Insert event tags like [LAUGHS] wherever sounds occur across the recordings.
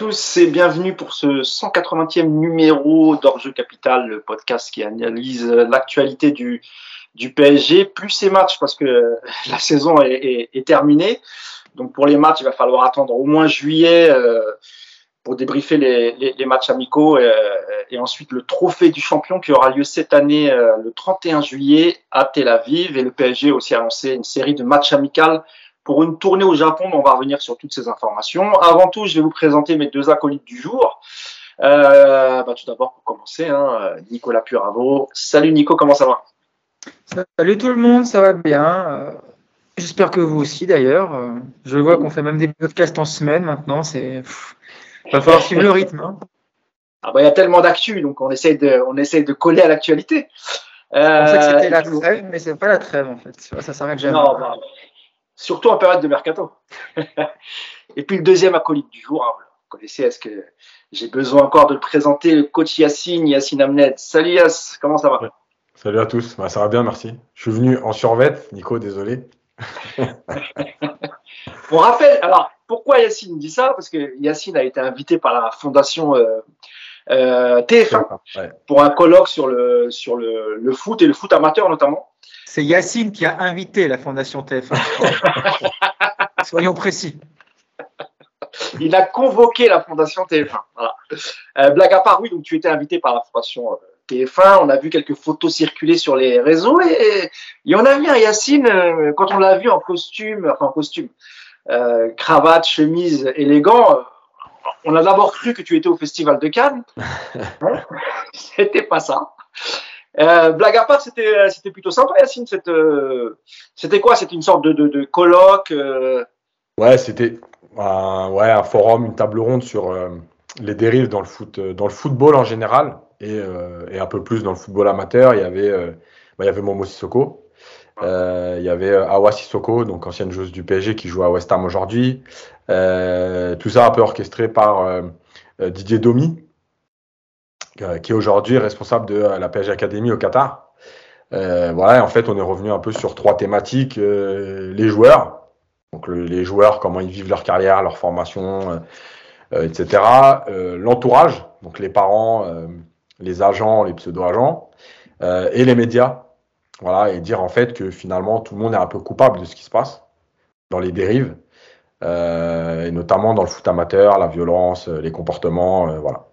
tous et bienvenue pour ce 180e numéro d'Orjeu Capital, le podcast qui analyse l'actualité du, PSG, plus ces matchs parce que [LAUGHS] la saison est, terminée. Donc pour les matchs, il va falloir attendre au moins juillet euh, pour débriefer les, matchs amicaux. Et, euh, et, ensuite le trophée du champion qui aura lieu cette année euh, le 31 juillet à Tel Aviv. Et le PSG a aussi annoncé une série de matchs amicaux pour une tournée au Japon. On va revenir sur toutes ces informations. Avant tout, je vais vous présenter mes deux acolytes du jour. Euh, bah, tout d'abord, pour commencer, hein, Nicolas Puravo. Salut Nico, comment ça va? Salut tout le monde, ça va bien. Euh, j'espère que vous aussi d'ailleurs. Euh, je vois qu'on fait même des podcasts en semaine maintenant. C'est va falloir [LAUGHS] suivre le rythme. Hein. Ah bah il y a tellement d'actu, donc on essaye de on essaye de coller à l'actualité. Euh, je pensais que c'était la trêve, mais c'est pas la trêve en fait. Ça s'arrête jamais. Non, bah, surtout en période de mercato. [LAUGHS] Et puis le deuxième acolyte du jour, hein, vous connaissez, est-ce que j'ai besoin encore de le présenter, le coach Yacine, Yacine Amned. Salut Yass, comment ça va? Salut à tous, bah, ça va bien, merci. Je suis venu en survette, Nico, désolé. [LAUGHS] On rappelle, alors pourquoi Yacine dit ça? Parce que Yacine a été invité par la fondation euh, euh, TF1 pour un colloque sur, le, sur le, le, foot et le foot amateur notamment. C'est Yacine qui a invité la fondation TF1. [LAUGHS] Soyons précis. Il a convoqué la fondation TF1. Voilà. Euh, blague à part, oui, donc tu étais invité par la fondation TF1. On a vu quelques photos circuler sur les réseaux et il y en a un Yacine euh, quand on l'a vu en costume, enfin en costume, euh, cravate, chemise, élégant. Euh, on a d'abord cru que tu étais au festival de Cannes. [LAUGHS] c'était pas ça. Euh, blague à part, c'était c'était plutôt sympa Yacine. C'était quoi? C'était une sorte de, colloque. Ouais, c'était un, forum, une table ronde sur les dérives dans le football en général et, euh, un peu plus dans le football amateur, il y avait, euh, bah, il Momo Sissoko. Euh, il y avait Awa Sissoko, donc ancienne joueuse du PSG qui joue à West Ham aujourd'hui. tout ça un peu orchestré par Didier Domi, qui est aujourd'hui responsable de la PSG Academy au Qatar. Euh, voilà, en fait, on est revenu un peu sur trois thématiques euh, les joueurs, donc le, les joueurs, comment ils vivent leur carrière, leur formation, euh, etc. L'entourage, donc les parents, les agents, les pseudo-agents, euh, et les médias. Voilà, et dire en fait que finalement tout le monde est un peu coupable de ce qui se passe dans les dérives, euh, et notamment dans le foot amateur, la violence, euh, les comportements, euh, voilà.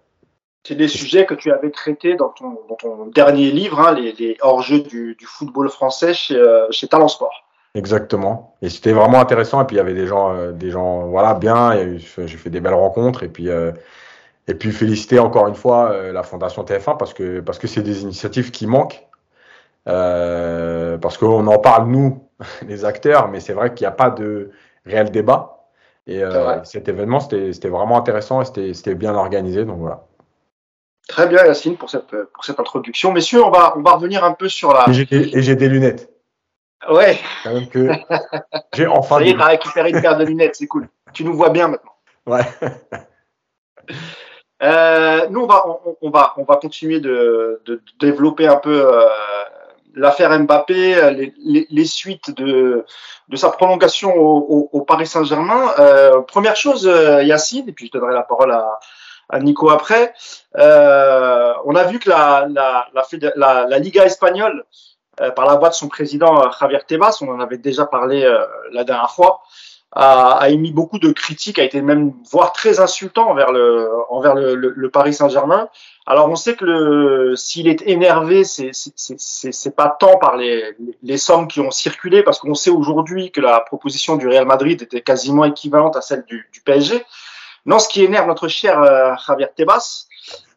C'est des sujets que tu avais traités dans ton, dans ton dernier livre, hein, les, les hors-jeux du, du, football français chez, euh, chez Talent Sport. Exactement. Et c'était vraiment intéressant. Et puis il y avait des gens, euh, des gens, voilà, bien. J'ai fait des belles rencontres. Et puis et puis féliciter encore une fois euh, la Fondation TF1 parce que parce que c'est des initiatives qui manquent. Euh, parce qu'on en parle nous, [LAUGHS] les acteurs, mais c'est vrai qu'il n'y a pas de réel débat. Et euh, cet événement, c'était vraiment intéressant et c'était bien organisé. Donc voilà. Très bien, Yacine, pour cette, pour cette introduction. Messieurs, on va, on va revenir un peu sur la. Et j'ai des lunettes. Ouais. Quand même que j'ai enfin. Ça y est, t'as récupéré une paire de lunettes, c'est cool. Tu nous vois bien maintenant. Ouais. [LAUGHS] Euh, nous, on va, on, on, va, on va continuer de, de, développer un peu euh, l'affaire Mbappé, les, les, les, suites de, de sa prolongation au, au, au Paris Saint-Germain. Euh, première chose, Yacine, et puis je donnerai la parole à, à Nico après. Euh, on a vu que la, la, la, la, Liga espagnole, par la voix de son président Javier Tebas, on en avait déjà parlé la dernière fois, a, a, émis beaucoup de critiques, a été même voire très insultant envers le, envers le, le, Paris Saint-Germain. Alors on sait que s'il est énervé, c'est c'est pas tant par les, les sommes qui ont circulé, parce qu'on sait aujourd'hui que la proposition du Real Madrid était quasiment équivalente à celle du, du PSG. Non, ce qui énerve notre cher euh, Javier Tebas,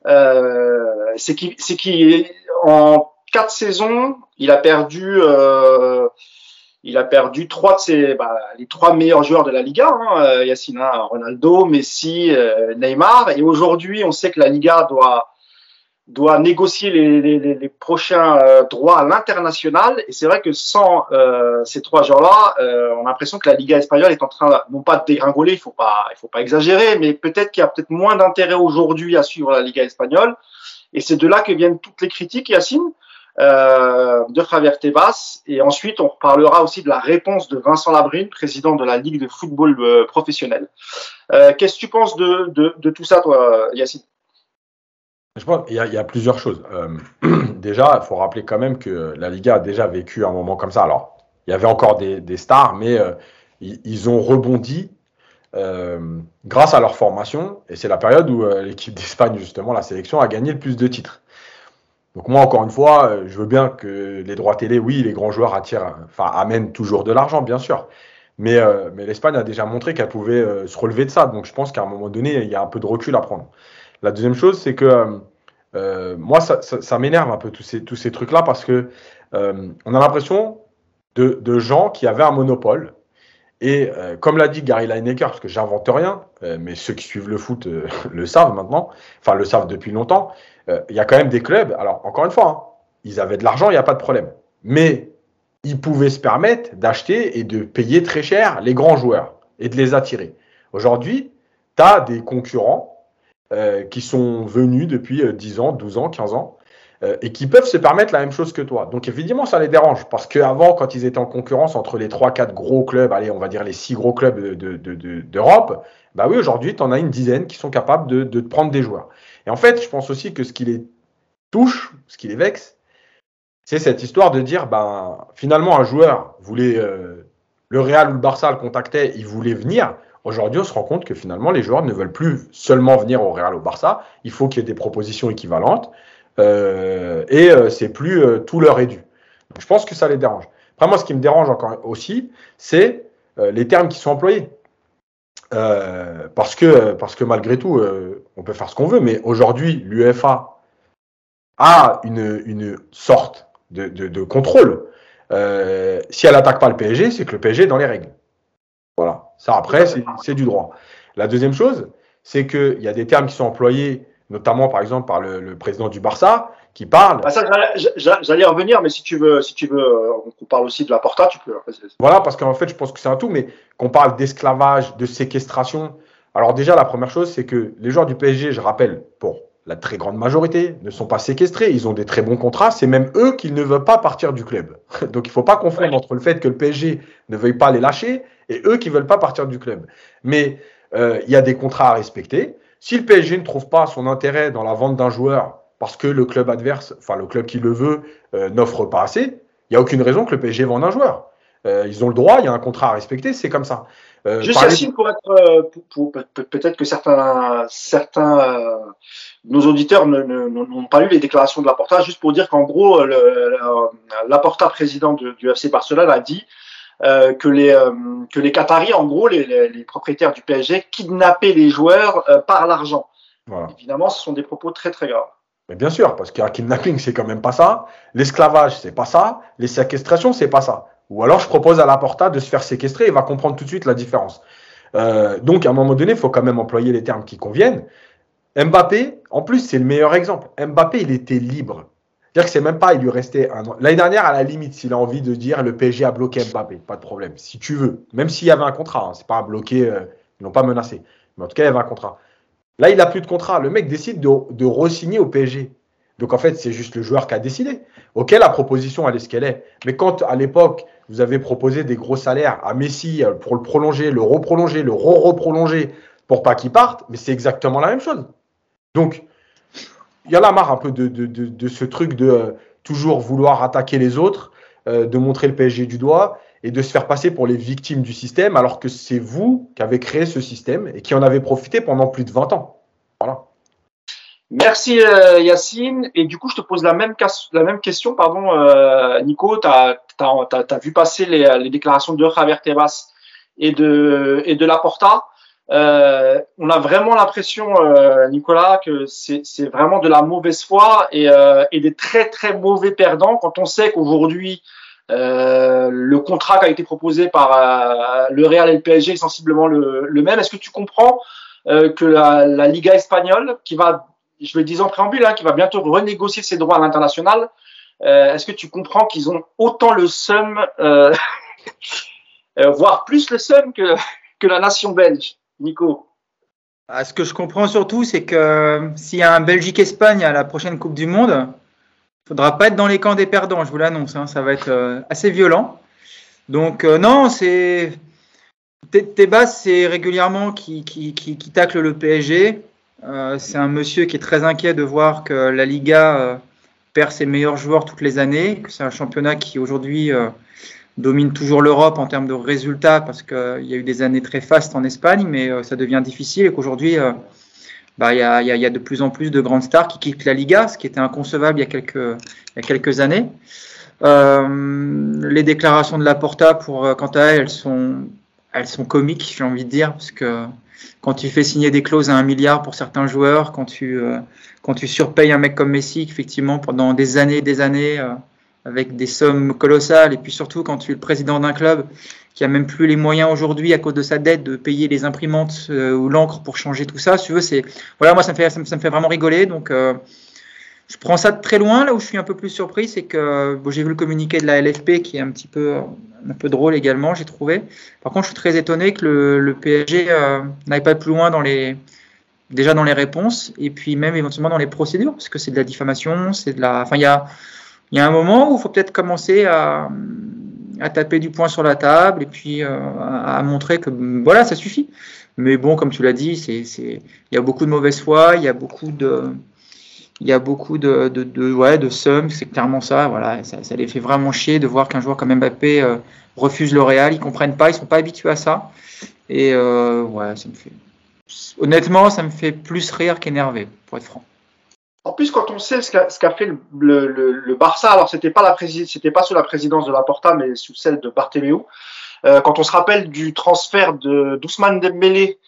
euh, c'est qu'il quatre saisons, il a perdu euh, il a perdu trois de ses, bah, les trois meilleurs joueurs de la Liga, hein, hein, Ronaldo, Messi, Neymar. Et aujourd'hui, on sait que la Liga doit, doit négocier les, les, les prochains euh, droits à l'international. Et c'est vrai que sans euh, ces trois joueurs-là, euh, on a l'impression que la Liga espagnole est en train, non pas de dégringoler, il faut pas, il faut pas exagérer, mais peut-être qu'il y a peut-être moins d'intérêt aujourd'hui à suivre la Liga espagnole. Et c'est de là que viennent toutes les critiques, Yacine. euh, de Javier Tebas. Et ensuite, on parlera aussi de la réponse de Vincent Labrine, président de la Ligue de football euh, professionnel. Euh, qu'est-ce que tu penses de, de, de, tout ça, toi, Yacine? Je pense qu'il y, a plusieurs choses. [CLEARS THROAT] déjà, il faut rappeler quand même que la Liga a déjà vécu un moment comme ça. Alors, il y avait encore des, stars, mais ils, ils, ont rebondi euh, grâce à leur formation. Et c'est la période où euh, l'équipe d'Espagne, justement, la sélection, a gagné le plus de titres. Donc moi, encore une fois, euh, je veux bien que les droits télé, oui, les grands joueurs attirent, enfin, amènent toujours de l'argent, bien sûr. Mais, euh, l'Espagne a déjà montré qu'elle pouvait euh, se relever de ça. Donc je pense qu'à un moment donné, il y a un peu de recul à prendre. La deuxième chose, c'est que euh, moi, ça, m'énerve un peu tous ces, trucs-là parce que on a l'impression de, gens qui avaient un monopole. Et comme l'a dit Gary Lineker, parce que j'invente rien, mais ceux qui suivent le foot [LAUGHS] le savent maintenant, enfin le savent depuis longtemps, euh, il y a quand même des clubs, alors encore une fois, hein, ils avaient de l'argent, il n'y a pas de problème. Mais ils pouvaient se permettre d'acheter et de payer très cher les grands joueurs et de les attirer. Aujourd'hui, tu as des concurrents euh, qui sont venus depuis 10 euh, ans, 12 ans, 15 ans, euh, et qui peuvent se permettre la même chose que toi. Donc évidemment, ça les dérange, parce qu'avant, quand ils étaient en concurrence entre les 3-4 gros clubs, allez, on va dire les 6 gros clubs d'Europe, de, de, de, bah oui, aujourd'hui, tu en as une dizaine qui sont capables de, de prendre des joueurs. Et en fait, je pense aussi que ce qui les touche, ce qui les vexe, c'est cette histoire de dire, ben, finalement, un joueur voulait, le Real ou le Barça le contactait, il voulait venir. Aujourd'hui, on se rend compte que finalement, les joueurs ne veulent plus seulement venir au Real au Barça. Il faut qu'il y ait des propositions équivalentes. Euh, et euh, c'est plus euh, tout leur est dû. Je pense que ça les dérange. Après, moi, ce qui me dérange encore aussi, c'est euh, les termes qui sont employés. Euh, parce que parce que malgré tout, euh, on peut faire ce qu'on veut, mais aujourd'hui, l'UEFA a une, une sorte de, de, de contrôle. Si elle attaque pas le PSG, c'est que le PSG est dans les règles. Voilà. Ça après, c'est du droit. La deuxième chose, c'est qu'il y a des termes qui sont employés, notamment par exemple par le, le président du Barça, qui parle. Ah, J'allais revenir, mais si tu veux, si tu veux, on parle aussi de la porta, tu peux. Voilà, parce qu'en fait, je pense que c'est un tout, mais qu'on parle d'esclavage, de séquestration. Alors déjà, la première chose, c'est que les joueurs du PSG, je rappelle, pour la très grande majorité, ne sont pas séquestrés. Ils ont des très bons contrats. C'est même eux qui ne veulent pas partir du club. [LAUGHS] Donc il ne faut pas confondre ouais. entre le fait que le PSG ne veuille pas les lâcher et eux qui ne veulent pas partir du club. Mais euh, il y a des contrats à respecter. Si le PSG ne trouve pas son intérêt dans la vente d'un joueur parce que le club adverse, enfin le club qui le veut, euh, n'offre pas assez, il n'y a aucune raison que le PSG vende un joueur. Euh, ils ont le droit, il y a un contrat à respecter, c'est comme ça. Juste Yacine, pour être, pour, pour, peut-être que certains, certains nos auditeurs n'ont pas lu les déclarations de Laporta, juste pour dire qu'en gros, Laporta, président de, du FC Barcelone, a dit euh, que les que les Qataris, en gros, les, les, les, propriétaires du PSG, kidnappaient les joueurs par l'argent. Voilà. Évidemment, ce sont des propos très très graves. Mais bien sûr, parce qu'un kidnapping, c'est quand même pas ça. L'esclavage, c'est pas ça. Les séquestrations, c'est pas ça. Ou alors, je propose à la Porta de se faire séquestrer, il va comprendre tout de suite la différence. Euh, donc, à un moment donné, il faut quand même employer les termes qui conviennent. Mbappé, en plus, c'est le meilleur exemple. Mbappé, il était libre. C'est-à-dire que c'est même pas, il lui restait un an. L'année dernière, à la limite, s'il a envie de dire le PSG a bloqué Mbappé, pas de problème. Si tu veux, même s'il y avait un contrat, hein, c'est pas bloqué, euh, ils l'ont pas menacé. Mais en tout cas, il y avait un contrat. Là, il n'a plus de contrat. Le mec décide de, de re-signer au PSG. Donc en fait, c'est juste le joueur qui a décidé. Ok, la proposition, elle est ce qu'elle est. Mais quand à l'époque, vous avez proposé des gros salaires à Messi euh, pour le prolonger, le reprolonger, le re-reprolonger pour pas qu'il parte, mais c'est exactement la même chose. Donc, y en a marre un peu de, de, de, ce truc de euh, toujours vouloir attaquer les autres, euh, de montrer le PSG du doigt et de se faire passer pour les victimes du système, alors que c'est vous qui avez créé ce système et qui en avez profité pendant plus de 20 ans. Voilà. Merci euh, Yacine. Et du coup, je te pose la même, la même question, pardon, Nico. Tu as, vu passer les, les, déclarations de Javier Tebas et de, et de Laporta? Euh, on a vraiment l'impression, euh, Nicolas, que c'est vraiment de la mauvaise foi et, euh, et, des très très mauvais perdants quand on sait qu'aujourd'hui euh, le contrat qui a été proposé par euh, le Real et le PSG est sensiblement le, le même. Est-ce que tu comprends que la, la, Liga espagnole, qui va, je le dis en préambule, hein, qui va bientôt renégocier ses droits à l'international, est-ce que tu comprends qu'ils ont autant le seum, [LAUGHS] voire plus le seum que, que la nation belge? Nico ah, Ce que je comprends surtout, c'est que s'il y a un Belgique-Espagne à la prochaine Coupe du Monde, il faudra pas être dans les camps des perdants, je vous l'annonce. Hein, ça va être assez violent. Donc non, c'est Tebas, c'est régulièrement qui, qui, qui, tacle le PSG. c'est un monsieur qui est très inquiet de voir que la Liga perd ses meilleurs joueurs toutes les années, c'est un championnat qui aujourd'hui euh, domine toujours l'Europe en termes de résultats parce qu'il y a eu des années très fastes en Espagne, mais euh, ça devient difficile et qu'aujourd'hui, euh, bah, il y, a, y, a, de plus en plus de grandes stars qui quittent la Liga, ce qui était inconcevable il y a quelques, il y a quelques années. les déclarations de Laporta, pour, quant à elles, elles sont, elles sont comiques, j'ai envie de dire, parce que quand tu fais signer des clauses à un milliard pour certains joueurs, quand tu, euh, quand tu surpayes un mec comme Messi, effectivement, pendant des années et des années, euh, avec des sommes colossales, et puis surtout quand tu es le président d'un club qui a même plus les moyens aujourd'hui à cause de sa dette de payer les imprimantes euh, ou l'encre pour changer tout ça, si tu veux, c'est voilà, moi ça me fait ça me, fait vraiment rigoler, donc je prends ça de très loin. Là où je suis un peu plus surpris, c'est que bon, j'ai vu le communiqué de la LFP qui est un petit peu, un peu drôle également, j'ai trouvé. Par contre, je suis très étonné que le, le PSG euh, n'aille pas plus loin dans les, déjà dans les réponses et puis même éventuellement dans les procédures, parce que c'est de la diffamation, c'est de la. Enfin, il y a, y a un moment où il faut peut-être commencer à, à, taper du poing sur la table et puis euh, à, montrer que voilà, ça suffit. Mais bon, comme tu l'as dit, il y a beaucoup de mauvaise foi, il y a beaucoup de il y a beaucoup de, de, de, ouais, de sommes, c'est clairement ça. Voilà, ça, ça, les fait vraiment chier de voir qu'un joueur comme Mbappé euh, refuse le Real. Ils comprennent pas, ils sont pas habitués à ça. Et euh, ouais, ça me fait. Honnêtement, ça me fait plus rire qu'énerver, pour être franc. En plus, quand on sait ce qu'a qu fait le, le, le, Barça, alors c'était pas la c'était pas sous la présidence de Laporta, mais sous celle de Bartomeu. Euh, quand on se rappelle du transfert de d'Ousmane Dembélé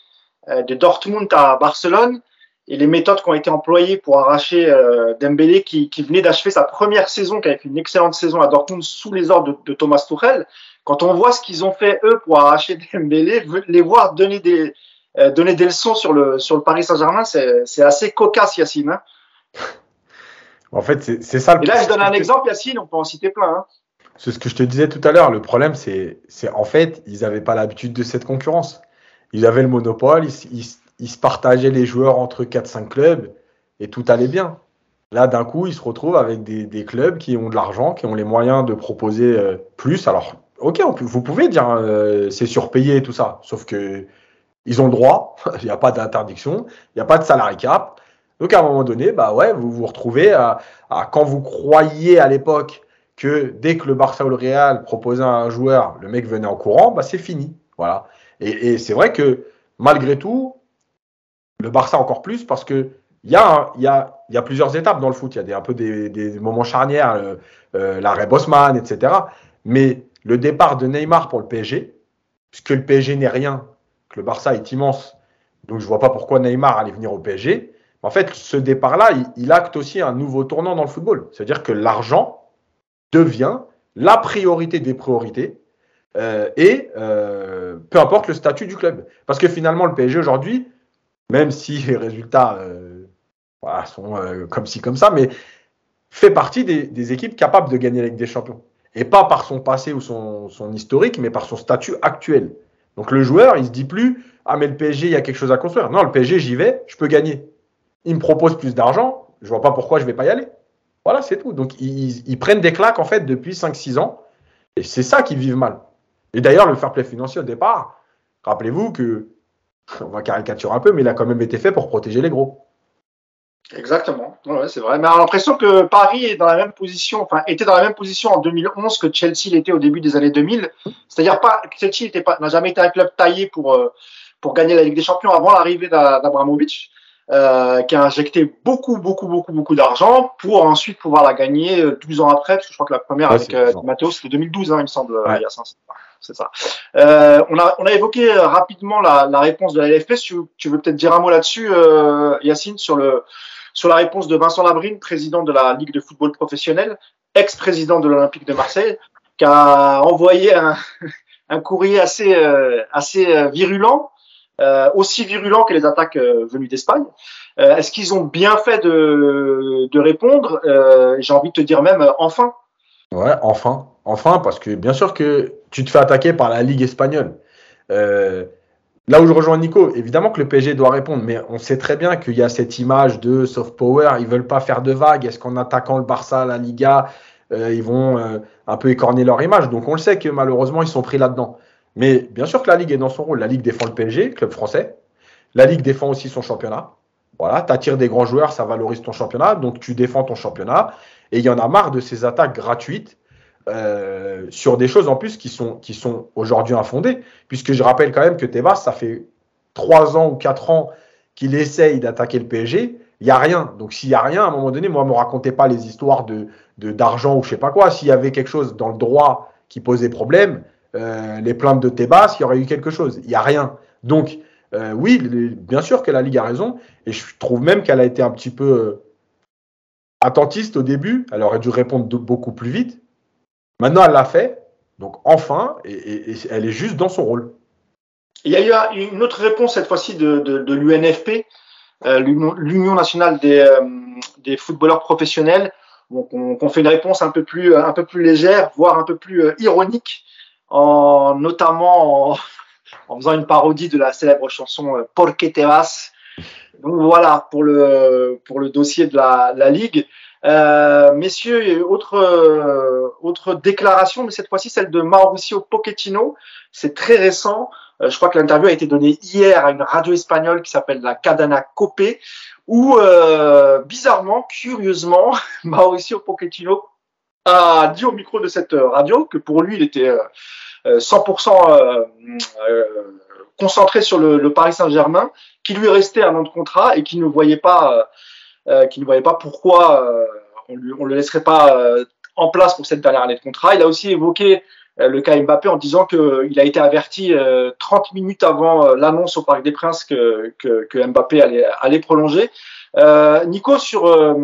euh, de Dortmund à Barcelone, et les méthodes qui ont été employées pour arracher euh, Dembélé qui, qui venait d'achever sa première saison, qui avait fait une excellente saison à Dortmund sous les ordres de, de Thomas Tuchel. Quand on voit ce qu'ils ont fait eux pour arracher [LAUGHS] Dembélé, les voir donner des euh, donner des leçons sur le sur le Paris Saint-Germain, c'est assez cocasse, Yacine. Hein en fait, c'est ça. Et là, je donne un exemple, Yacine, on peut en citer plein. Hein c'est ce que je te disais tout à l'heure. Le problème, c'est en fait, ils n'avaient pas l'habitude de cette concurrence. Ils avaient le monopole, ils, ils, ils se partageaient les joueurs entre 4-5 clubs et tout allait bien. Là, d'un coup, ils se retrouvent avec des, des, clubs qui ont de l'argent, qui ont les moyens de proposer euh, plus. Alors, ok, vous pouvez dire euh, c'est surpayé et tout ça, sauf que ils ont le droit, [LAUGHS] il n'y a pas d'interdiction, il n'y a pas de salarié cap. Donc, à un moment donné, bah ouais, vous vous retrouvez à, quand vous croyiez à l'époque que dès que le Barça ou le Real proposait un joueur, le mec venait en courant, bah c'est fini. Voilà. Et, c'est vrai que malgré tout, le Barça encore plus parce que il y, a, y, y a plusieurs étapes dans le foot. Il y a des, un peu des, moments charnières, euh, euh, l'arrêt Bosman, etc. Mais le départ de Neymar pour le PSG, puisque le PSG n'est rien, que le Barça est immense, donc je vois pas pourquoi Neymar allait venir au PSG. En fait, ce départ-là, il, il, acte aussi un nouveau tournant dans le football. C'est-à-dire que l'argent devient la priorité des priorités euh, et euh, peu importe le statut du club. Parce que finalement, le PSG aujourd'hui, même si [LAUGHS] les résultats euh, sont comme ci, comme ça, mais fait partie des, équipes capables de gagner la Ligue des Champions. Et pas par son passé ou son, son, historique, mais par son statut actuel. Donc le joueur, il se dit plus Ah, mais le PSG, il y a quelque chose à construire. Non, le PSG, j'y vais, je peux gagner. Il me propose plus d'argent, je vois pas pourquoi je vais pas y aller. Voilà, c'est tout. Donc ils, prennent des claques en fait depuis 5-6 ans. Et c'est ça qu'ils vivent mal. Et d'ailleurs, le fair play financier au départ, rappelez-vous que on va caricaturer un peu, mais il a quand même été fait pour protéger les gros. Exactement, ouais, c'est vrai. Mais on a l'impression que Paris était dans la même position en 2011 que Chelsea l'était au début des années 2000. C'est-à-dire pas Chelsea n'a jamais été un club taillé pour euh, pour gagner la Ligue des Champions avant l'arrivée d'Abramovich, euh, qui a injecté beaucoup beaucoup beaucoup beaucoup d'argent pour ensuite pouvoir la gagner 12 euh, ans après, parce que je crois que la première ouais, avec euh, Matteo c'était 2012, hein, il me semble. Ouais. Il y a 5, c'est ça. Euh, on, a, on a évoqué rapidement la, la réponse de la LFP. Tu, tu veux peut-être dire un mot là-dessus, euh, Yacine, sur, le, sur la réponse de Vincent Labrine, président de la Ligue de football professionnel, ex-président de l'Olympique de Marseille, qui a envoyé un, [LAUGHS] un courrier assez, euh, assez euh, virulent, euh, aussi virulent que les attaques euh, venues d'Espagne. Est-ce qu'ils ont bien fait de, répondre? J'ai envie de te dire même enfin. Ouais, enfin. Enfin, parce que bien sûr que tu te fais attaquer par la Ligue espagnole. Euh, là où je rejoins Nico, évidemment que le PSG doit répondre, mais on sait très bien qu'il y a cette image de soft power. Ils veulent pas faire de vagues. Est-ce qu'en attaquant le Barça, la Liga, euh, ils vont euh, un peu écorner leur image? Donc on le sait que malheureusement ils sont pris là-dedans. Mais bien sûr que la Ligue est dans son rôle. La Ligue défend le PSG, club français. La Ligue défend aussi son championnat. Voilà, tu attires des grands joueurs, ça valorise ton championnat, donc tu défends ton championnat. Et il y en a marre de ces attaques gratuites euh, sur des choses en plus qui sont, qui sont aujourd'hui infondées. Puisque je rappelle quand même que Tebas, ça fait trois ans ou quatre ans qu'il essaye d'attaquer le PSG. Il n'y a rien. Donc s'il n'y a rien, à un moment donné, moi, ne me racontez pas les histoires de d'argent ou je sais pas quoi. S'il y avait quelque chose dans le droit qui posait problème, euh, les plaintes de Tebas, il y aurait eu quelque chose. Il n'y a rien. Donc, euh, oui, bien sûr que la Ligue a raison. Et je trouve même qu'elle a été un petit peu euh, attentiste au début. Elle aurait dû répondre beaucoup plus vite. Maintenant, elle l'a fait. Donc, enfin, et, elle est juste dans son rôle. Il y a eu une autre réponse cette fois-ci de, l'UNFP, l'Union nationale des, footballeurs professionnels. Donc, on, fait une réponse un peu plus, un peu plus légère, voire un peu plus ironique en, notamment en, [LAUGHS] en, faisant une parodie de la célèbre chanson euh, Por qué te vas? Donc voilà pour le, pour le dossier de la, la Ligue. Euh, messieurs, autre, euh, autre déclaration, mais cette fois-ci celle de Mauricio Pochettino. C'est très récent. Euh, je crois que l'interview a été donnée hier à une radio espagnole qui s'appelle la Cadana Copé, où bizarrement, curieusement, [LAUGHS] Mauricio Pochettino a dit au micro de cette radio que pour lui, il était 100% euh, euh, concentré sur le, Paris Saint-Germain, qui lui restait un an de contrat et qui ne voyait pas, euh, ne voyait pas pourquoi on, le laisserait pas en place pour cette dernière année de contrat. Il a aussi évoqué le cas Mbappé en disant qu'il a été averti 30 minutes avant l'annonce au Parc des Princes que, que, que Mbappé allait prolonger. Euh, Nico, sur,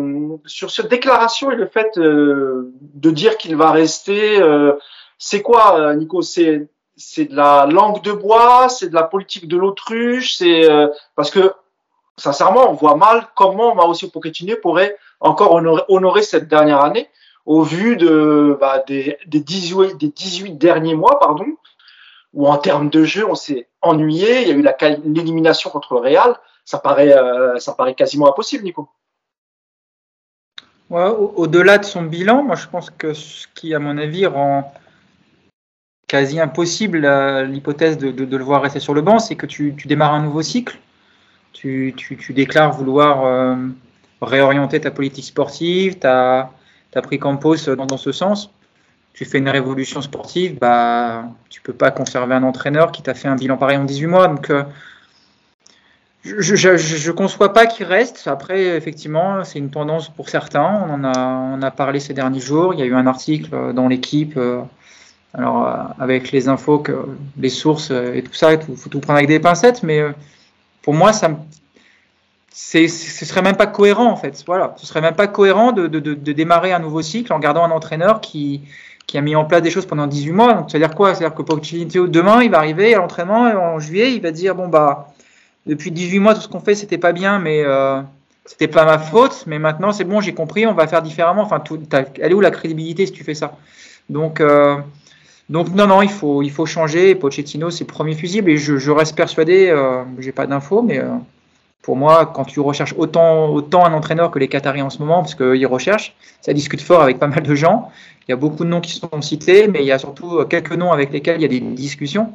sur cette déclaration et le fait de dire qu'il va rester, c'est quoi, euh, Nico? C'est c'est de la langue de bois, c'est de la politique de l'autruche, c'est euh, parce que sincèrement, on voit mal comment Mauricio Pochettino pourrait encore honorer, cette dernière année au vu de bah, des, des, 18, des 18 derniers mois, pardon, où en termes de jeu, on s'est ennuyé. Il y a eu l'élimination contre le Real. Ça paraît, euh, ça quasiment impossible, Nico. Au-delà de son bilan, moi je pense que ce qui, à mon avis, rend quasi impossible l'hypothèse de, le voir rester sur le banc, c'est que tu, démarres un nouveau cycle, tu, déclares vouloir euh, réorienter ta politique sportive, tu as, pris Campos dans, dans, ce sens, tu fais une révolution sportive, bah, tu peux pas conserver un entraîneur qui t'a fait un bilan pareil en 18 mois. Donc, euh, je ne conçois pas qu'il reste. Après, effectivement, c'est une tendance pour certains. On en a, on a parlé ces derniers jours. Il y a eu un article dans l'équipe. Euh, alors, euh, avec les infos, que, les sources euh, et tout ça, il faut tout prendre avec des pincettes, mais euh, pour moi, ça c'est, ce serait même pas cohérent en fait. Voilà, ce serait même pas cohérent de, de, de, démarrer un nouveau cycle en gardant un entraîneur qui, qui a mis en place des choses pendant 18 mois. Donc, c'est-à-dire quoi? C'est-à-dire que Pochettino, demain, il va arriver à l'entraînement en juillet, il va dire bon bah depuis 18 mois tout ce qu'on fait c'était pas bien, mais euh, c'était pas ma faute, mais maintenant c'est bon, j'ai compris, on va faire différemment. Enfin, tout, elle est où la crédibilité si tu fais ça? Donc euh, donc non, non, il faut, il faut changer. Pochettino, c'est le premier fusible et je, reste persuadé, euh, j'ai pas d'infos, mais euh, pour moi, quand tu recherches autant, autant un entraîneur que les Qataris en ce moment, parce qu'ils recherchent, ça discute fort avec pas mal de gens. Il y a beaucoup de noms qui sont cités, mais il y a surtout euh, quelques noms avec lesquels il y a des discussions.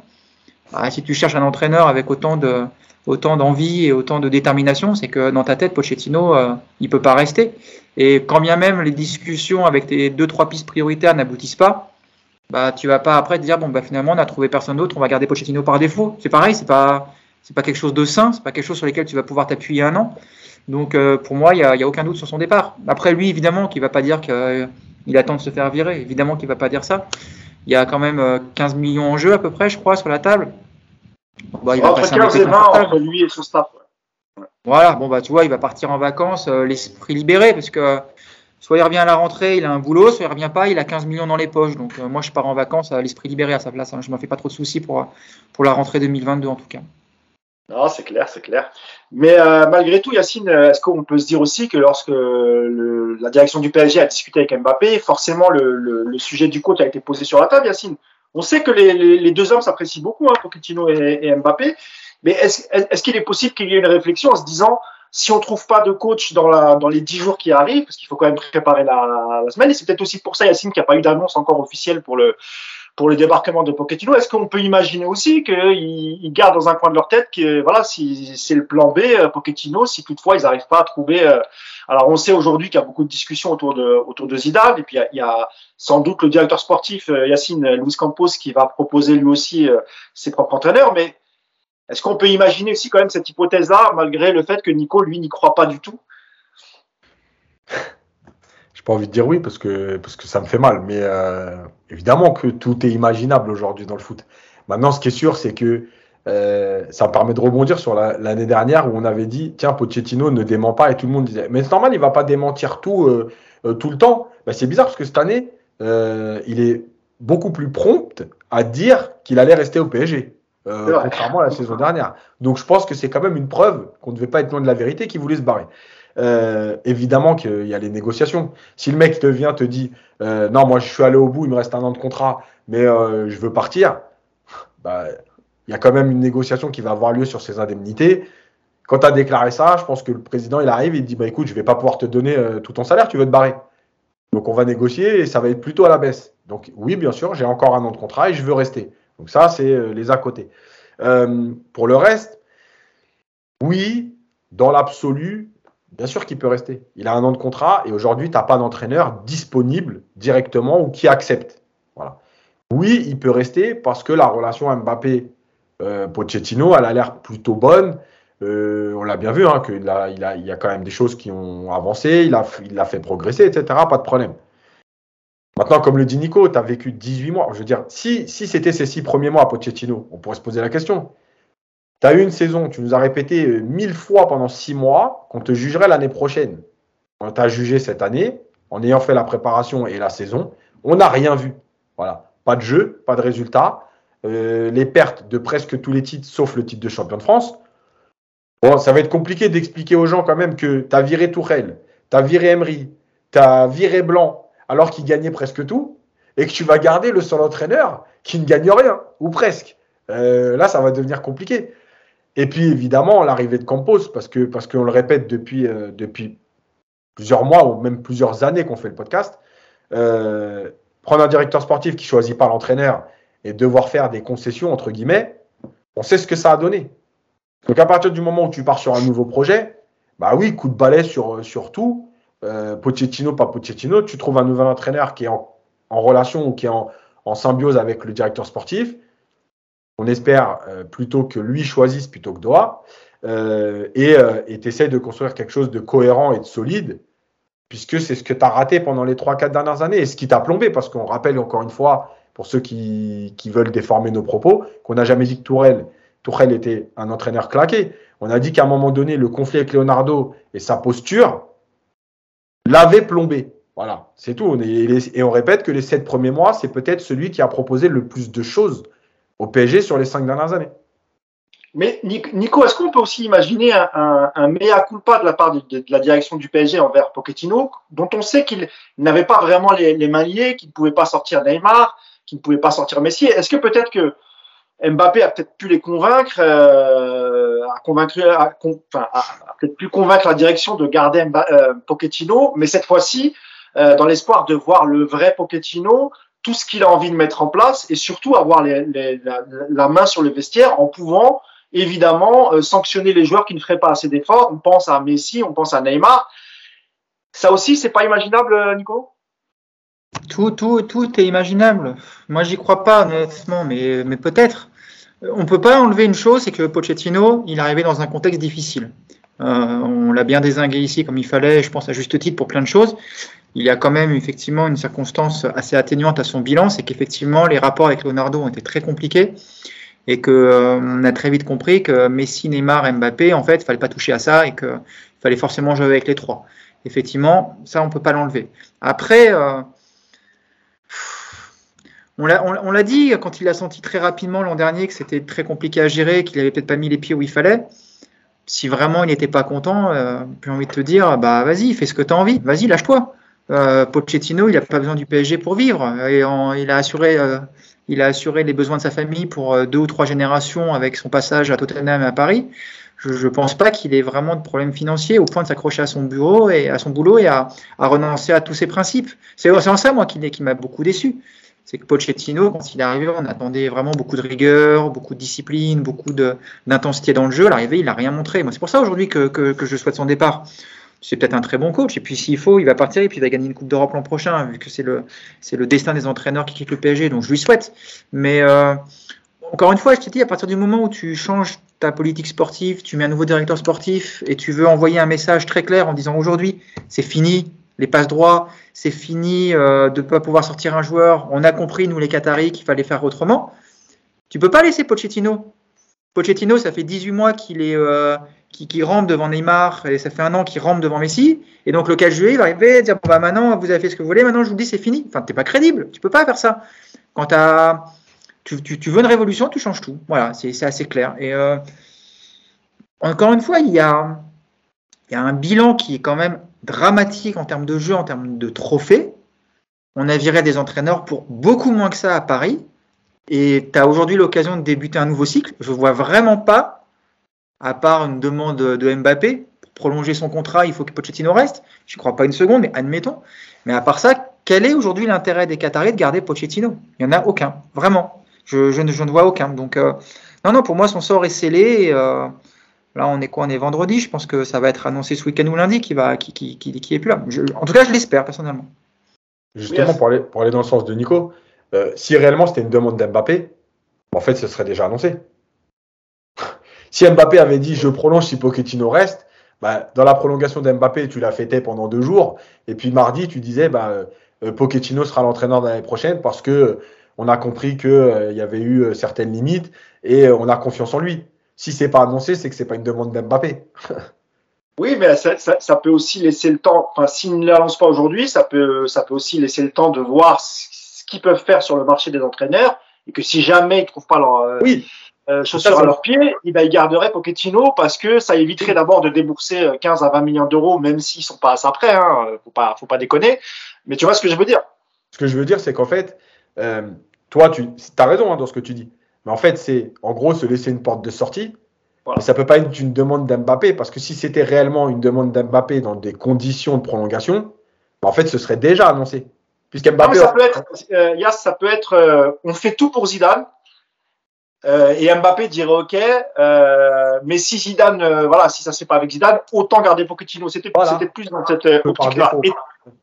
Ah, si tu cherches un entraîneur avec autant de autant d'envie et autant de détermination, c'est que dans ta tête, Pochettino, euh, il peut pas rester. Et quand bien même les discussions avec tes deux trois pistes prioritaires n'aboutissent pas, bah tu vas pas après te dire bon bah finalement on a trouvé personne d'autre, on va garder Pochettino par défaut. C'est pareil, c'est pas c'est pas quelque chose de sain, c'est pas quelque chose sur lequel tu vas pouvoir t'appuyer un an. Donc euh, pour moi il y a, a, aucun doute sur son départ. Après lui évidemment qui va pas dire qu'il euh, attend de se faire virer, évidemment qu'il va pas dire ça. Il y a quand même 15 euh, millions en jeu à peu près je crois sur la table. Bah, il va entre 15 et 20 entre lui et son staff. Voilà, bon bah tu vois, il va partir en vacances, l'esprit libéré, parce que soit il revient à la rentrée, il a un boulot, soit il revient pas, il a 15 millions dans les poches. Donc euh, moi, je pars en vacances à l'esprit libéré à sa place. Hein. Je ne me fais pas trop de soucis pour, pour la rentrée 2022 en tout cas. Non, c'est clair, c'est clair. Mais euh, malgré tout, Yacine, est-ce qu'on peut se dire aussi que lorsque la direction du PSG a discuté avec Mbappé, forcément le, sujet du coach a été posé sur la table, Yacine? On sait que les, deux hommes s'apprécient beaucoup, hein, Pochettino et, Mbappé. Mais est-ce qu'il est possible qu'il y ait une réflexion en se disant, si on trouve pas de coach dans, la, dans les dix jours qui arrivent, parce qu'il faut quand même préparer la, la semaine, et c'est peut-être aussi pour ça, Yacine, qu'il n'y a pas eu d'annonce encore officielle pour le, pour le débarquement de Pochettino. Est-ce qu'on peut imaginer aussi qu'ils ils gardent dans un coin de leur tête que voilà, si c'est le plan B, euh, Pochettino, si toutefois ils n'arrivent pas à trouver. Euh, alors on sait aujourd'hui qu'il y a beaucoup de discussions autour de autour de Zidane, et puis il y a, sans doute le directeur sportif euh, Yacine Luis Campos qui va proposer lui aussi ses propres entraîneurs, mais est-ce qu'on peut imaginer aussi quand même cette hypothèse-là, malgré le fait que Nico, lui, n'y croit pas du tout? J'ai pas envie de dire oui parce que, parce que ça me fait mal, mais euh, évidemment que tout est imaginable aujourd'hui dans le foot. Maintenant, ce qui est sûr, c'est que euh, ça me permet de rebondir sur l'année dernière où on avait dit tiens, Pochettino ne dément pas et tout le monde disait mais c'est normal, il va pas démentir tout, euh, tout le temps. Ben, c'est bizarre parce que cette année, il est beaucoup plus prompt à dire qu'il allait rester au PSG. Euh, contrairement à la saison dernière. Donc je pense que c'est quand même une preuve qu'on ne devait pas être loin de la vérité, qu'il voulait se barrer. Euh, évidemment qu'il y a les négociations. Si le mec te vient, te dit euh, non, moi je suis allé au bout, il me reste un an de contrat, mais je veux partir, bah, il y a quand même une négociation qui va avoir lieu sur ses indemnités. Quand tu as déclaré ça, je pense que le président il arrive et il dit bah écoute, je vais pas pouvoir te donner tout ton salaire, tu veux te barrer. Donc on va négocier et ça va être plutôt à la baisse. Donc oui, bien sûr, j'ai encore un an de contrat et je veux rester. Donc ça, c'est euh, les à côté. Euh, pour le reste, oui, dans l'absolu, bien sûr qu'il peut rester. Il a un an de contrat et aujourd'hui, tu n'as pas d'entraîneur disponible directement ou qui accepte. Voilà. Oui, il peut rester parce que la relation Mbappé-Pochettino, elle a l'air plutôt bonne. Euh, on l'a bien vu, hein, qu'il a, il a, il y a quand même des choses qui ont avancé, il l'a il a fait progresser, etc. Pas de problème. Maintenant, comme le dit Nico, tu as vécu 18 mois. Je veux dire, si, si c'était ces six premiers mois à Pochettino, on pourrait se poser la question. Tu as eu une saison, tu nous as répété euh, mille fois pendant six mois qu'on te jugerait l'année prochaine. On t'a jugé cette année, en ayant fait la préparation et la saison. On n'a rien vu. Voilà. Pas de jeu, pas de résultat. Euh, les pertes de presque tous les titres, sauf le titre de champion de France. Bon, ça va être compliqué d'expliquer aux gens quand même que tu as viré Tourelle, tu as viré Emery, tu as viré Blanc, alors qu'il gagnait presque tout, et que tu vas garder le seul entraîneur qui ne gagne rien, ou presque. Euh, là, ça va devenir compliqué. Et puis, évidemment, l'arrivée de Campos, parce que parce qu'on le répète depuis, euh, depuis plusieurs mois ou même plusieurs années qu'on fait le podcast, prendre un directeur sportif qui choisit pas l'entraîneur et devoir faire des concessions, entre guillemets, on sait ce que ça a donné. Donc, à partir du moment où tu pars sur un nouveau projet, bah oui, coup de balai sur, sur tout, euh, Pochettino, pas Pochettino, tu trouves un nouvel entraîneur qui est en, relation ou qui est en, symbiose avec le directeur sportif. On espère euh, plutôt que lui choisisse plutôt que Doha. Euh, et tu essaies de construire quelque chose de cohérent et de solide, puisque c'est ce que tu as raté pendant les 3-4 dernières années et ce qui t'a plombé, parce qu'on rappelle encore une fois, pour ceux qui, veulent déformer nos propos, qu'on n'a jamais dit que Tourelle, Tourelle était un entraîneur claqué. On a dit qu'à un moment donné, le conflit avec Leonardo et sa posture, l'avait plombé. Voilà, c'est tout. Et, on répète que les sept premiers mois, c'est peut-être celui qui a proposé le plus de choses au PSG sur les cinq dernières années. Mais Nico, est-ce qu'on peut aussi imaginer un, un, mea culpa de la part de, la direction du PSG envers Pochettino, dont on sait qu'il n'avait pas vraiment les, mains liées, qu'il ne pouvait pas sortir Neymar, qu'il ne pouvait pas sortir Messi Est-ce que peut-être que Mbappé a peut-être pu les convaincre, euh, a, convaincu, a, peut-être pu convaincre la direction de garder euh, Pochettino, mais cette fois-ci, euh, dans l'espoir de voir le vrai Pochettino, tout ce qu'il a envie de mettre en place et surtout avoir les, les, la, main sur le vestiaire en pouvant évidemment euh, sanctionner les joueurs qui ne feraient pas assez d'efforts. On pense à Messi, on pense à Neymar. Ça aussi, c'est pas imaginable, Nico? Tout, tout, tout est imaginable. Moi, j'y crois pas, honnêtement, mais, mais peut-être. On ne peut pas enlever une chose, c'est que Pochettino, il est arrivé dans un contexte difficile. Euh, on l'a bien désingué ici comme il fallait, je pense à juste titre pour plein de choses. Il y a quand même effectivement une circonstance assez atténuante à son bilan, c'est qu'effectivement les rapports avec Leonardo ont été très compliqués et qu'on euh, a très vite compris que Messi, Neymar, Mbappé, en fait, fallait pas toucher à ça et qu'il fallait forcément jouer avec les trois. Effectivement, ça on peut pas l'enlever. Après, euh, on l'a dit quand il a senti très rapidement l'an dernier que c'était très compliqué à gérer, qu'il avait peut-être pas mis les pieds où il fallait. Si vraiment il n'était pas content, euh, j'ai envie de te dire, bah vas-y, fais ce que tu as envie, vas-y, lâche-toi. Euh, Pochettino, il n'a pas besoin du PSG pour vivre. Et il a assuré euh, il a assuré les besoins de sa famille pour deux ou trois générations avec son passage à Tottenham et à Paris. Je ne pense pas qu'il ait vraiment de problème financier au point de s'accrocher à son bureau et à son boulot et à, renoncer à tous ses principes. C'est en ça, moi, qui, qui m'a beaucoup déçu c'est que Pochettino, quand il est arrivé, on attendait vraiment beaucoup de rigueur, beaucoup de discipline, beaucoup d'intensité dans le jeu. À l'arrivée, il n'a rien montré. Moi, c'est pour ça aujourd'hui que, que, je souhaite son départ. C'est peut-être un très bon coach. Et puis, s'il faut, il va partir et puis il va gagner une Coupe d'Europe l'an prochain, vu que c'est le, le destin des entraîneurs qui quittent le PSG. Donc, je lui souhaite. Mais euh, encore une fois, je te dis, à partir du moment où tu changes ta politique sportive, tu mets un nouveau directeur sportif et tu veux envoyer un message très clair en disant aujourd'hui, c'est fini, les passes droits, c'est fini euh, de ne pas pouvoir sortir un joueur. On a compris, nous les Qataris, qu'il fallait faire autrement. Tu peux pas laisser Pochettino. Pochettino, ça fait 18 mois qu'il est euh, qui, rampe devant Neymar et ça fait un an qu'il rampe devant Messi. Et donc le 4 juillet, il va arriver et dire bah, maintenant vous avez fait ce que vous voulez, maintenant je vous dis c'est fini. Enfin, t'es pas crédible. Tu peux pas faire ça. Quand tu, veux une révolution, tu changes tout. Voilà, c'est assez clair. Et euh, encore une fois, il y a un bilan qui est quand même dramatique en termes de jeu, en termes de trophées. On a viré des entraîneurs pour beaucoup moins que ça à Paris. Et tu as aujourd'hui l'occasion de débuter un nouveau cycle. Je ne vois vraiment pas, à part une demande de Mbappé, pour prolonger son contrat, il faut que Pochettino reste. Je ne crois pas une seconde, mais admettons. Mais à part ça, quel est aujourd'hui l'intérêt des Qataris de garder Pochettino? Il n'y en a aucun, vraiment. Je, je, ne, vois aucun. Donc, euh, non, non, pour moi, son sort est scellé. Euh, Là, on est quoi? On est vendredi. Je pense que ça va être annoncé ce week-end ou lundi qui va, qui, qui, qui, est plus là. en tout cas, je l'espère personnellement. Justement, pour, aller, pour aller dans le sens de Nico, euh, si réellement c'était une demande d'Mbappé, en fait, ce serait déjà annoncé. [LAUGHS] si Mbappé avait dit je prolonge si Pochettino reste, bah, dans la prolongation d'Mbappé, tu l'as fêté pendant deux jours, et puis mardi, tu disais bah, euh, Pochettino sera l'entraîneur de l'année prochaine parce que euh, on a compris qu'il y avait eu certaines limites et on a confiance en lui si c'est pas annoncé, c'est que c'est pas une demande d'Mbappé. [LAUGHS] oui, mais ça, ça, peut aussi laisser le temps. Enfin, s'ils ne l'annoncent pas aujourd'hui, ça peut, ça peut aussi laisser le temps de voir ce qu'ils peuvent faire sur le marché des entraîneurs et que si jamais ils trouvent pas leur euh, oui. euh, chaussures à leurs pieds, eh ben, ils garderaient Pochettino parce que ça éviterait d'abord de débourser 15 euh, à 20 millions d'euros, même s'ils sont pas à ça près. Hein, faut pas, faut pas déconner. Mais tu vois ce que je veux dire? Ce que je veux dire, c'est qu'en fait, euh, toi, tu as raison hein, dans ce que tu dis. Mais en fait, c'est en gros se laisser une porte de sortie. Mais ça ne peut pas être une demande d'Mbappé, parce que si c'était réellement une demande d'Mbappé dans des conditions de prolongation, bah, en fait, ce serait déjà annoncé. Puisqu'Mbappé. Ça peut être, euh, ça peut être, euh, on fait tout pour Zidane. Euh, et Mbappé dirait OK, mais si Zidane, voilà, si ça se fait pas avec Zidane, autant garder Pochettino. C'était plus dans cette optique-là.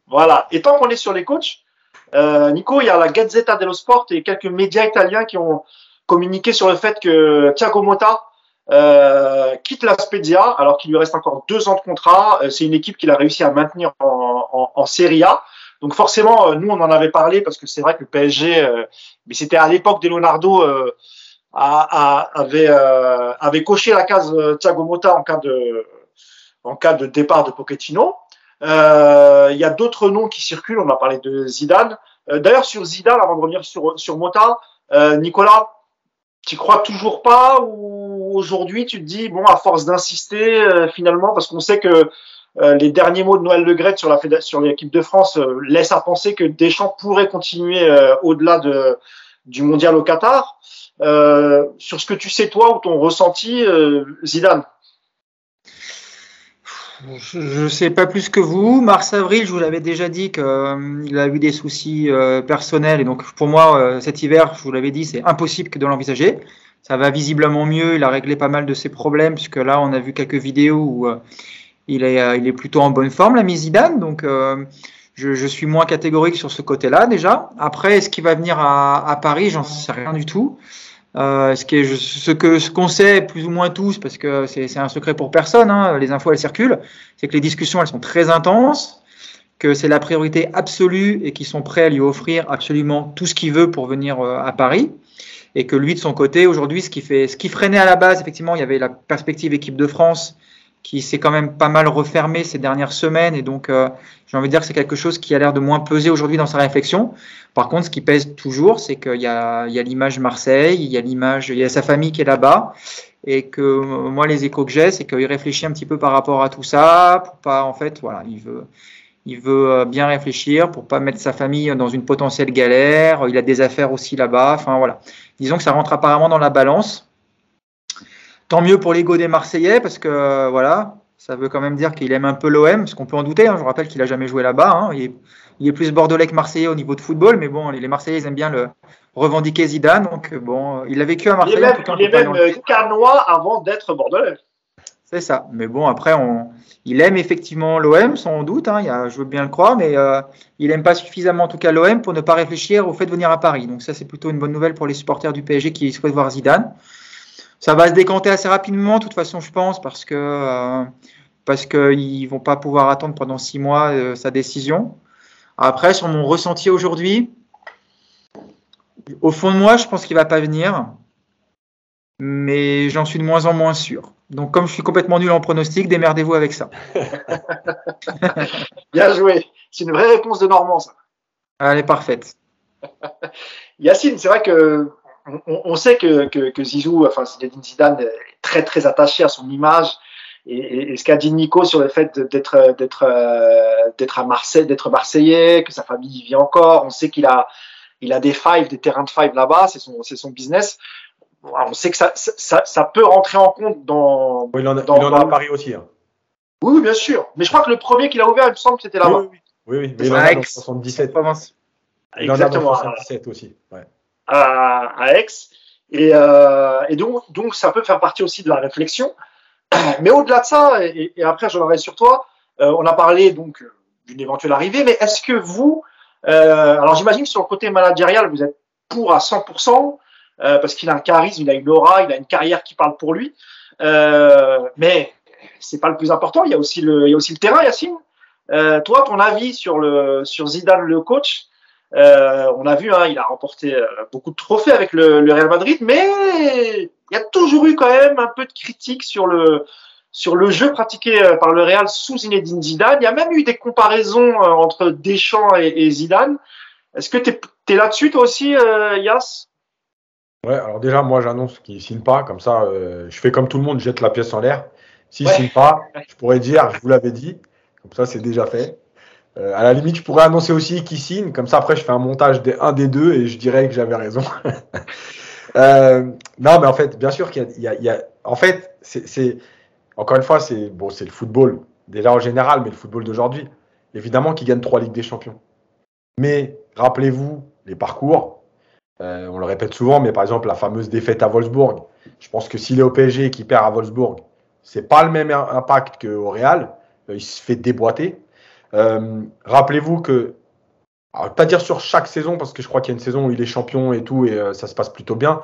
voilà. Et tant qu'on est sur les coachs, Nico, il y a la Gazzetta dello Sport et quelques médias italiens qui ont communiqué sur le fait que Thiago Motta euh, quitte la Spezia alors qu'il lui reste encore deux ans de contrat. Euh, c'est une équipe qu'il a réussi à maintenir en, en, Serie A. Donc forcément, euh, nous on en avait parlé parce que c'est vrai que le PSG, mais c'était à l'époque de Leonardo, avait, avait coché la case Thiago Motta en cas de, en cas de départ de Pochettino. Il y a d'autres noms qui circulent. On a parlé de Zidane. D'ailleurs sur Zidane, avant de revenir sur sur Motta, Nicolas, tu crois toujours pas ou aujourd'hui tu te dis bon à force d'insister euh, finalement parce qu'on sait que euh, les derniers mots de Noël Le Gret sur la sur l'équipe de France euh, laissent à penser que Deschamps pourrait continuer au-delà de du mondial au Qatar. sur ce que tu sais toi ou ton ressenti, Zidane? Je ne sais pas plus que vous. Mars avril, je vous l'avais déjà dit qu'il euh, a eu des soucis euh, personnels et donc pour moi euh, cet hiver, je vous l'avais dit, c'est impossible que de l'envisager. Ça va visiblement mieux. Il a réglé pas mal de ses problèmes puisque là, on a vu quelques vidéos où il est, plutôt en bonne forme, la Zidane. Donc je, je, suis moins catégorique sur ce côté-là déjà. Après, est-ce qu'il va venir à, à Paris? J'en sais rien du tout. Euh, ce, qui est, ce que ce qu'on sait plus ou moins tous, parce que c'est un secret pour personne, hein, les infos elles circulent, c'est que les discussions elles sont très intenses, que c'est la priorité absolue et qu'ils sont prêts à lui offrir absolument tout ce qu'il veut pour venir euh, à Paris, et que lui de son côté aujourd'hui, ce qui fait, ce qui freinait à la base, effectivement, il y avait la perspective équipe de France qui s'est quand même pas mal refermé ces dernières semaines et donc euh, j'ai envie de dire que c'est quelque chose qui a l'air de moins peser aujourd'hui dans sa réflexion. Par contre, ce qui pèse toujours, c'est qu'il y a, il y a l'image Marseille, il y a l'image, il y a sa famille qui est là-bas et que moi les échos que j'ai, c'est qu'il réfléchit un petit peu par rapport à tout ça pour pas en fait voilà, il veut Il veut euh, bien réfléchir pour pas mettre sa famille dans une potentielle galère. Il a des affaires aussi là-bas. Enfin voilà. Disons que ça rentre apparemment dans la balance. Tant mieux pour l'ego des Marseillais parce que voilà, ça veut quand même dire qu'il aime un peu l'OM, ce qu'on peut en douter. Hein. Je vous rappelle qu'il a jamais joué là-bas. Hein. Il, est, plus bordelais que marseillais au niveau de football, mais bon, les Marseillais ils aiment bien le revendiquer Zidane. Donc bon, il a vécu à Marseille. Il est même, il carnois avant d'être bordelais. C'est ça. Mais bon, après, on, il aime effectivement l'OM, sans doute. Hein, il a, je veux bien le croire, mais euh, il n'aime pas suffisamment, en tout cas, l'OM pour ne pas réfléchir au fait de venir à Paris. Donc, ça, c'est plutôt une bonne nouvelle pour les supporters du PSG qui souhaitent voir Zidane. Ça va se décanter assez rapidement, de toute façon, je pense, parce que euh, parce qu'ils vont pas pouvoir attendre pendant six mois euh, sa décision. Après, sur mon ressenti aujourd'hui, au fond de moi, je pense qu'il va pas venir, mais j'en suis de moins en moins sûr. Donc, comme je suis complètement nul en pronostic, démerdez-vous avec ça. [LAUGHS] Bien joué. C'est une vraie réponse de Normand, ça. Elle est parfaite. [LAUGHS] Yacine, c'est vrai que on, sait que, que, Zizou, enfin Zidane, est très très attaché à son image. Et, ce qu'a dit Nico sur le fait d'être d'être euh, d'être à Marseille, d'être marseillais, que sa famille y vit encore. On sait qu'il a il a des fives, des terrains de fives là-bas, c'est son c'est son business on sait que ça, ça, ça, peut rentrer en compte dans. Oui, il en a, dans, il en a à Paris aussi. Hein. Oui, bien sûr. Mais je crois que le premier qu'il a ouvert, il me semble que c'était là-bas. Oui, oui, oui. oui, Mais il en a dans 77. Il en a dans 77 aussi. Ouais. À, à Aix. Et, euh, et donc, donc, ça peut faire partie aussi de la réflexion. [CLEARS THROAT] Mais au-delà de ça, et, après, j'en aurai sur toi, euh, on a parlé donc d'une éventuelle arrivée, mais est-ce que vous, euh, alors j'imagine sur le côté managérial, vous êtes pour à 100%, euh, parce qu'il a un charisme, il a une aura, il a une carrière qui parle pour lui. Euh, mais c'est pas le plus important. Il y a aussi le, il y a aussi le terrain, Yacine. Euh, toi, ton avis sur le sur Zidane, le coach. Euh, on a vu, hein, il a remporté euh, beaucoup de trophées avec le, le, Real Madrid, mais il y a toujours eu quand même un peu de critique sur le sur le jeu pratiqué euh, par le Real sous Zinedine Zidane. Il y a même eu des comparaisons entre Deschamps et, et Zidane. Est-ce que tu es, es là-dessus toi aussi, euh, Yass Ouais, alors déjà, moi, j'annonce qu'il ne signe pas. Comme ça, euh, je fais comme tout le monde, je jette la pièce en l'air. S'il ne signe pas, je pourrais dire, je vous l'avais dit. Comme ça, c'est déjà fait. Euh, à la limite, je pourrais annoncer aussi qu'il signe. Comme ça, après, je fais un montage des un des deux et je dirais que j'avais raison. [LAUGHS] euh, non, mais en fait, bien sûr qu'il y, y, a. En fait, c'est. Encore une fois, c'est bon, c'est le football, déjà en général, mais le football d'aujourd'hui. Évidemment qu'il gagne trois Ligues des Champions. Mais rappelez-vous les parcours, euh, on le répète souvent, mais par exemple, la fameuse défaite à Wolfsburg, je pense que s'il est au PSG et qu'il perd à Wolfsburg, c'est pas le même impact qu'au Real. Euh, il se fait déboîter. Euh, rappelez-vous que, pas dire sur chaque saison, parce que je crois qu'il y a une saison où il est champion et tout, et ça se passe plutôt bien,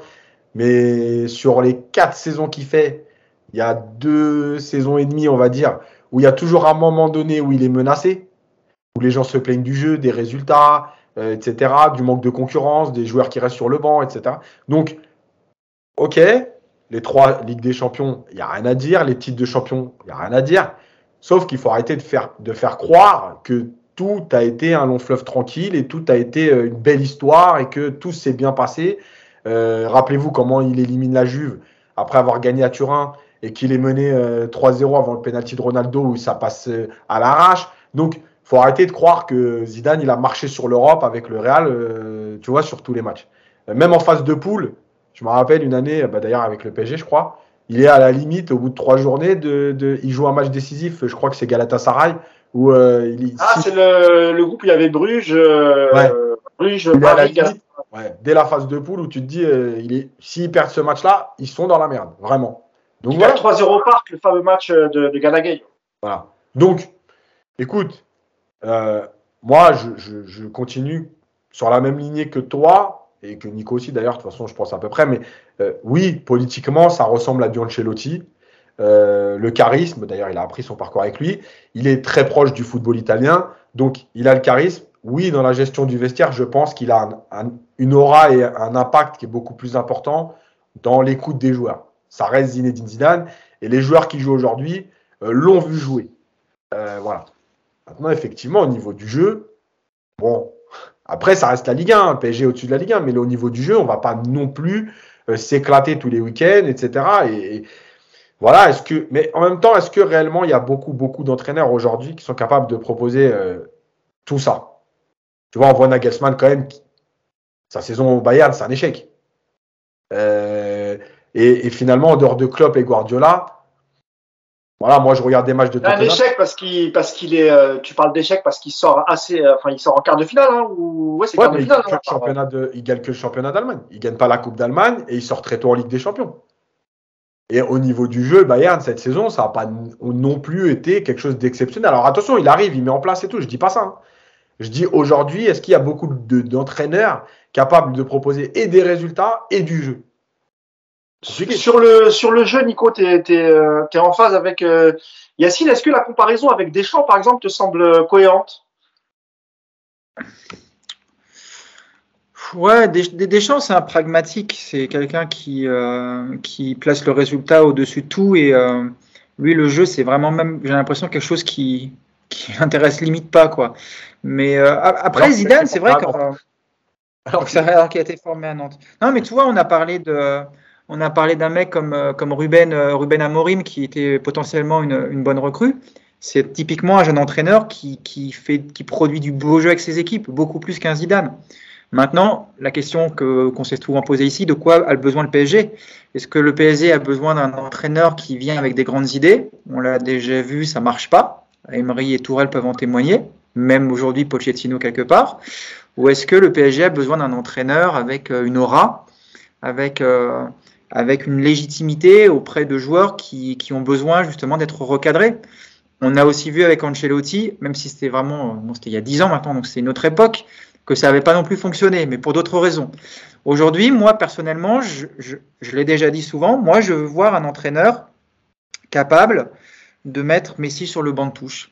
mais sur les quatre saisons qu'il fait, il y a deux saisons et demie, on va dire, où il y a toujours un moment donné où il est menacé, où les gens se plaignent du jeu, des résultats, euh, etc., du manque de concurrence, des joueurs qui restent sur le banc, etc. Donc, ok, les trois Ligues des Champions, il n'y a rien à dire, les titres de champion, il n'y a rien à dire, sauf qu'il faut arrêter de faire, de faire croire que tout a été un long fleuve tranquille et tout a été euh, une belle histoire et que tout s'est bien passé. Euh, rappelez-vous comment il élimine la Juve après avoir gagné à Turin et qu'il est mené 3-0 avant le penalty de Ronaldo où ça passe à l'arrache. Donc, faut arrêter de croire que Zidane il a marché sur l'Europe avec le Real, euh, tu vois, sur tous les matchs. Euh, même en phase de poule, je me rappelle une année, bah, d'ailleurs avec le PSG, je crois, il est à la limite au bout de trois journées de, il joue un match décisif. Je crois que c'est Galatasaray où euh, il. Ah, c'est le, groupe où il y avait Bruges, Bruges, Paris, ouais, dès la phase de poule où tu te dis, il est, s'ils perdent ce match-là, ils sont dans la merde, vraiment. Donc il voilà. 3-0 au parc, le fameux match de, de Voilà. Donc, écoute, euh, moi, je, continue sur la même lignée que toi, et que Nico aussi d'ailleurs, de toute façon, je pense à peu près, mais euh, oui, politiquement, ça ressemble à du Ancelotti. Euh, le charisme, d'ailleurs, il a appris son parcours avec lui. Il est très proche du football italien, donc il a le charisme. Oui, dans la gestion du vestiaire, je pense qu'il a une aura et un impact qui est beaucoup plus important dans l'écoute des joueurs. Ça reste Zinedine Zidane, et les joueurs qui jouent aujourd'hui l'ont vu jouer. voilà. Maintenant, effectivement, au niveau du jeu, bon, après, ça reste la Ligue 1, PSG au-dessus de la Ligue 1, mais au niveau du jeu, on va pas non plus euh, s'éclater tous les week-ends, etc. Et, voilà, est-ce que, mais en même temps, est-ce que réellement il y a beaucoup, beaucoup d'entraîneurs aujourd'hui qui sont capables de proposer euh, tout ça? Tu vois, on voit Nagelsmann quand même, sa saison au Bayern, c'est un échec. Euh, et, finalement, en dehors de Klopp et Guardiola, voilà, moi je regarde des matchs de Tottenham. Un échec parce qu'il parce qu'il est. Euh, tu parles d'échec parce qu'il sort assez. Euh, enfin, il sort en quart de finale, hein, ou ouais, c'est quart de finale. Il, hein, championnat de, il gagne que le championnat d'Allemagne. Il gagne pas la Coupe d'Allemagne et il sort très tôt en Ligue des Champions. Et au niveau du jeu, Bayern cette saison, ça n'a pas non plus été quelque chose d'exceptionnel. Alors attention, il arrive, il met en place et tout. Je dis pas ça. Hein. Je dis aujourd'hui, est-ce qu'il y a beaucoup d'entraîneurs capables de proposer et des résultats et du jeu? Sur le, sur le jeu, Nico, tu es, euh, en phase avec euh, Yacine. Est-ce que la comparaison avec Deschamps, par exemple, te semble cohérente? Ouais, Deschamps, c'est un pragmatique. C'est quelqu'un qui, euh, qui place le résultat au-dessus de tout. Et lui, le jeu, c'est vraiment même, j'ai l'impression, quelque chose qui, qui [LAUGHS] intéresse limite pas. quoi. Mais après, Zidane, c'est vrai que. Alors, qu'il a été formé à Nantes. Non, mais tu vois, on a parlé de on a parlé d'un mec comme, euh, comme Ruben, euh, Ruben Amorim qui était potentiellement une, bonne recrue. C'est typiquement un jeune entraîneur qui, fait, qui produit du beau jeu avec ses équipes, beaucoup plus qu'un Zidane. Maintenant, la question que, qu'on s'est souvent posée ici, de quoi a besoin le PSG Est-ce que le PSG a besoin d'un entraîneur qui vient avec des grandes idées? On l'a déjà vu, ça marche pas. Emery et Tourelle peuvent en témoigner, même aujourd'hui Pochettino quelque part. Ou est-ce que le PSG a besoin d'un entraîneur avec euh, une aura, avec avec une légitimité auprès de joueurs qui, qui ont besoin justement d'être recadrés. On a aussi vu avec Ancelotti, même si c'était vraiment, bon, c'était il y a dix ans maintenant, donc c'est une autre époque, que ça n'avait pas non plus fonctionné, mais pour d'autres raisons. Aujourd'hui, moi personnellement, je, je, je l'ai déjà dit souvent, moi je veux voir un entraîneur capable de mettre Messi sur le banc de touche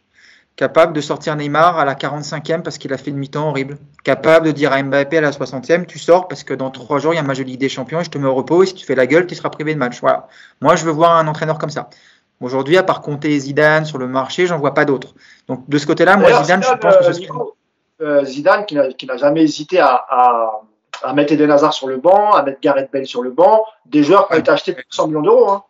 capable de sortir Neymar à la 45e parce qu'il a fait une mi-temps horrible, capable de dire à Mbappé à la 60e, tu sors parce que dans trois jours il y a un match de Ligue des Champions et je te mets au repos et si tu fais la gueule, tu seras privé de match. Voilà. Moi, je veux voir un entraîneur comme ça. Aujourd'hui, à part compter Zidane sur le marché, j'en vois pas d'autres. Donc de ce côté-là, moi, Zidane, je pense que ce euh, Zidane qui n'a jamais hésité à, à, à, mettre Eden Hazard sur le banc, à mettre Gareth Bale sur le banc, des joueurs qui ont été achetés pour 100 millions d'euros. Hein.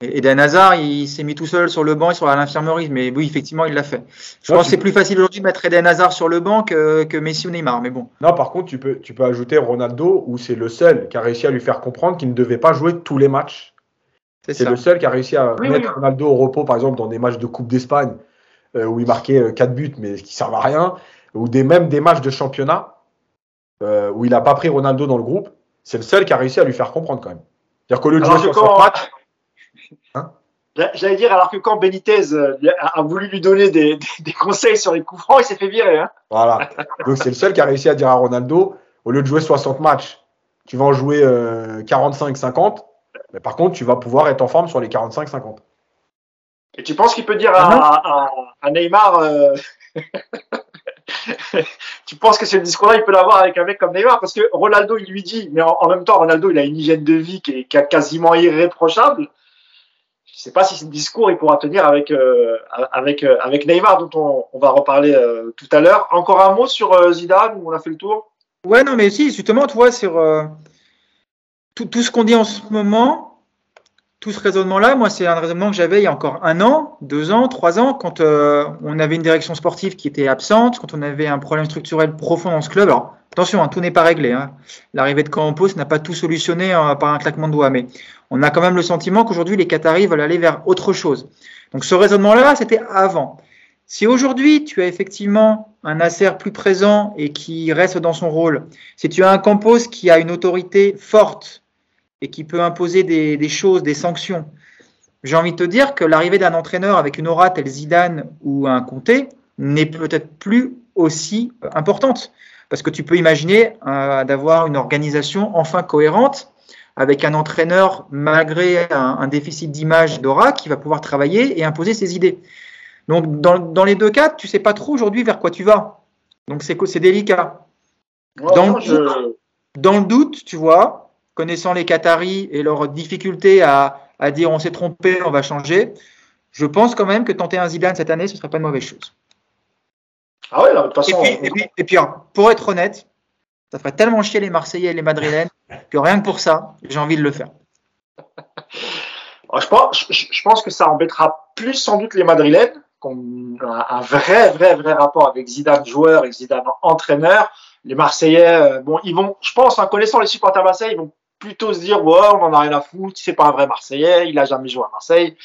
Et Dan Hazard, il s'est mis tout seul sur le banc et sur l'infirmerie, mais oui, effectivement, il l'a fait. Je pense que c'est plus facile aujourd'hui de mettre Eden Hazard sur le banc que, que, Messi ou Neymar, mais bon. Non, par contre, tu peux, tu peux ajouter Ronaldo, où c'est le seul qui a réussi à lui faire comprendre qu'il ne devait pas jouer tous les matchs. C'est le seul qui a réussi à mettre Ronaldo au repos, par exemple, dans des matchs de Coupe d'Espagne, euh, où il marquait 4 euh, buts, mais qui ne servent à rien, ou des, même des matchs de championnat, euh, où il n'a pas pris Ronaldo dans le groupe. C'est le seul qui a réussi à lui faire comprendre quand même. C'est-à-dire qu'au lieu de jouer 60 matchs, Hein J'allais dire, alors que quand Benitez euh, a voulu lui donner des, conseils sur les coups francs, il s'est fait virer. Hein. voilà. Donc c'est le seul qui a réussi à dire à Ronaldo, au lieu de jouer 60 matchs, tu vas en jouer 45-50. Euh, mais par contre, tu vas pouvoir être en forme sur les 45-50. Et tu penses qu'il peut dire à, ah Neymar, euh, [LAUGHS] tu penses que ce discours-là, il peut l'avoir avec un mec comme Neymar? Parce que Ronaldo, il lui dit, mais en, même temps, Ronaldo, il a une hygiène de vie qui est quasiment irréprochable je sais pas si ce discours il pourra tenir avec euh, euh, avec Neymar dont on, on va reparler euh, tout à l'heure. Encore un mot sur Zidane où on a fait le tour? Ouais non mais si justement tu vois sur tout, tout, ce qu'on dit en ce moment, tout ce raisonnement là, moi c'est un raisonnement que j'avais il y a encore un an, deux ans, trois ans quand on avait une direction sportive qui était absente, quand on avait un problème structurel profond dans ce club. Alors Attention, hein, tout n'est pas réglé. Hein. L'arrivée de Campos n'a pas tout solutionné hein, par un claquement de doigts, mais on a quand même le sentiment qu'aujourd'hui les Qataris veulent aller vers autre chose. Donc ce raisonnement-là, c'était avant. Si aujourd'hui tu as effectivement un Acer plus présent et qui reste dans son rôle, si tu as un Campos qui a une autorité forte et qui peut imposer des, choses, des sanctions, j'ai envie de te dire que l'arrivée d'un entraîneur avec une aura telle Zidane ou un Comté n'est peut-être plus aussi importante. Parce que tu peux imaginer euh, d'avoir une organisation enfin cohérente avec un entraîneur malgré un, déficit d'image d'aura qui va pouvoir travailler et imposer ses idées. Donc dans, les deux cas, tu sais pas trop aujourd'hui vers quoi tu vas. Donc c'est délicat. dans, le doute, tu vois, connaissant les Qataris et leur difficulté à, à dire on s'est trompé, on va changer, je pense quand même que tenter un Zidane cette année, ce serait pas une mauvaise chose. Ah ouais, de toute façon. Et puis, pour être honnête, ça ferait tellement chier les Marseillais et les Madrilènes que rien que pour ça, j'ai envie de le faire. [LAUGHS] je, pense, je, pense, que ça embêtera plus sans doute les Madrilènes un vrai, vrai, vrai rapport avec Zidane joueur et Zidane entraîneur. Les Marseillais, bon, ils vont, je pense, en connaissant les supporters Marseille, ils vont plutôt se dire, ouais, on en a rien à foutre, c'est pas un vrai Marseillais, il a jamais joué à Marseille.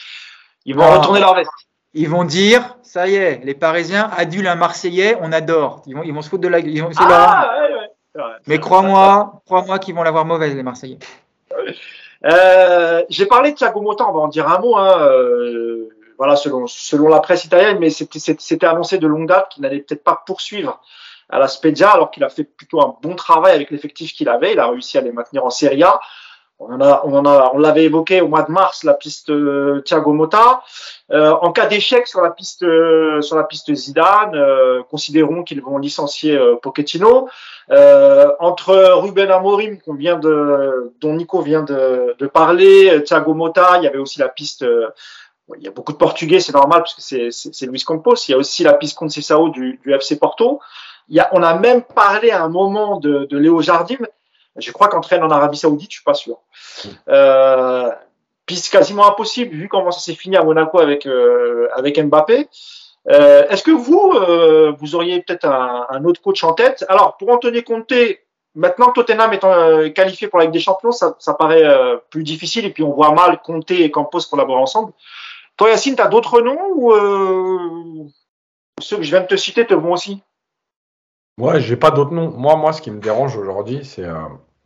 Ils vont retourner leur veste. Ils vont dire, ça y est, les Parisiens adulent un Marseillais, on adore. Ils vont, ils vont se foutre de la gueule. Ah, ouais, ouais, Mais crois-moi, crois-moi qu'ils vont l'avoir mauvaise, les Marseillais. [LAUGHS] Euh, J'ai parlé de Thiago Motta, on va en dire un mot. Hein, euh, voilà, selon, selon la presse italienne, mais c'était annoncé de longue date qu'il n'allait peut-être pas poursuivre à la Spezia, alors qu'il a fait plutôt un bon travail avec l'effectif qu'il avait. Il a réussi à les maintenir en Serie A. On, on, a, on l'avait évoqué au mois de mars, la piste euh, Thiago Motta. Euh, en cas d'échec sur la piste euh, sur la piste Zidane, euh, considérons qu'ils vont licencier Pochettino. entre Ruben Amorim, qu'on vient de, dont Nico vient de, de, parler, Thiago Motta, il y avait aussi la piste. il y a beaucoup de Portugais, c'est normal parce que c'est, c'est, Luis Campos. Il y a aussi la piste Conceição du, du FC Porto. Il y a, on a même parlé à un moment de, de Léo Jardim. Je crois qu'entraîne en Arabie Saoudite, je suis pas sûr. Euh, piste quasiment impossible vu comment ça s'est fini à Monaco avec euh, avec Mbappé. Euh, Est-ce que vous euh, vous auriez peut-être un, un, autre coach en tête? Alors pour Anthony Conte, maintenant que Tottenham est euh, qualifié pour la Ligue des Champions, ça, ça paraît euh, plus difficile et puis on voit mal Conte et Campos collaborer ensemble. Toi Yacine, tu as d'autres noms ou ceux que je viens de te citer te vont aussi? Ouais, j'ai pas d'autres noms. Moi, moi, ce qui me dérange aujourd'hui, c'est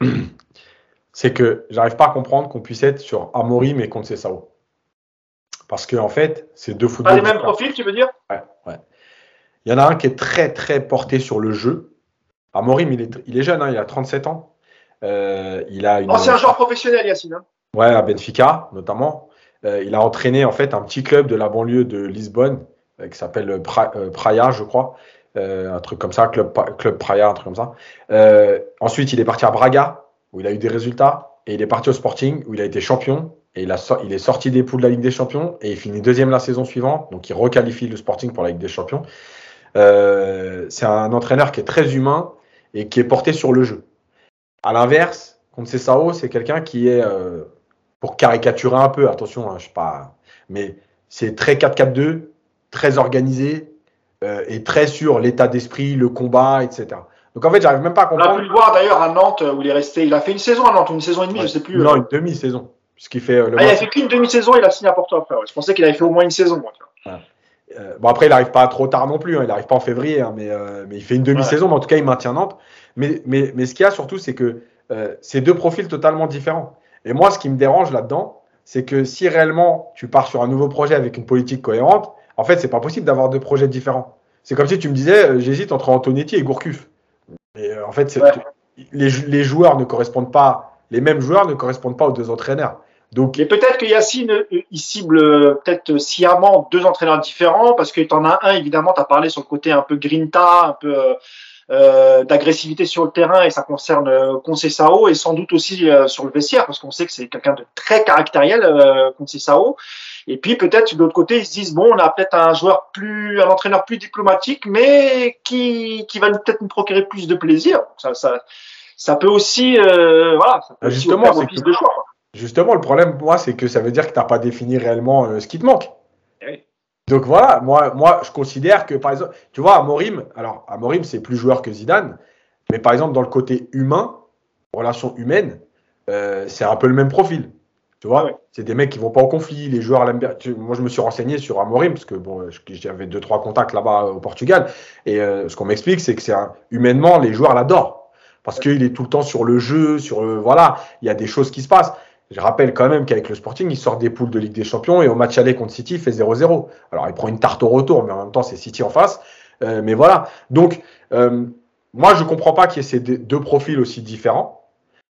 [CLEARS THROAT] c'est que j'arrive pas à comprendre qu'on puisse être sur Amorim et Sao. Parce que en fait, c'est deux footballs. Pas les mêmes profils, tu veux dire? Ouais, ouais. Il y en a un qui est très très porté sur le jeu. Amorim, il est, il est jeune, hein, il a 37 ans. Euh, il a une... Ancien joueur professionnel, Yacine. Hein. Ouais, à Benfica notamment. Euh, il a entraîné en fait un petit club de la banlieue de Lisbonne euh, qui s'appelle pra euh, Praia, je crois. Euh, un truc comme ça, club, club Praia, un truc comme ça. ensuite, il est parti à Braga, où il a eu des résultats, et il est parti au Sporting, où il a été champion, et il, a, il est sorti des poules de la Ligue des Champions, et il finit deuxième la saison suivante, donc il requalifie le Sporting pour la Ligue des Champions. Euh, c'est un entraîneur qui est très humain et qui est porté sur le jeu. À l'inverse, Sao, c'est quelqu'un qui est, euh, pour caricaturer un peu, attention, hein, je sais pas, mais c'est très 4-4-2, très organisé euh, et très sur l'état d'esprit, le combat, etc. Donc en fait, j'arrive même pas à comprendre. On a pu le voir d'ailleurs à Nantes où il est resté. Il a fait une saison à Nantes, une saison et demie, ouais. je sais plus. Non, une demi-saison. Puisqu'il fait. Euh, le ah, il a fait qu'une demi-saison, il a signé à Porto après. Ouais. Je pensais qu'il avait fait au moins une saison. Moi, ouais. euh, bon après, il n'arrive pas trop tard non plus. Hein. Il n'arrive pas en février, hein, mais, euh, mais il fait une demi-saison. Mais en tout cas, il maintient Nantes. Mais, mais, mais ce qu'il y a surtout, c'est que euh, c'est deux profils totalement différents. Et moi, ce qui me dérange là-dedans, c'est que si réellement tu pars sur un nouveau projet avec une politique cohérente, en fait, c'est pas possible d'avoir deux projets différents. C'est comme si tu me disais, euh, j'hésite entre Antonetti et Gourcuff. Et euh, en fait, ouais. les, les, joueurs ne correspondent pas, les mêmes joueurs ne correspondent pas aux deux entraîneurs. Donc, Mais peut-être que Yacine, euh, il cible peut-être sciemment deux entraîneurs différents, parce que tu en as un, évidemment, tu as parlé sur le côté un peu grinta, un peu euh, d'agressivité sur le terrain, et ça concerne euh, et sans doute aussi euh, sur le vestiaire, parce qu'on sait que c'est quelqu'un de très caractériel, Conceição. Et puis peut-être de l'autre côté, ils se disent bon, on a peut-être un joueur plus, un entraîneur plus diplomatique, mais qui, qui va peut-être nous procurer plus de plaisir. Ça, ça, ça peut aussi, euh, voilà. Ça peut justement, aussi que, de choix, justement, le problème, moi, c'est que ça veut dire que tu n'as pas défini réellement euh, ce qui te manque. Oui. Donc voilà, moi, moi, je considère que par exemple, tu vois, Amorim, alors Amorim, c'est plus joueur que Zidane, mais par exemple, dans le côté humain, relation humaine, euh, c'est un peu le même profil. Tu vois, ouais. c'est des mecs qui vont pas en conflit, les joueurs. Moi, je me suis renseigné sur Amorim parce que bon, j'avais deux trois contacts là-bas au Portugal et euh, ce qu'on m'explique, c'est que c'est un... humainement les joueurs l'adorent parce qu'il est tout le temps sur le jeu, sur le voilà, il y a des choses qui se passent. Je rappelle quand même qu'avec le Sporting, il sort des poules de Ligue des Champions et au match aller contre City, il fait 0-0. Alors, il prend une tarte au retour, mais en même temps, c'est City en face. Euh, mais voilà. Donc, euh, moi, je comprends pas qu'il y ait ces deux profils aussi différents.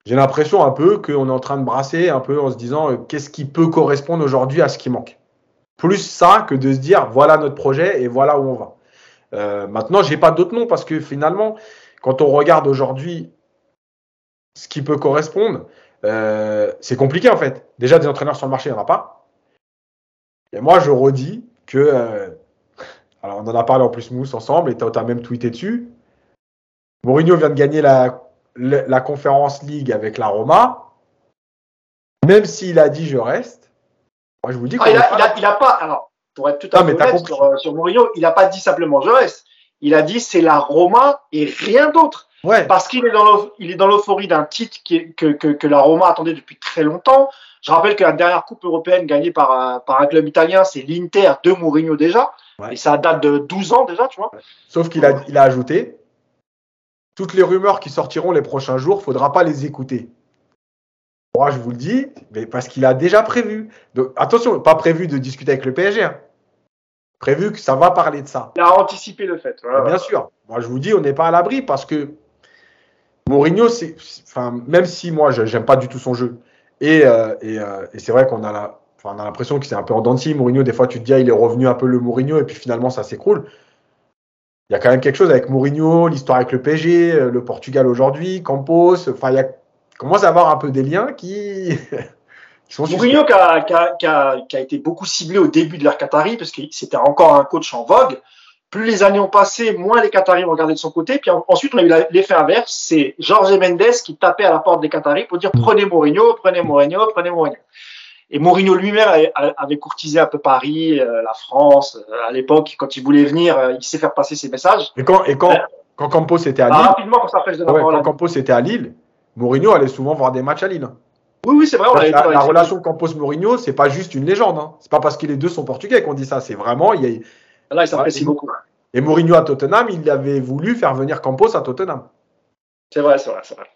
J'ai l'impression un peu qu'on est en train de brasser un peu en se disant euh, qu'est-ce qui peut correspondre aujourd'hui à ce qui manque. Plus ça que de se dire voilà notre projet et voilà où on va. Euh, maintenant, j'ai pas d'autres noms parce que finalement, quand on regarde aujourd'hui ce qui peut correspondre, euh, c'est compliqué en fait. Déjà, des entraîneurs sur le marché, il n'y en a pas. Et moi, je redis que. Euh, [LAUGHS] alors, on en a parlé en plus, Mousse, ensemble, et tu as même tweeté dessus. Mourinho vient de gagner la, la, la Conférence League avec la Roma. Même s'il a dit je reste, moi je vous dis ah, il, a, il, a, il, a, pas. Alors, pour être tout à fait honnête sur, sur, Mourinho, il n'a pas dit simplement je reste. Il a dit c'est la Roma et rien d'autre. Ouais. Parce qu'il est dans l'euphorie d'un titre qui, que, que, que, la Roma attendait depuis très longtemps. Je rappelle que la dernière Coupe européenne gagnée par un, par un club italien, c'est l'Inter de Mourinho déjà. Et ça date de 12 ans déjà, tu vois. Sauf qu'il a, il a ajouté toutes les rumeurs qui sortiront les prochains jours, faudra pas les écouter. Moi, je vous le dis, mais parce qu'il a déjà prévu. Donc, attention, pas prévu de discuter avec le PSG. Hein. Prévu que ça va parler de ça. Il a anticipé le fait. bien sûr. Moi, je vous dis, on n'est pas à l'abri parce que Mourinho, c'est, enfin, même si moi, j'aime pas du tout son jeu, et, euh, euh, et, c'est vrai qu'on a la, enfin, on a l'impression que c'est un peu en denti. Mourinho, des fois, tu te dis, ah, il est revenu un peu le Mourinho, et puis finalement, ça s'écroule. Il y a quand même quelque chose avec Mourinho, l'histoire avec le PSG, euh, le Portugal aujourd'hui, Campos. Enfin, il y a, commence à avoir un peu des liens qui. [LAUGHS] sont Mourinho qui a, qui, a, qui, été beaucoup ciblé au début de l'ère Qatari parce que c'était encore un coach en vogue plus les années ont passé, moins les Qataris ont regardé de son côté. Puis ensuite, on a eu l'effet inverse. C'est Georges Mendes qui tapait à la porte des Qataris pour dire prenez Mourinho, prenez Mourinho, prenez Mourinho. Et Mourinho lui-même avait courtisé un peu Paris, euh, la France. Euh, à l'époque, quand il voulait venir, euh, il sait faire passer ses messages. Et quand, et quand, quand Campos était à Lille, rapidement, quand, quand Campos était à Lille, Mourinho allait souvent voir des matchs à Lille. Oui, oui, c'est vrai. la, la relation Campos-Mourinho, c'est pas juste une légende. Hein. C'est pas parce que les deux sont portugais qu'on dit ça. C'est vraiment, il y a, Là, il s'apprécie beaucoup. Et Mourinho à Tottenham, il avait voulu faire venir Campos à Tottenham. C'est vrai, c'est vrai, c'est vrai.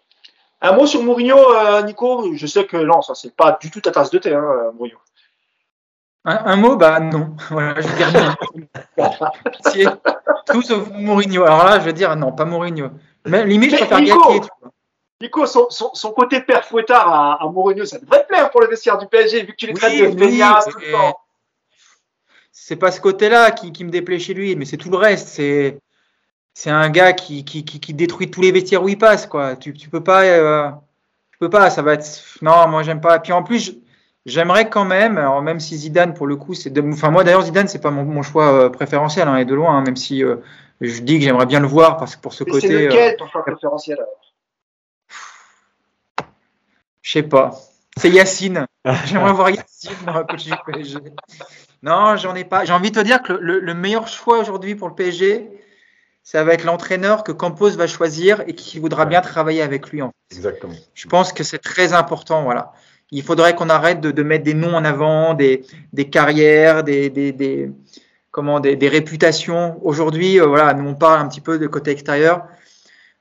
Un mot sur Mourinho, euh, Nico Je sais que non, ça c'est pas du tout ta tasse de thé, hein, euh, Mourinho. Un, mot, bah non. [LAUGHS] Voilà, je vais dire non. [LAUGHS] tout sauf Mourinho. Alors là, je vais dire non, pas Mourinho. Mais limite, je préfère Nico, Nico, son, son, côté père fouettard à, à, Mourinho, ça devrait te plaire pour le vestiaire du PSG, vu que tu les traites de oui, tout le temps c'est pas ce côté-là qui, me déplaît chez lui, mais c'est tout le reste. C'est c'est un gars qui, qui, détruit tous les vestiaires où il passe, quoi. Tu, tu peux pas, euh, tu peux pas. Ça va être. Non, moi j'aime pas. Puis en plus, j'aimerais quand même. Alors même si Zidane, pour le coup, c'est. Enfin moi d'ailleurs Zidane, c'est pas mon, choix euh, préférentiel, hein, et de loin. Hein, même si euh, je dis que j'aimerais bien le voir parce que pour ce côté. C'est lequel ton choix préférentiel Je sais pas. C'est Yacine. [LAUGHS] J'aimerais voir Yacine dans le coach du PSG. Non, j'en ai pas. J'ai envie de te dire que le, meilleur choix aujourd'hui pour le PSG, ça va être l'entraîneur que Campos va choisir et qui voudra bien travailler avec lui. En fait. Exactement. Je pense que c'est très important. Voilà. Il faudrait qu'on arrête de, mettre des noms en avant, des, carrières, des, des, comment, des, réputations. Aujourd'hui, euh, voilà, nous on parle un petit peu de côté extérieur.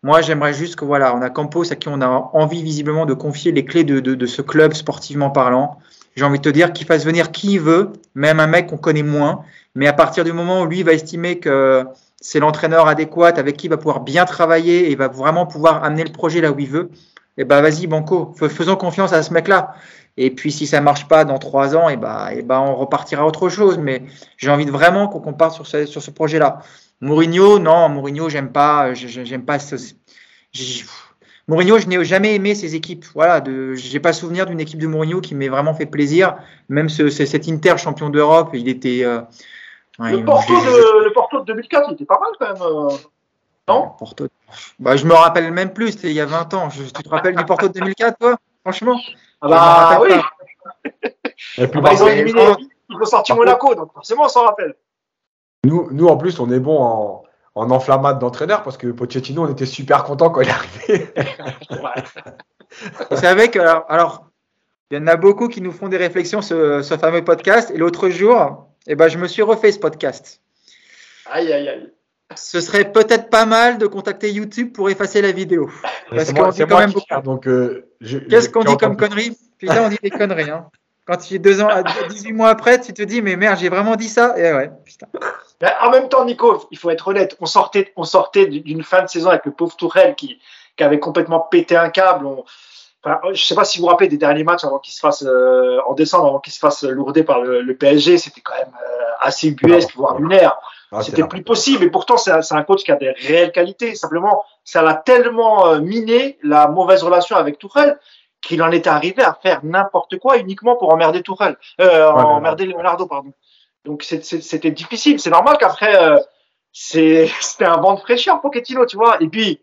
Moi, j'aimerais juste que voilà, on a Campos à qui on a envie visiblement de confier les clés de, ce club sportivement parlant. J'ai envie de te dire qu'il fasse venir qui il veut, même un mec qu'on connaît moins. Mais à partir du moment où lui va estimer que c'est l'entraîneur adéquat avec qui il va pouvoir bien travailler et va vraiment pouvoir amener le projet là où il veut, eh ben vas-y Banco, faisons confiance à ce mec-là. Et puis si ça marche pas dans trois ans, et eh ben, et eh ben on repartira autre chose. Mais j'ai envie de vraiment qu'on parte sur ce, projet-là. Mourinho, non, Mourinho, j'aime pas, j'aime pas Mourinho, je n'ai jamais aimé ses équipes. Voilà, de, j'ai pas souvenir d'une équipe de Mourinho qui m'ait vraiment fait plaisir. Même ce, cet Inter champion d'Europe, il était. Euh, le, Porto de, le, Porto de, 2004, il était pas mal quand même. Euh, non Porto. Bah, je me rappelle même plus. C'était il y a 20 ans. tu te rappelles du Porto de 2004, toi? Franchement? Ah bah oui. Et [LAUGHS] puis, bah, ils ont éliminé. Ils ont sorti Monaco, donc forcément, on s'en rappelle. Nous, nous, en plus, on est bon en, en enflammade d'entraîneur parce que Pochettino, on était super content quand il est arrivé. [LAUGHS] Vous savez que, alors, il y en a beaucoup qui nous font des réflexions sur ce fameux podcast. Et l'autre jour, eh ben, je me suis refait ce podcast. Aïe, aïe, aïe. Ce serait peut-être pas mal de contacter YouTube pour effacer la vidéo. [LAUGHS] Parce qu'on dit quand même beaucoup. Donc, euh, Qu'est-ce qu'on dit comme conneries Puis là, on dit des conneries. Hein. Quand tu es deux ans, 18 [LAUGHS] mois après, tu te dis, mais merde, j'ai vraiment dit ça. Et ouais, putain. en même temps, Nico, il faut être honnête, on sortait, on sortait d'une fin de saison avec le pauvre Tourelle qui, qui avait complètement pété un câble. On, enfin, je ne sais pas si vous vous rappelez des derniers matchs avant qu'il se fasse euh, en décembre, avant qu'il se fasse lourder par le, PSG, c'était quand même euh, assez buesque, voire lunaire. Ah, c'était plus possible. Et pourtant, c'est un, un, coach qui a des réelles qualités. Simplement, ça l'a tellement euh, miné la mauvaise relation avec Tourelle qu'il en était arrivé à faire n'importe quoi uniquement pour emmerder Tourelle, euh, emmerder Leonardo, pardon. Donc c'était difficile. C'est normal qu'après, euh, [LAUGHS] c'était un vent de fraîcheur Pochettino, tu vois. Et puis,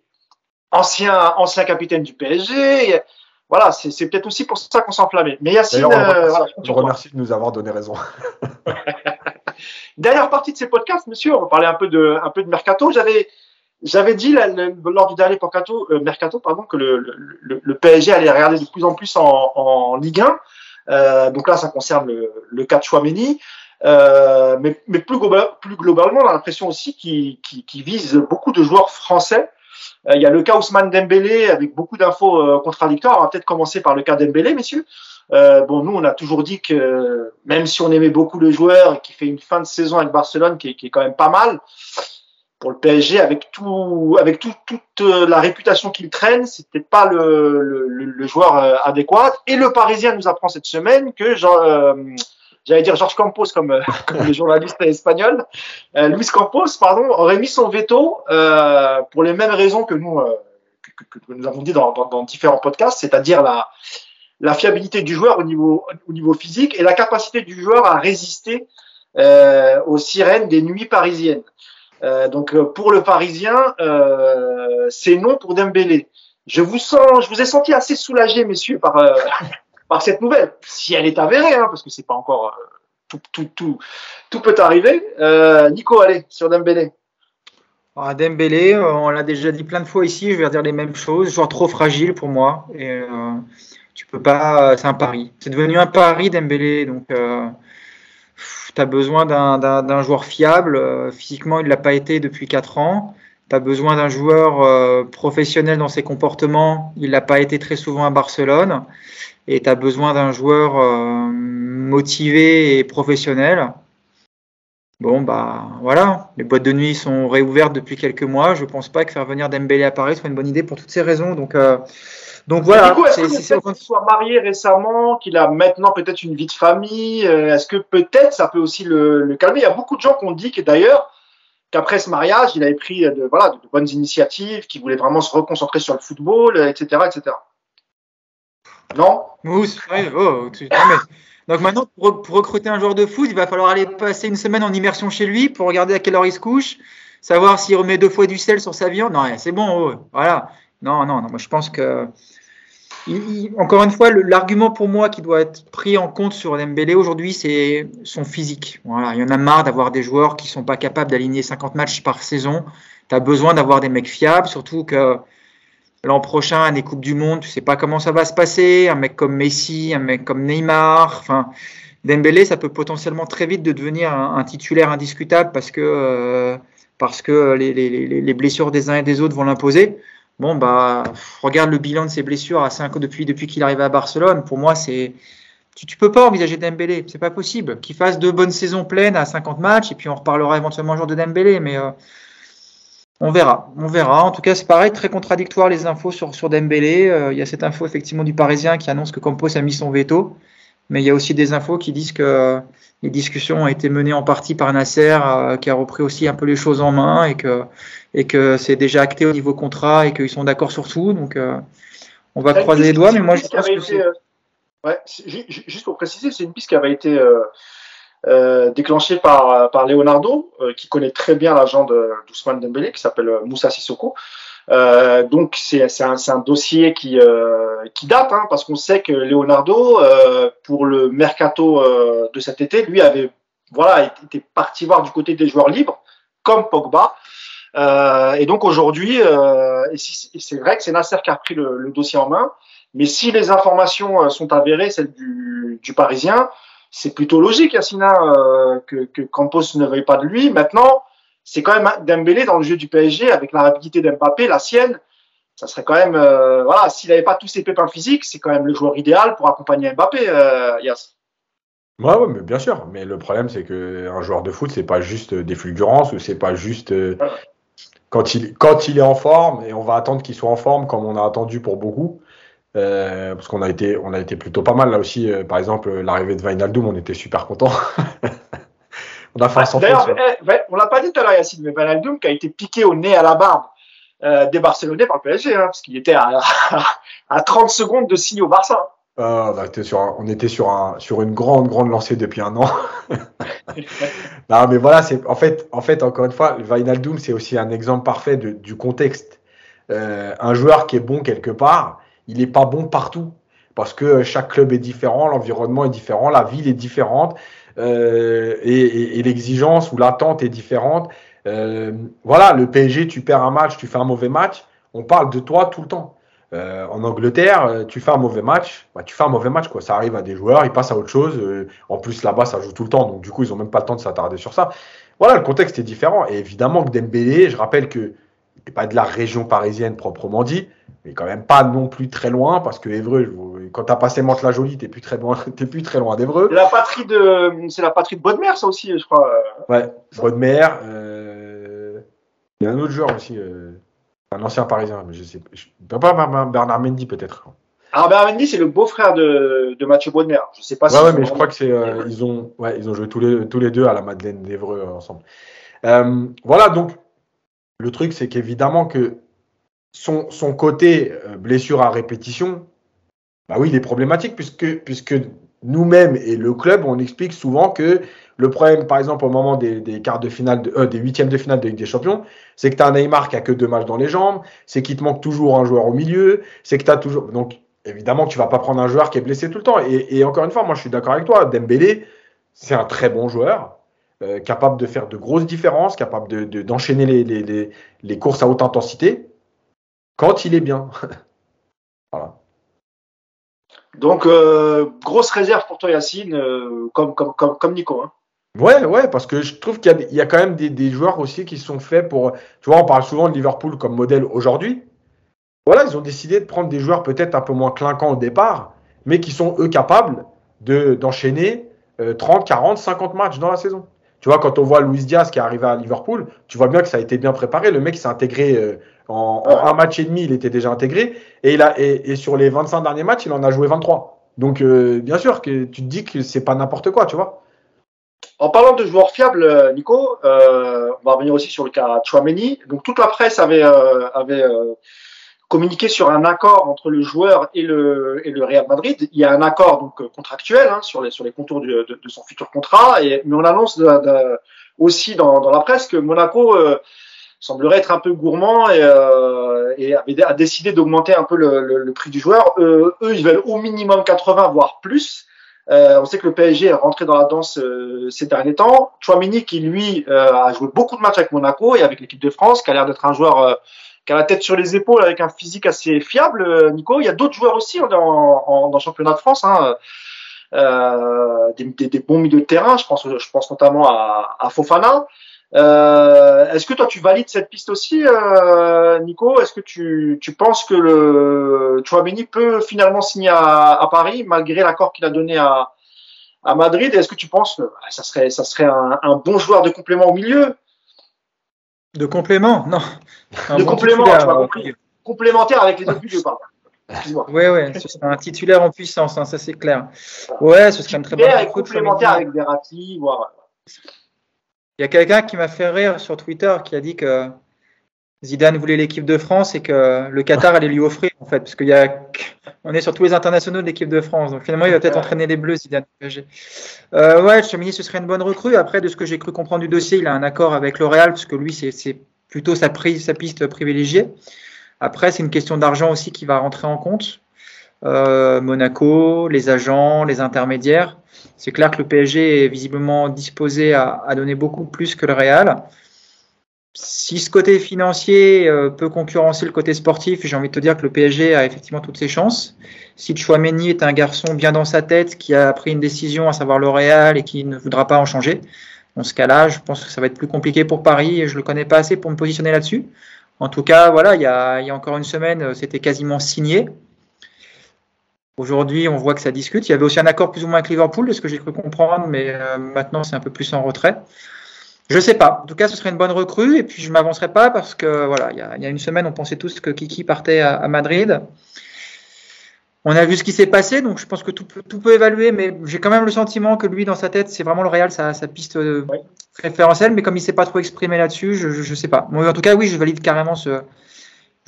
ancien, ancien capitaine du PSG, voilà, c'est peut-être aussi pour ça qu'on s'enflammait. Mais Yacine, euh, voilà, je remercie de nous avoir donné raison. [LAUGHS] Dernière partie de ces podcasts, monsieur, on va parler un peu de, un peu de mercato. J'avais, j'avais dit lors du dernier mercato, euh, mercato pardon, que le, le, le, PSG allait regarder de plus en plus en, en Ligue 1. Euh, donc là, ça concerne le, le cas de Chouameni. Euh, mais, mais plus, plus, globalement, on a l'impression aussi qu'il qu vise beaucoup de joueurs français. Euh, il y a le cas Ousmane Dembélé avec beaucoup d'infos euh, contradictoires. On va peut-être commencer par le cas Dembélé, messieurs. Euh, bon, nous, on a toujours dit que même si on aimait beaucoup le joueur et qui fait une fin de saison avec Barcelone qui est, quand même pas mal, pour le PSG, avec tout, avec tout, toute la réputation qu'il traîne, c'est peut-être pas le, joueur adéquat. Et le Parisien nous apprend cette semaine que genre, euh, j'allais dire Georges Campos comme, euh, [LAUGHS] comme le journaliste espagnol, euh, Luis Campos, pardon, aurait mis son veto euh, pour les mêmes raisons que nous, euh, que, que, nous avons dit dans, dans, dans différents podcasts, c'est-à-dire la, la fiabilité du joueur au niveau, au niveau physique et la capacité du joueur à résister euh, aux sirènes des nuits parisiennes. Donc pour le Parisien, c'est non pour Dembélé. Je vous sens, je vous ai senti assez soulagé, messieurs, par [LAUGHS] par cette nouvelle, si elle est avérée, hein, parce que c'est pas encore euh, tout, tout, tout, tout peut arriver. Euh, Nico, allez sur Dembélé. Ah, Dembélé, euh, on l'a déjà dit plein de fois ici, je vais dire les mêmes choses. Joueur trop fragile pour moi. Et, tu peux pas, c'est un pari. C'est devenu un pari Dembélé, donc tu as besoin d'un joueur fiable. Physiquement, il l'a pas été depuis 4 ans. Tu as besoin d'un joueur professionnel dans ses comportements. Il n'a pas été très souvent à Barcelone et tu as besoin d'un joueur euh, motivé et professionnel. Bon, bah voilà, les boîtes de nuit sont réouvertes depuis quelques mois. Je pense pas que faire venir Dembélé à Paris soit une bonne idée pour toutes ces raisons. Donc, euh, donc voilà. est-ce qu'il soit marié récemment, qu'il a maintenant peut-être une vie de famille euh, Est-ce que peut-être ça peut aussi le, le, calmer? Il y a beaucoup de gens qui ont dit que d'ailleurs, qu'après ce mariage, il avait pris de, voilà, de bonnes initiatives, qu'il voulait vraiment se reconcentrer sur le football, etc. etc. Non oui, oh, tu... non, mais... Donc maintenant, pour, recruter un joueur de foot, il va falloir aller passer une semaine en immersion chez lui pour regarder à quelle heure il se couche, savoir s'il remet deux fois du sel sur sa viande. Non, c'est bon, oh, voilà. Non, non, non, moi je pense que. Encore une fois, l'argument pour moi qui doit être pris en compte sur Dembélé aujourd'hui, c'est son physique. Il y en a marre d'avoir des joueurs qui sont pas capables d'aligner 50 matchs par saison. Tu as besoin d'avoir des mecs fiables, surtout que L'an prochain, des Coupes du Monde, tu sais pas comment ça va se passer. Un mec comme Messi, un mec comme Neymar, enfin, Dembélé, ça peut potentiellement très vite de devenir un, titulaire indiscutable parce que, euh, parce que les, blessures des uns et des autres vont l'imposer. Bon, bah, regarde le bilan de ses blessures à 5 depuis, depuis qu'il est arrivé à Barcelone. Pour moi, c'est, tu, tu peux pas envisager Dembélé. C'est pas possible. Qu'il fasse deux bonnes saisons pleines à 50 matchs et puis on reparlera éventuellement un jour de Dembélé. Mais, euh, on verra, on verra. En tout cas, c'est pareil, très contradictoire les infos sur, sur Dembélé. Euh, il y a cette info effectivement du Parisien qui annonce que Campos a mis son veto, mais il y a aussi des infos qui disent que euh, les discussions ont été menées en partie par Nasser, euh, qui a repris aussi un peu les choses en main et que et que c'est déjà acté au niveau contrat et qu'ils sont d'accord sur tout. Donc, on va croiser les doigts, mais moi je pense que c'est... Ouais, juste pour préciser, c'est une piste qui avait été euh, déclenché par, par Leonardo, euh, qui connaît très bien l'agent d'Ousmane Dembélé, qui s'appelle euh, Moussa Sissoko. Euh, donc c'est un, un, dossier qui, qui date, hein, parce qu'on sait que Leonardo, pour le mercato de cet été, lui avait voilà, était parti voir du côté des joueurs libres, comme Pogba. et donc aujourd'hui, c'est vrai que c'est Nasser qui a pris le, le, dossier en main, mais si les informations sont avérées, celles du, du Parisien, c'est plutôt logique, Yassina, euh, que, que, Campos ne veuille pas de lui. Maintenant, c'est quand même Dembélé dans le jeu du PSG avec la rapidité d'Mbappé, la sienne. Ça serait quand même, euh, voilà, s'il n'avait pas tous ses pépins physiques, c'est quand même le joueur idéal pour accompagner Mbappé, euh, Yass. Ouais, ouais, mais bien sûr. Mais le problème, c'est qu'un joueur de foot, c'est pas juste des fulgurances ou c'est pas juste euh, quand il quand il est en forme et on va attendre qu'il soit en forme comme on a attendu pour beaucoup. Euh, parce qu'on a été, on a été plutôt pas mal là aussi. Euh, par exemple, l'arrivée de Wijnaldum, on était super content. [LAUGHS] on a fait un D'ailleurs, eh, on l'a pas dit tout à l'heure, Yacine, mais Wijnaldum qui a été piqué au nez à la barbe euh, des Barcelonais par le PSG, hein, parce qu'il était à, [LAUGHS] à 30 secondes de signer au Barça. Ah, bah, sur un, on était sur, un, sur une grande, grande lancée depuis un an. [LAUGHS] non, mais voilà, c'est en fait, en fait, encore une fois, Wijnaldum, c'est aussi un exemple parfait de, du contexte. Euh, un joueur qui est bon quelque part, il n'est pas bon partout parce que chaque club est différent, l'environnement est différent, la ville est différente. euh, et, l'exigence ou l'attente est différente. Euh, voilà, le PSG, tu perds un match, tu fais un mauvais match, on parle de toi tout le temps. Euh, en Angleterre, euh, tu fais un mauvais match, bah, tu fais un mauvais match, quoi. Ça arrive à des joueurs, ils passent à autre chose. Euh, en plus, là-bas, ça joue tout le temps, donc du coup, ils ont même pas le temps de s'attarder sur ça. Voilà, le contexte est différent. Et évidemment que Dembélé, je rappelle que n'est pas de la région parisienne proprement dit, mais quand même pas non plus très loin, parce que Évreux, quand tu as passé Mantes-la-Jolie, tu plus très loin, [LAUGHS] plus très loin d'Évreux. La patrie de, c'est la patrie de Bodmer, ça aussi, je crois. Ouais, Bodmer. Euh... Il y a un autre joueur aussi. Euh... Un ancien parisien, mais je sais pas. Bernard Mendy peut-être. Alors Bernard Mendy, c'est le beau-frère de, de Mathieu Bodmer. Je sais pas ouais, si. Ouais, mais je crois que c'est. Euh, ils ont, ouais, ils ont joué tous les, tous les deux à la Madeleine d'Evreux euh, ensemble. Voilà, donc le truc, c'est qu'évidemment que son, son côté blessure à répétition, bah oui, il est problématique puisque, puisque nous-mêmes et le club, on explique souvent que le problème, par exemple, au moment des, des quarts de finale, de, euh, des huitièmes de finale de Ligue des Champions, c'est que tu as un Neymar qui a que deux matchs dans les jambes, c'est qu'il te manque toujours un joueur au milieu, c'est que tu as toujours. Donc, évidemment, tu vas pas prendre un joueur qui est blessé tout le temps. Et, encore une fois, moi, je suis d'accord avec toi. Dembélé, c'est un très bon joueur, euh, capable de faire de grosses différences, capable d'enchaîner de, les, les, les, courses à haute intensité quand il est bien. [LAUGHS] voilà. Donc, euh, grosse réserve pour toi, Yacine, comme, comme, comme, comme Nico. Hein. Ouais, ouais, parce que je trouve qu'il y, a quand même des, joueurs aussi qui sont faits pour. Tu vois, on parle souvent de Liverpool comme modèle aujourd'hui. Voilà, ils ont décidé de prendre des joueurs peut-être un peu moins clinquants au départ, mais qui sont eux capables de, d'enchaîner 30, 40, 50 matchs dans la saison. Tu vois, quand on voit Luis Diaz qui est arrivé à Liverpool, tu vois bien que ça a été bien préparé. Le mec s'est intégré euh, en, un match et demi, il était déjà intégré. Et, il a, et, sur les 25 derniers matchs, il en a joué 23. Donc, euh, bien sûr que tu te dis que c'est pas n'importe quoi, tu vois. En parlant de joueurs fiables, euh, Nico, euh, on va revenir aussi sur le cas Chouameni. Donc toute la presse avait, euh, avait communiqué sur un accord entre le joueur et le, et le Real Madrid. Il y a un accord donc contractuel hein, sur, les, sur les contours de, de, son futur contrat. Et, mais on annonce de, aussi dans, dans, la presse que Monaco semblerait être un peu gourmand et, et avait, a décidé d'augmenter un peu le, le, le, prix du joueur. eux, ils veulent au minimum 80, voire plus. Euh, on sait que le PSG est rentré dans la danse euh, ces derniers temps. Chouamini qui lui euh, a joué beaucoup de matchs avec Monaco et avec l'équipe de France, qui a l'air d'être un joueur qui a la tête sur les épaules avec un physique assez fiable. Nico, il y a d'autres joueurs aussi dans, dans le championnat de France. Hein. Des, des, des, bons milieux de terrain. Je pense, je pense notamment à, à Fofana. Euh, Est-ce que toi tu valides cette piste aussi, euh, Nico? Est-ce que tu, tu, penses que le Chouameni peut finalement signer à, à Paris malgré l'accord qu'il a donné à, à Madrid? Est-ce que tu penses que bah, ça serait, ça serait un, un, bon joueur de complément au milieu? De complément Non. Un de complément, tu m'as compris. Complémentaire avec les deux milieux, pardon. Oui, oui, ce serait un titulaire en puissance, hein, ça c'est clair. Ouais, ce serait un très bon. complémentaire avec Verratti, voire. Il y a quelqu'un qui m'a fait rire sur Twitter qui a dit que Zidane voulait l'équipe de France et que le Qatar allait lui offrir en fait, parce qu'il y a, on est sur tous les internationaux de l'équipe de France, donc finalement il va peut-être entraîner les Bleus Zidane. Euh, ouais, Chemini ce serait une bonne recrue. Après, de ce que j'ai cru comprendre du dossier, il a un accord avec L'Oréal parce que lui c'est plutôt sa prise, sa piste privilégiée. Après, c'est une question d'argent aussi qui va rentrer en compte. Euh, Monaco, les agents, les intermédiaires. C'est clair que le PSG est visiblement disposé à, donner beaucoup plus que le Real. Si ce côté financier euh, peut concurrencer le côté sportif, j'ai envie de te dire que le PSG a effectivement toutes ses chances. Si Chouameni est un garçon bien dans sa tête, qui a pris une décision, à savoir le et qui ne voudra pas en changer, dans ce cas-là, je pense que ça va être plus compliqué pour Paris et je ne le connais pas assez pour me positionner là-dessus. En tout cas, voilà, il y a, encore une semaine, c'était quasiment signé. Aujourd'hui, on voit que ça discute. Il y avait aussi un accord plus ou moins avec Liverpool, de ce que j'ai cru comprendre, mais euh, maintenant c'est un peu plus en retrait. Je sais pas. En tout cas, ce serait une bonne recrue. Et puis, je m'avancerai pas parce que voilà, il y, a, une semaine, on pensait tous que Kiki partait à, Madrid. On a vu ce qui s'est passé, donc je pense que tout, peut évaluer, mais j'ai quand même le sentiment que lui, dans sa tête, c'est vraiment le Real, sa, piste euh, référentielle. Mais comme il s'est pas trop exprimé là-dessus, je, ne sais pas. en tout cas, oui, je valide carrément ce,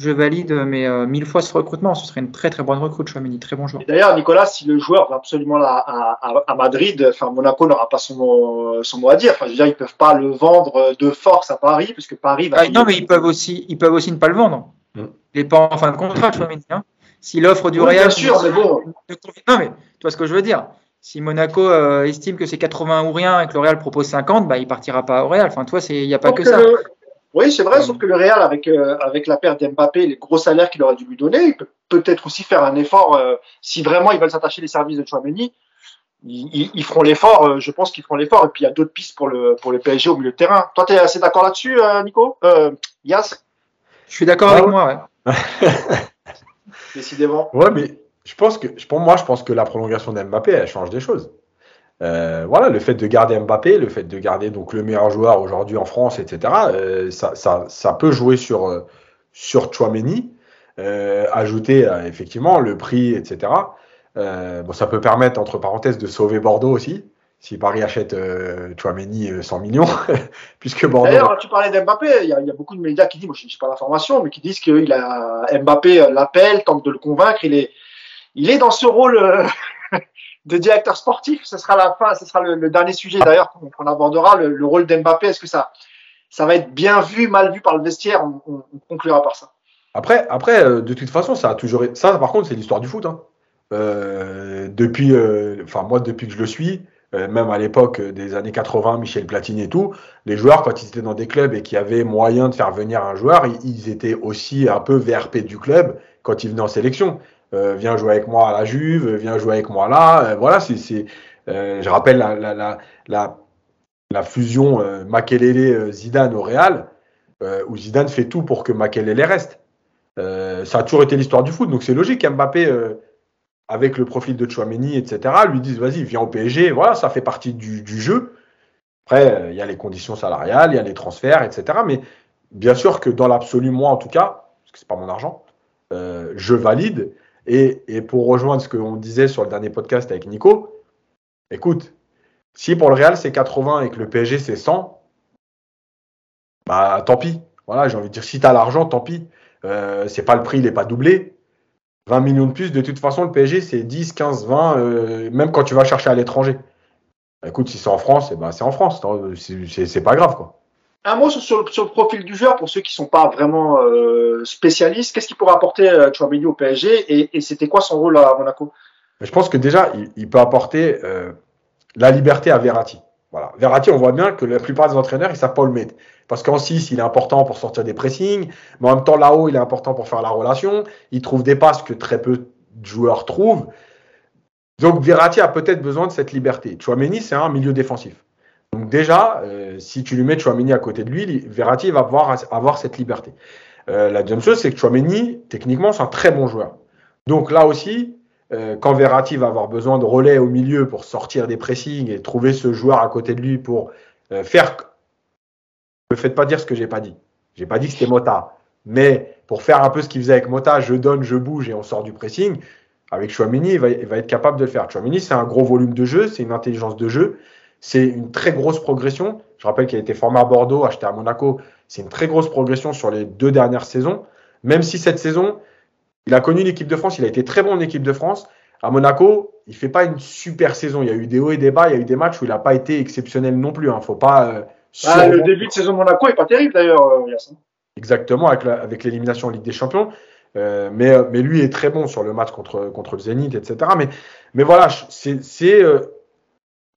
je valide mais euh, mille fois ce recrutement. Ce serait une très très bonne recrute, Chouamini, très bon joueur. D'ailleurs, Nicolas, si le joueur va absolument là à, à, Madrid, enfin Monaco n'aura pas son mot, son mot à dire. Enfin, je veux dire, ils peuvent pas le vendre de force à Paris, puisque Paris va. Ah, non, mais ils peuvent aussi, ils peuvent aussi ne pas le vendre. Mm. Il n'est pas en fin de contrat, Chouamini. Hein. S'il offre du oui, Bien sûr, c'est bon. Non, mais tu vois ce que je veux dire. Si Monaco euh, estime que c'est 80 ou rien et que le Real propose 50, bah, il partira pas au Real. Enfin, toi, il n'y a pas que, ça. Oui, c'est vrai, sauf que le Real, avec, euh, avec la perte d'Mbappé, les gros salaires qu'il aurait dû lui donner, il peut peut-être aussi faire un effort, euh, si vraiment ils veulent s'attacher les services de Chouameni, ils, ils, feront l'effort, je pense qu'ils feront l'effort, et puis il y a d'autres pistes pour le, pour le PSG au milieu de terrain. Toi, tu es assez d'accord là-dessus, Nico? Yas? Je suis d'accord avec moi, ouais. [LAUGHS] Décidément. Ouais, mais je pense que, pour moi, je pense que la prolongation d'Mbappé, elle change des choses. Euh, voilà, le fait de garder Mbappé, le fait de garder donc le meilleur joueur aujourd'hui en France, etc. Euh, ça, ça, ça, peut jouer sur euh, sur Chouameni, ajouter effectivement le prix, etc. bon, ça peut permettre entre parenthèses de sauver Bordeaux aussi. Si Paris achète Chouameni 100 millions, [LAUGHS] puisque Bordeaux. D'ailleurs, tu parlais d'Mbappé, il y, a, beaucoup de médias qui disent, moi je n'ai pas l'information, mais qui disent que il a Mbappé l'appelle, tente de le convaincre, il est il est dans ce rôle euh, de directeur sportif. Ce sera la fin, ce sera le, dernier sujet d'ailleurs qu'on abordera, le, rôle d'Mbappé. Est-ce que ça, ça va être bien vu, mal vu par le vestiaire? On, conclura par ça. Après, après, euh, de toute façon, ça a toujours. Ça, par contre, c'est l'histoire du foot. Hein. Euh, depuis, enfin moi, depuis que je le suis, même à l'époque des années 80, Michel Platini et tout, les joueurs, quand ils étaient dans des clubs et qu'il y avait moyen de faire venir un joueur, ils étaient aussi un peu VRP du club quand ils venaient en sélection. Euh, viens jouer avec moi à la Juve, viens jouer avec moi là. Euh, voilà, c'est, euh, je rappelle la, la, la, la fusion Makelele-Zidane au Real, où Zidane fait tout pour que Makelele reste. ça a toujours été l'histoire du foot, donc c'est logique Mbappé, avec le profil de Chouameni, etc., lui disent vas-y, viens au PSG. Voilà, ça fait partie du, jeu. Après, il y a les conditions salariales, il y a les transferts, etc. Mais bien sûr que dans l'absolu, moi en tout cas, parce que c'est pas mon argent, je valide. Et, pour rejoindre ce qu'on disait sur le dernier podcast avec Nico, écoute, si pour le Real c'est 80 et que le PSG c'est 100, bah tant pis. Voilà, j'ai envie de dire, si tu as l'argent, tant pis. Euh, c'est pas le prix, il n'est pas doublé. 20 millions de plus, de toute façon, le PSG c'est 10, 15, 20, même quand tu vas chercher à l'étranger. Bah, écoute, si c'est en France, eh ben, c'est en France. C'est pas grave, quoi. Un mot sur, le profil du joueur pour ceux qui sont pas vraiment euh, spécialistes. Qu'est-ce qu'il pourrait apporter euh, Chouameni au PSG et, c'était quoi son rôle à Monaco? Je pense que déjà il, peut apporter euh, la liberté à Verratti. Voilà. Verratti, on voit bien que la plupart des entraîneurs ils savent pas le mettre parce qu'en 6 il est important pour sortir des pressings, mais en même temps là-haut il est important pour faire la relation. Il trouve des passes que très peu de joueurs trouvent. Donc Verratti a peut-être besoin de cette liberté. Chouameni c'est un milieu défensif. Donc déjà, euh, si tu lui mets Chouameni à côté de lui, Verratti va pouvoir avoir cette liberté. Euh, la deuxième chose, c'est que Chouameni, techniquement, c'est un très bon joueur. Donc là aussi, euh, quand Verratti va avoir besoin de relais au milieu pour sortir des pressings et trouver ce joueur à côté de lui pour faire... Ne faites pas dire ce que j'ai pas dit. J'ai pas dit que c'était Mota. Mais pour faire un peu ce qu'il faisait avec Mota, je donne, je bouge et on sort du pressing, avec Chouameni, il va, il va être capable de le faire. Chouameni, c'est un gros volume de jeu, c'est une intelligence de jeu. C'est une très grosse progression. Je rappelle qu'il a été formé à Bordeaux, acheté à Monaco. C'est une très grosse progression sur les deux dernières saisons. Même si cette saison, il a connu l'équipe de France, il a été très bon en équipe de France. À Monaco, il fait pas une super saison. Il y a eu des hauts et des bas. Il y a eu des matchs où il n'a pas été exceptionnel non plus. Il hein. Faut pas. Euh, ah, le début de saison de Monaco est pas terrible d'ailleurs, euh, Exactement, avec l'élimination en Ligue des Champions. Euh, mais, mais lui est très bon sur le match contre, contre le Zénith, etc. Mais, mais voilà, c'est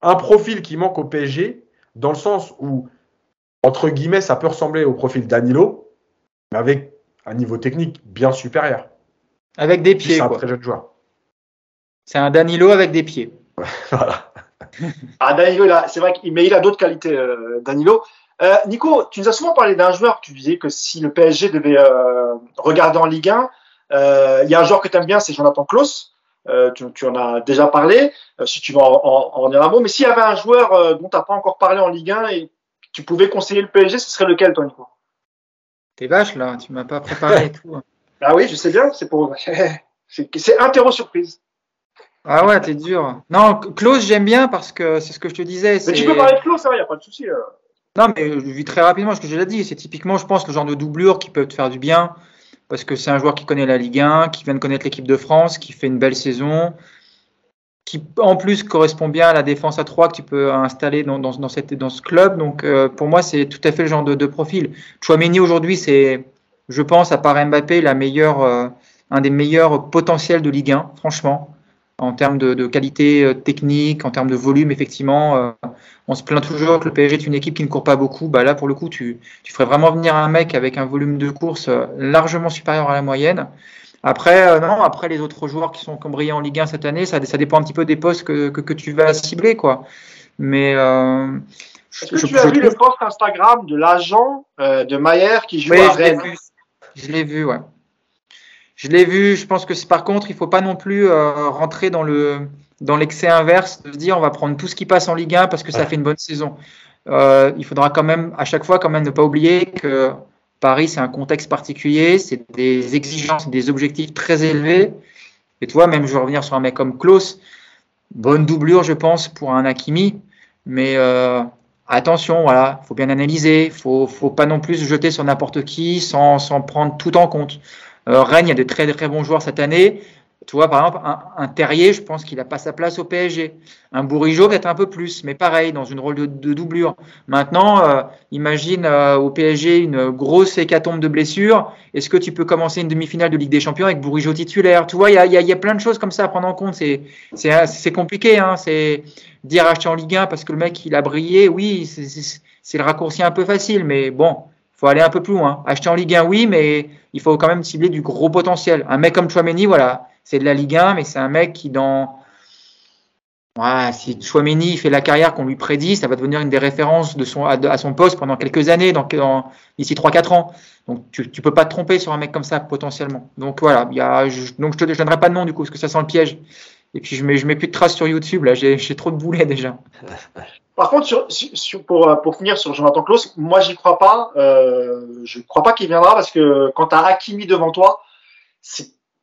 un profil qui manque au PSG, dans le sens où, entre guillemets, ça peut ressembler au profil d'Anilo, mais avec un niveau technique bien supérieur. Avec des pieds. C'est un très jeune joueur. C'est un Danilo avec des pieds. [LAUGHS] voilà. [LAUGHS] ah, Danilo, c'est vrai qu'il il a d'autres qualités, euh, Danilo. Euh, Nico, tu nous as souvent parlé d'un joueur, tu disais que si le PSG devait euh, regarder en Ligue 1, il y a un joueur que tu aimes bien, c'est Jonathan Klaus. Euh, tu, en as déjà parlé, euh, si tu veux en, en, dire un mot. Mais s'il y avait un joueur euh, dont tu n'as pas encore parlé en Ligue 1 et tu pouvais conseiller le PSG, ce serait lequel, toi, Nico? T'es vache, là, tu m'as pas préparé [LAUGHS] tout. Hein. Ah oui, je sais bien, c'est pour. [LAUGHS] c'est interro surprise. Ah ouais, t'es dur. Non, Klaus, j'aime bien parce que c'est ce que je te disais. Mais tu peux parler de Klaus, il n'y a pas de souci. Non, mais je vis très rapidement ce que j'ai déjà dit. C'est typiquement, je pense, le genre de doublure qui peut te faire du bien parce que c'est un joueur qui connaît la Ligue 1, qui vient de connaître l'équipe de France, qui fait une belle saison, qui en plus correspond bien à la défense à 3 que tu peux installer dans, ce club. Donc euh, pour moi, c'est tout à fait le genre de, profil. Chouameni aujourd'hui, c'est, je pense, à part Mbappé, euh, un des meilleurs potentiels de Ligue 1, franchement. En termes de, qualité euh, technique, en termes de volume, effectivement. Euh, on se plaint toujours que le PSG est une équipe qui ne court pas beaucoup. Bah là, pour le coup, tu, tu ferais vraiment venir un mec avec un volume de course euh, largement supérieur à la moyenne. Après, non, après les autres joueurs qui sont brillés en Ligue 1 cette année, ça, ça dépend un petit peu des postes que, que, tu vas cibler, quoi. Mais euh, est-ce que tu as vu le post Instagram de l'agent de Mayer qui joue à Rennes Je l'ai vu, ouais. Je l'ai vu. Je pense que par contre, il faut pas non plus euh, rentrer dans le dans l'excès inverse de se dire on va prendre tout ce qui passe en Ligue 1 parce que ça fait une bonne saison. Euh, il faudra quand même à chaque fois quand même ne pas oublier que Paris c'est un contexte particulier, c'est des exigences, des objectifs très élevés. Et tu vois, même je vais revenir sur un mec comme Klaus, bonne doublure je pense pour un Hakimi, mais euh, attention, voilà, faut bien analyser, faut faut pas non plus se jeter sur n'importe qui sans sans prendre tout en compte. Euh, Rennes, il y a de très très bons joueurs cette année. Tu vois, par exemple, un, Terrier, je pense qu'il n'a pas sa place au PSG. Un Bourigeau, peut-être un peu plus, mais pareil, dans une rôle de, doublure. Maintenant, euh, imagine euh, au PSG une grosse hécatombe de blessures. Est-ce que tu peux commencer une demi-finale de Ligue des Champions avec Bourigeau titulaire? Tu vois, il y a, y a, plein de choses comme ça à prendre en compte. C'est compliqué. Hein. C'est dire acheter en Ligue 1 parce que le mec, il a brillé. Oui, c'est le raccourci un peu facile, mais bon, faut aller un peu plus loin. Acheter en Ligue 1, oui, mais il faut quand même cibler du gros potentiel. Un mec comme Chouameni, voilà, c'est de la Ligue 1, mais c'est un mec qui, dans. Ouais, si Chouameni fait la carrière qu'on lui prédit, ça va devenir une des références de son, à, son poste pendant quelques années, dans, d'ici 3-4 ans. Donc tu, tu peux pas te tromper sur un mec comme ça potentiellement. Donc voilà, il y je, donc je te je donnerai pas de nom du coup, parce que ça sent le piège. Et puis je mets, je mets plus de traces sur YouTube, là, j'ai, j'ai trop de boulets déjà. [LAUGHS] Par contre, sur, sur, pour, euh, pour finir sur Jonathan Klaus, moi j'y crois pas. Euh, je crois pas qu'il viendra parce que quand tu as Hakimi devant toi,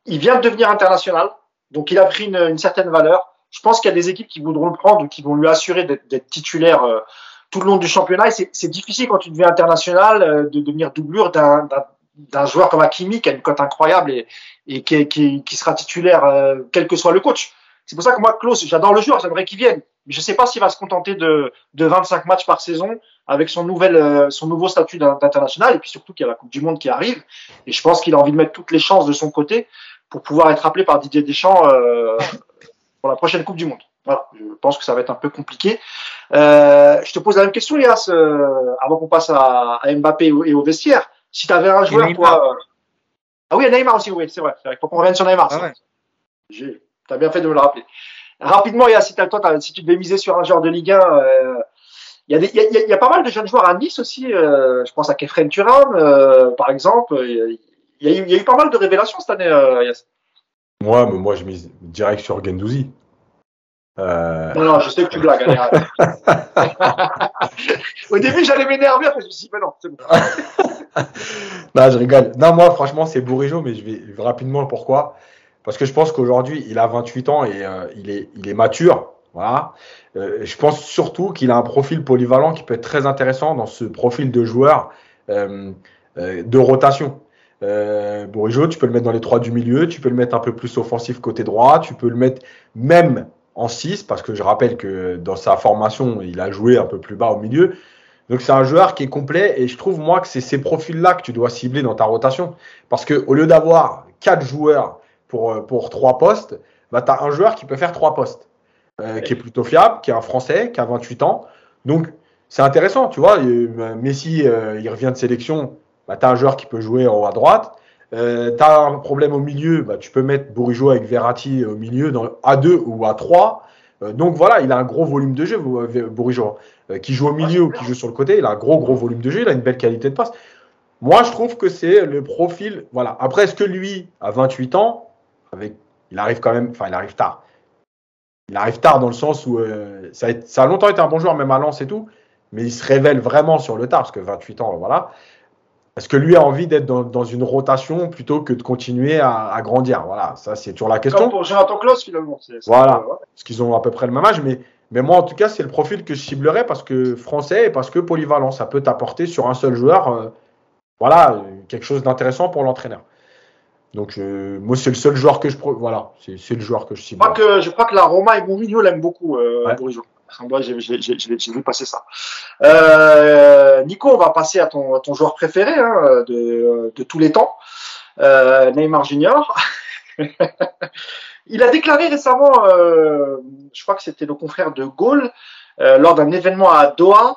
il vient de devenir international, donc il a pris une, certaine valeur. Je pense qu'il y a des équipes qui voudront le prendre ou qui vont lui assurer d'être titulaire euh, tout le long du championnat. Et c'est difficile quand tu deviens international euh, de devenir doublure d'un joueur comme Hakimi qui a une cote incroyable et, qui, qui, sera titulaire quel que soit le coach. C'est pour ça que moi, Klaus, j'adore le joueur, j'aimerais qu'il vienne. Mais je ne sais pas s'il va se contenter de, de 25 matchs par saison avec son, nouvel, euh, son nouveau statut d'international. Et puis surtout qu'il y a la Coupe du Monde qui arrive. Et je pense qu'il a envie de mettre toutes les chances de son côté pour pouvoir être appelé par Didier Deschamps euh, [LAUGHS] pour la prochaine Coupe du Monde. Voilà, je pense que ça va être un peu compliqué. Euh, je te pose la même question, Léas, euh, avant qu'on passe à, à, Mbappé et au, vestiaire. Si tu avais un joueur, toi. Euh, ah oui, Neymar aussi, oui, c'est vrai. Il faut qu'on revienne sur Neymar. Ah ouais. Tu as bien fait de me le rappeler. Rapidement, a, si, toi, si tu devais miser sur un joueur de Ligue 1, euh, il, y a des, il, y a, y, a pas mal de jeunes joueurs à Nice aussi. Euh, je pense à Kefren Turam, euh, par exemple. Il y, a eu, il y, a eu, pas mal de révélations cette année, euh, Yass. Moi, mais moi, je mise direct sur Gendouzi. Euh... Non, non, je sais que tu blagues. [LAUGHS] Au début, j'allais m'énerver, après je me suis dit, mais non, c'est bon. [LAUGHS] non, je rigole. Non, moi, franchement, c'est Bourigeau, mais je vais rapidement pourquoi. Parce que je pense qu'aujourd'hui, il a 28 ans et euh, il, est, il est mature. Voilà. Euh, je pense surtout qu'il a un profil polyvalent qui peut être très intéressant dans ce profil de joueur euh, euh de rotation. Euh, Bourigeau, tu peux le mettre dans les trois du milieu, tu peux le mettre un peu plus offensif côté droit, tu peux le mettre même en 6, parce que je rappelle que dans sa formation, il a joué un peu plus bas au milieu. Donc c'est un joueur qui est complet et je trouve moi que c'est ces profils-là que tu dois cibler dans ta rotation. Parce que au lieu d'avoir quatre joueurs pour, euh, pour trois postes, bah, tu as un joueur qui peut faire trois postes, euh, qui est plutôt fiable, qui est un Français, qui a 28 ans. Donc, c'est intéressant, tu vois. Euh, Messi, il revient de sélection, bah, tu as un joueur qui peut jouer en haut à droite. Euh, tu as un problème au milieu, bah, tu peux mettre Bourigeau avec Verratti au milieu dans A2 ou A3. donc voilà, il a un gros volume de jeu, Bourigeau. qui joue au milieu ou qui joue sur le côté, il a un gros, gros volume de jeu, il a une belle qualité de passe. Moi, je trouve que c'est le profil. Voilà. Après, est-ce que lui, à 28 ans, avec, il arrive quand même, enfin, il arrive tard. Il arrive tard dans le sens où euh, ça, a, ça, a, longtemps été un bon joueur, même à Lens et tout, mais il se révèle vraiment sur le tard, parce que 28 ans, voilà. Est-ce que lui a envie d'être dans, dans, une rotation plutôt que de continuer à, à grandir Voilà, ça c'est toujours la question. Comme pour Jonathan Klaus finalement. voilà, parce qu'ils ont à peu près le même âge, mais, mais moi en tout cas c'est le profil que je ciblerais parce que français et parce que polyvalent, ça peut t'apporter sur un seul joueur, euh, voilà, quelque chose d'intéressant pour l'entraîneur. Donc euh, moi c'est le seul joueur que je voilà c'est le joueur que je cible. Je crois que je crois que la Roma et Mourinho l'aiment beaucoup euh, ouais. J'ai vu passer ça. Euh, Nico, on va passer à ton, à ton joueur préféré hein, de, de, tous les temps, euh, Neymar Junior. [LAUGHS] il a déclaré récemment, euh, je crois que c'était le confrère de Gaulle, euh, lors d'un événement à Doha,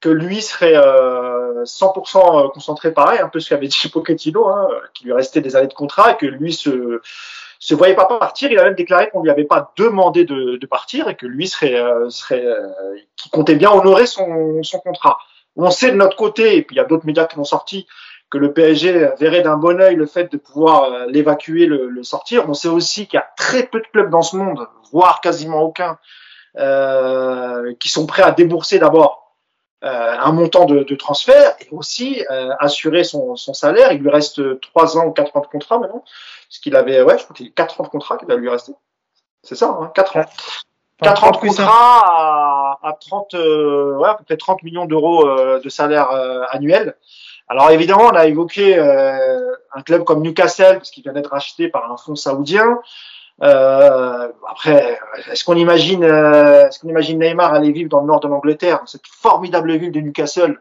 que lui serait 100% concentré pareil, un peu ce qu'avait dit [LAUGHS] Pochettino, hein, qui lui restait des années de contrat et que lui se se voyait pas partir. Il a même déclaré qu'on lui avait pas demandé de, de partir et que lui serait, serait qui comptait bien honorer son, son contrat. On sait de notre côté, et puis il y a d'autres médias qui l'ont sorti, que le PSG verrait d'un bon oeil le fait de pouvoir euh, l'évacuer, le, sortir. On sait aussi qu'il y a très peu de clubs dans ce monde, voire quasiment aucun, euh, qui sont prêts à débourser d'abord euh, un montant de, transfert et aussi assurer son, salaire. Il lui reste trois ans ou quatre ans de contrat maintenant, ce qu'il avait, ouais, je crois qu'il y a quatre ans de contrat qui va lui rester. C'est ça, hein, quatre ans. 4 ans de contrat à, à 30, ouais, à peu près 30 millions d'euros de salaire annuel. Alors évidemment, on a évoqué euh, un club comme Newcastle, parce qu'il vient d'être racheté par un fonds saoudien. Euh, après, est-ce qu'on imagine, euh, est-ce qu'on imagine Neymar aller vivre dans le nord de l'Angleterre, dans cette formidable ville de Newcastle?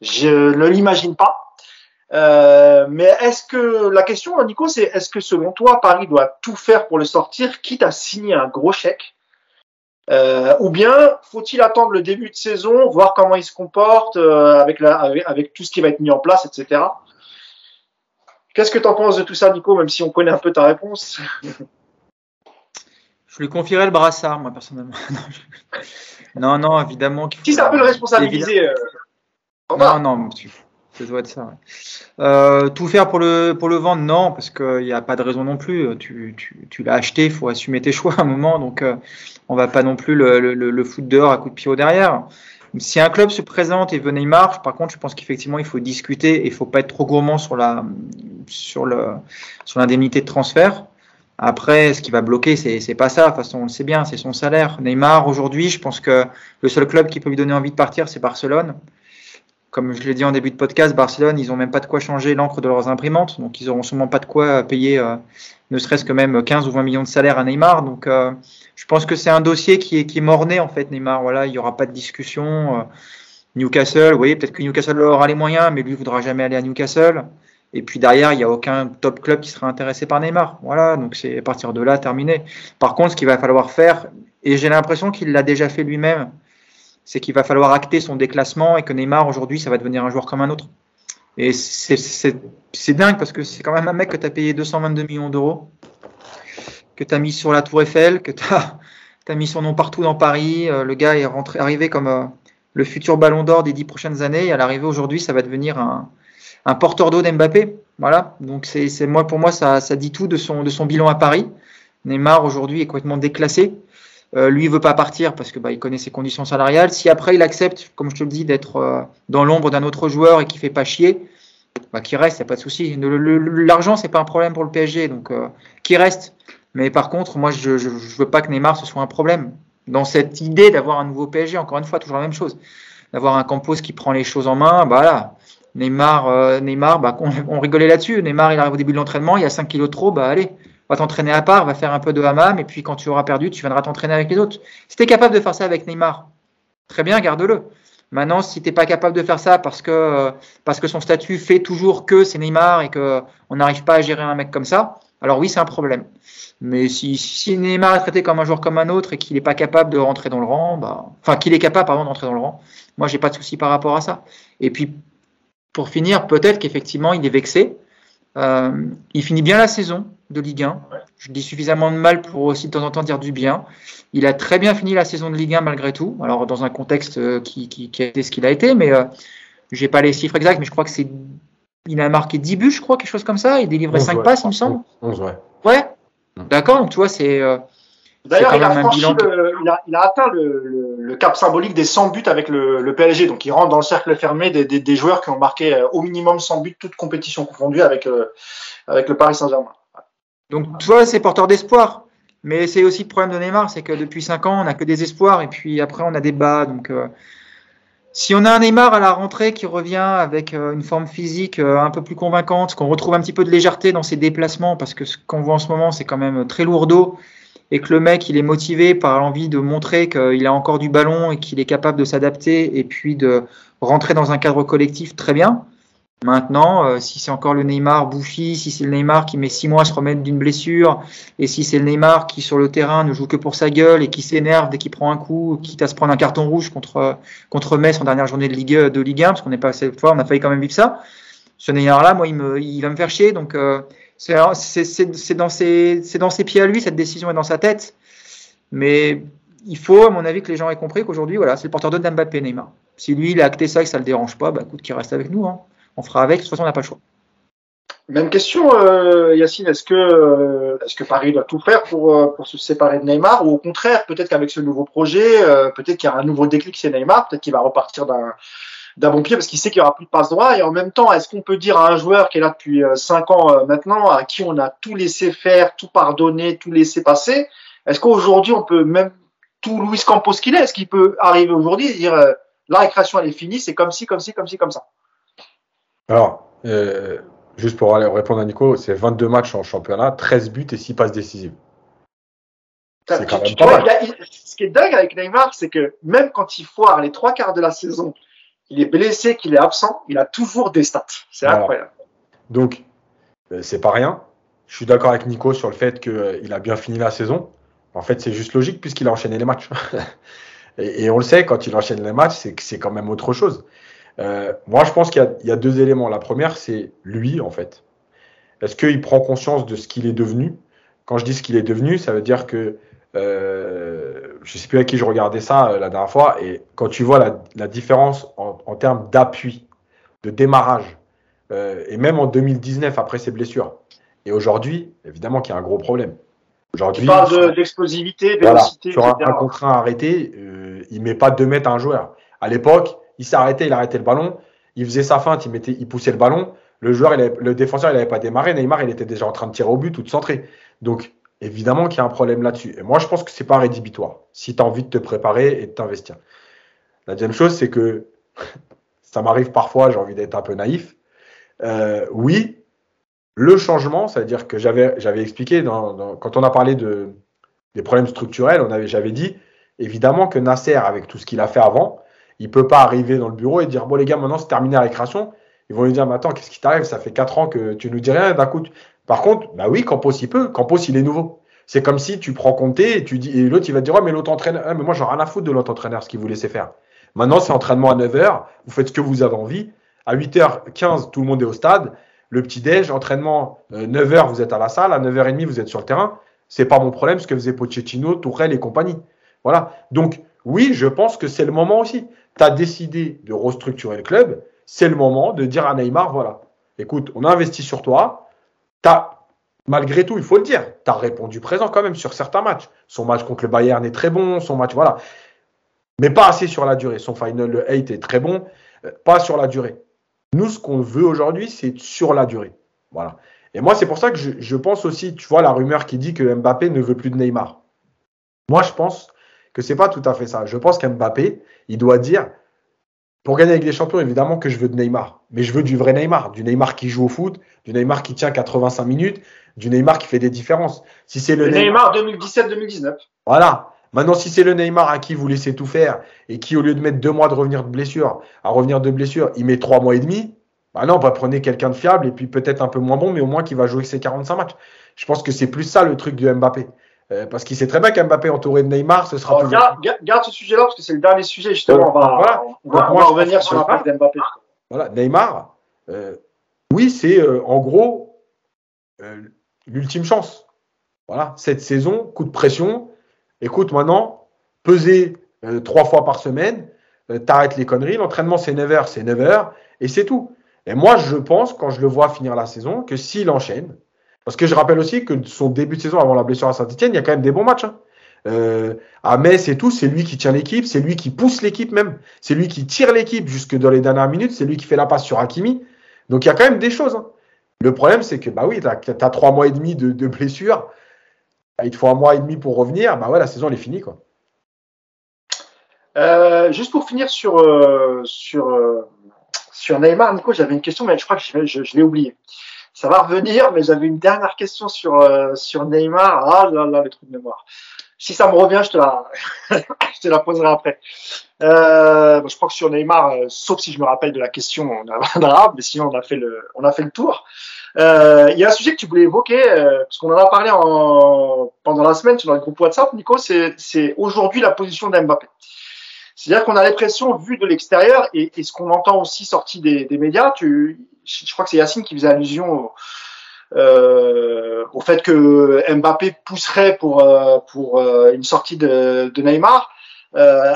Je ne l'imagine pas. mais est-ce que la question, Nico, c'est est-ce que selon toi, Paris doit tout faire pour le sortir, quitte à signer un gros chèque? Euh, ou bien faut-il attendre le début de saison, voir comment il se comporte euh, avec, la, avec, tout ce qui va être mis en place, etc. Qu'est-ce que tu en penses de tout ça, Nico, même si on connaît un peu ta réponse? Je lui confierais le brassard, moi, personnellement. [LAUGHS] non, non, évidemment. Si ça peut le responsabiliser. Euh, non, non, ça doit être ça. Euh, tout faire pour le, pour le vendre, non, parce qu'il n'y a pas de raison non plus. Tu, tu, tu l'as acheté, il faut assumer tes [LAUGHS] choix à un moment. Donc, euh, on va pas non plus le, le, le foot dehors à coup de pied au derrière. Si un club se présente et veut Neymar, par contre, je pense qu'effectivement, il faut discuter et il faut pas être trop gourmand sur la sur l'indemnité de transfert. Après, ce qui va bloquer, c'est c'est pas ça. De toute façon, on le sait bien, c'est son salaire. Neymar aujourd'hui, je pense que le seul club qui peut lui donner envie de partir, c'est Barcelone comme je l'ai dit en début de podcast, Barcelone, ils n'ont même pas de quoi changer l'encre de leurs imprimantes, donc ils n'auront sûrement pas de quoi payer euh, ne serait-ce que même 15 ou 20 millions de salaire à Neymar. Donc euh, je pense que c'est un dossier qui est, qui est morné en fait, Neymar. Voilà, il n'y aura pas de discussion. Euh, Newcastle, oui, peut-être que Newcastle aura les moyens, mais lui ne voudra jamais aller à Newcastle. Et puis derrière, il n'y a aucun top club qui sera intéressé par Neymar. Voilà, donc c'est à partir de là terminé. Par contre, ce qu'il va falloir faire, et j'ai l'impression qu'il l'a déjà fait lui-même, c'est qu'il va falloir acter son déclassement et que Neymar aujourd'hui ça va devenir un joueur comme un autre. Et c'est dingue parce que c'est quand même un mec que tu as payé 222 millions d'euros, que tu as mis sur la Tour Eiffel, que tu as, [LAUGHS] mis son nom partout dans Paris. Euh, le gars est rentré, arrivé comme euh, le futur ballon d'or des dix prochaines années. Et à l'arrivée aujourd'hui, ça va devenir un, un porteur d'eau d'Mbappé. Voilà. Donc c'est moi pour moi ça, ça dit tout de son, de son bilan à Paris. Neymar aujourd'hui est complètement déclassé. Euh, lui, il veut pas partir parce que bah, il connaît ses conditions salariales. Si après il accepte, comme je te le dis, d'être euh, dans l'ombre d'un autre joueur et qui fait pas chier, bah, qui reste, il a pas de souci. L'argent, c'est pas un problème pour le PSG, donc euh, qui reste. Mais par contre, moi, je, je, veux pas que Neymar ce soit un problème. Dans cette idée d'avoir un nouveau PSG, encore une fois, toujours la même chose, d'avoir un Campos qui prend les choses en main, bah. Neymar, Neymar, bah, on, rigolait là-dessus. Neymar, il arrive au début de l'entraînement, il y a 5 kilos de trop, bah allez, va t'entraîner à part, va faire un peu de hammam, et puis quand tu auras perdu, tu viendras t'entraîner avec les autres. Si tu capable de faire ça avec Neymar, très bien, garde-le. Maintenant, si tu pas capable de faire ça parce que, parce que son statut fait toujours que c'est Neymar et qu'on n'arrive pas à gérer un mec comme ça, alors oui, c'est un problème. Mais si, si, Neymar est traité comme un joueur comme un autre et qu'il n'est pas capable de rentrer dans le rang, bah, enfin qu'il est capable pardon, d'entrer dans le rang, moi j'ai pas de souci par rapport à ça. Et puis pour finir, peut-être qu'effectivement il est vexé. Euh, il finit bien la saison, de Ligue 1. Je dis suffisamment de mal pour aussi de temps en temps dire du bien. Il a très bien fini la saison de Ligue 1 malgré tout. Alors dans un contexte euh, qui, qui, qui a été ce qu'il a été, mais euh, j'ai pas les chiffres exacts, mais je crois que c'est il a marqué 10 buts, je crois, quelque chose comme ça. Il délivrait 5 passes, il me semble. 11, ouais. Ouais. D'accord, donc tu vois, c'est. Euh, D'ailleurs, il, il, il, a atteint le, le, cap symbolique des 100 buts avec le, le, PSG. Donc, il rentre dans le cercle fermé des, des, des joueurs qui ont marqué euh, au minimum 100 buts, toutes compétitions confondues avec, avec le Paris Saint-Germain. Donc, tu vois, c'est porteur d'espoir. Mais c'est aussi le problème de Neymar, c'est que depuis 5 ans, on n'a que des espoirs et puis après, on a des bas. Donc, euh, si on a un Neymar à la rentrée qui revient avec euh, une forme physique euh, un peu plus convaincante, qu'on retrouve un petit peu de légèreté dans ses déplacements, parce que ce qu'on voit en ce moment, c'est quand même très lourdeau, et que le mec, il est motivé par l'envie de montrer qu'il a encore du ballon et qu'il est capable de s'adapter et puis de rentrer dans un cadre collectif très bien, Maintenant, euh, si c'est encore le Neymar bouffi, si c'est le Neymar qui met six mois à se remettre d'une blessure, et si c'est le Neymar qui sur le terrain ne joue que pour sa gueule et qui s'énerve dès qu'il prend un coup, quitte à se prendre un carton rouge contre contre Metz en dernière journée de Ligue de Ligue 1, parce qu'on n'est pas assez fort, on a failli quand même vivre ça. Ce Neymar-là, moi, il, va me faire chier. Donc, euh, c'est dans, ses, dans ses pieds à lui, cette décision est dans sa tête. Mais il faut, à mon avis, que les gens aient compris qu'aujourd'hui, voilà, c'est le porteur de Mbappé, Neymar. Si lui, il a acté ça et que ça le dérange pas, bah, écoute, qu'il reste avec nous. Hein on fera avec. De toute façon, on n'a pas le choix. Même question, euh, Yacine. Est-ce que, euh, est-ce que Paris doit tout faire pour, euh, pour se séparer de Neymar ou au contraire, peut-être qu'avec ce nouveau projet, peut-être qu'il y a un nouveau déclic chez Neymar, peut-être qu'il va repartir d'un d'un bon pied parce qu'il sait qu'il n'y aura plus de passe droit et en même temps est-ce qu'on peut dire à un joueur qui est là depuis 5 ans maintenant à qui on a tout laissé faire tout pardonné tout laissé passer est-ce qu'aujourd'hui on peut même tout Luis Campos qu'il est? Est-ce qu'il peut arriver aujourd'hui et dire la récréation elle est finie c'est comme ci comme ci comme ci comme ça? Alors, euh, juste pour aller répondre à Nico, c'est 22 matchs en championnat, 13 buts et 6 passes décisives. C'est quand même pas mal. ce qui est dingue avec Neymar, c'est que même quand il foire les trois quarts de la saison, il est blessé, qu'il est absent, il a toujours des stats. C'est incroyable. Donc, euh, c'est pas rien. Je suis d'accord avec Nico sur le fait qu'il euh, a bien fini la saison. En fait, c'est juste logique puisqu'il a enchaîné les matchs. [LAUGHS] et, et, on le sait, quand il enchaîne les matchs, c'est quand même autre chose. Euh, moi, je pense qu'il y, y, a deux éléments. La première, c'est lui, en fait. Est-ce qu'il prend conscience de ce qu'il est devenu? Quand je dis ce qu'il est devenu, ça veut dire que euh, je ne sais plus à qui je regardais ça euh, la dernière fois, et quand tu vois la, la différence en, en termes d'appui, de démarrage, euh, et même en 2019 après ses blessures, et aujourd'hui, évidemment qu'il y a un gros problème. Aujourd'hui, tu parles d'explosivité, de, vélocité, sur un, un, contrat arrêté, euh, il met pas deux mètres à un joueur. À l'époque, il s'arrêtait, il arrêtait le ballon, il faisait sa feinte, il, mettait, il poussait le ballon. Le joueur, le défenseur, il n'avait pas démarré. Neymar, il était déjà en train de tirer au but ou de centrer. Donc, évidemment qu'il y a un problème là-dessus. Et moi, je pense que c'est pas rédhibitoire si tu as envie de te préparer et de t'investir. La deuxième chose, c'est que [LAUGHS] ça m'arrive parfois, j'ai envie d'être un peu naïf. Euh, oui, le changement, c'est-à-dire que j'avais, expliqué quand on a parlé de, des problèmes structurels, j'avais dit évidemment que Nasser, avec tout ce qu'il a fait avant, il peut pas arriver dans le bureau et dire bon les gars maintenant c'est terminé la récréation. Ils vont lui dire mais attends qu'est-ce qui t'arrive? Ça fait 4 ans que tu nous dis rien d'un. Par contre bah oui Campos il peut. Campos il est nouveau. C'est comme si tu prends Comté et tu dis et l'autre il va te dire ouais mais l'autre entraîneur mais moi j'en ai rien à foutre de l'autre entraîneur ce qu'il vous laissait faire. Maintenant c'est entraînement à 9h, vous faites ce que vous avez envie. À 8h15 tout le monde est au stade. Le petit déj, entraînement 9h euh, vous êtes à la salle, à 9h30 vous êtes sur le terrain. C'est pas mon problème ce que faisait Pochettino, Tourelle et compagnie. Voilà. Donc oui, je pense que c'est le moment aussi tu as décidé de restructurer le club, c'est le moment de dire à Neymar, voilà, écoute, on a investi sur toi, tu malgré tout, il faut le dire, tu as répondu présent quand même sur certains matchs. Son match contre le Bayern est très bon, son match, voilà. Mais pas assez sur la durée. Son final 8 est très bon, euh, pas sur la durée. Nous, ce qu'on veut aujourd'hui, c'est sur la durée. Voilà. Et moi, c'est pour ça que je, pense aussi, tu vois, la rumeur qui dit que Mbappé ne veut plus de Neymar. Moi, je pense que c'est pas tout à fait ça. Je pense qu'Mbappé, il doit dire, pour gagner avec les champions, évidemment que je veux de Neymar. Mais je veux du vrai Neymar, du Neymar qui joue au foot, du Neymar qui tient 85 minutes, du Neymar qui fait des différences. Si c'est le, le, Neymar, 2017-2019. Voilà. Maintenant, si c'est le Neymar à qui vous laissez tout faire et qui, au lieu de mettre deux mois de revenir de blessure, à revenir de blessure, il met trois mois et demi, bah non, bah prenez quelqu'un de fiable et puis peut-être un peu moins bon, mais au moins qui va jouer ses 45 matchs. Je pense que c'est plus ça le truc de Mbappé. Euh, parce qu'il sait très bien qu'Mbappé entouré de Neymar, ce sera plus. Garde, garde, ce sujet-là parce que c'est le dernier sujet justement. on va, voilà. on va, on va revenir sur la part d'Mbappé. Voilà, Neymar, euh, oui, c'est euh, en gros l'ultime chance. Voilà, cette saison, coup de pression. Écoute, maintenant, peser trois fois par semaine, t'arrêtes les conneries. L'entraînement, c'est 9 heures, c'est 9 heures, et c'est tout. Et moi, je pense, quand je le vois finir la saison, que s'il enchaîne, parce que je rappelle aussi que son début de saison avant la blessure à Saint-Etienne, il y a quand même des bons matchs. Hein. Euh, à Metz et tout, c'est lui qui tient l'équipe, c'est lui qui pousse l'équipe même, c'est lui qui tire l'équipe jusque dans les dernières minutes, c'est lui qui fait la passe sur Hakimi. Donc il y a quand même des choses. Hein. Le problème, c'est que bah oui, tu as, trois mois et demi de, blessure, il te faut un mois et demi pour revenir, bah ouais, la saison elle est finie quoi. Euh, juste pour finir sur euh, sur Neymar, Nico, j'avais une question, mais je crois que je, je, je l'ai oublié ça va revenir, mais j'avais une dernière question sur, euh, sur Neymar. Ah là là, les trucs de mémoire. Si ça me revient, je te la, [LAUGHS] je te la poserai après. Euh, je crois que sur Neymar, euh, sauf si je me rappelle de la question en arabe, [LAUGHS] mais sinon on a fait le, on a fait le tour. Euh, il y a un sujet que tu voulais évoquer, euh, parce qu'on en a parlé en, pendant la semaine sur le groupe WhatsApp, Nico, c'est aujourd'hui la position d'Mbappé. C'est-à-dire qu'on a l'impression, vu de l'extérieur, et, et, ce qu'on entend aussi sorti des, des médias, tu, je crois que c'est Yacine qui faisait allusion au, euh, au fait que Mbappé pousserait pour, euh, pour euh, une sortie de, de Neymar, euh,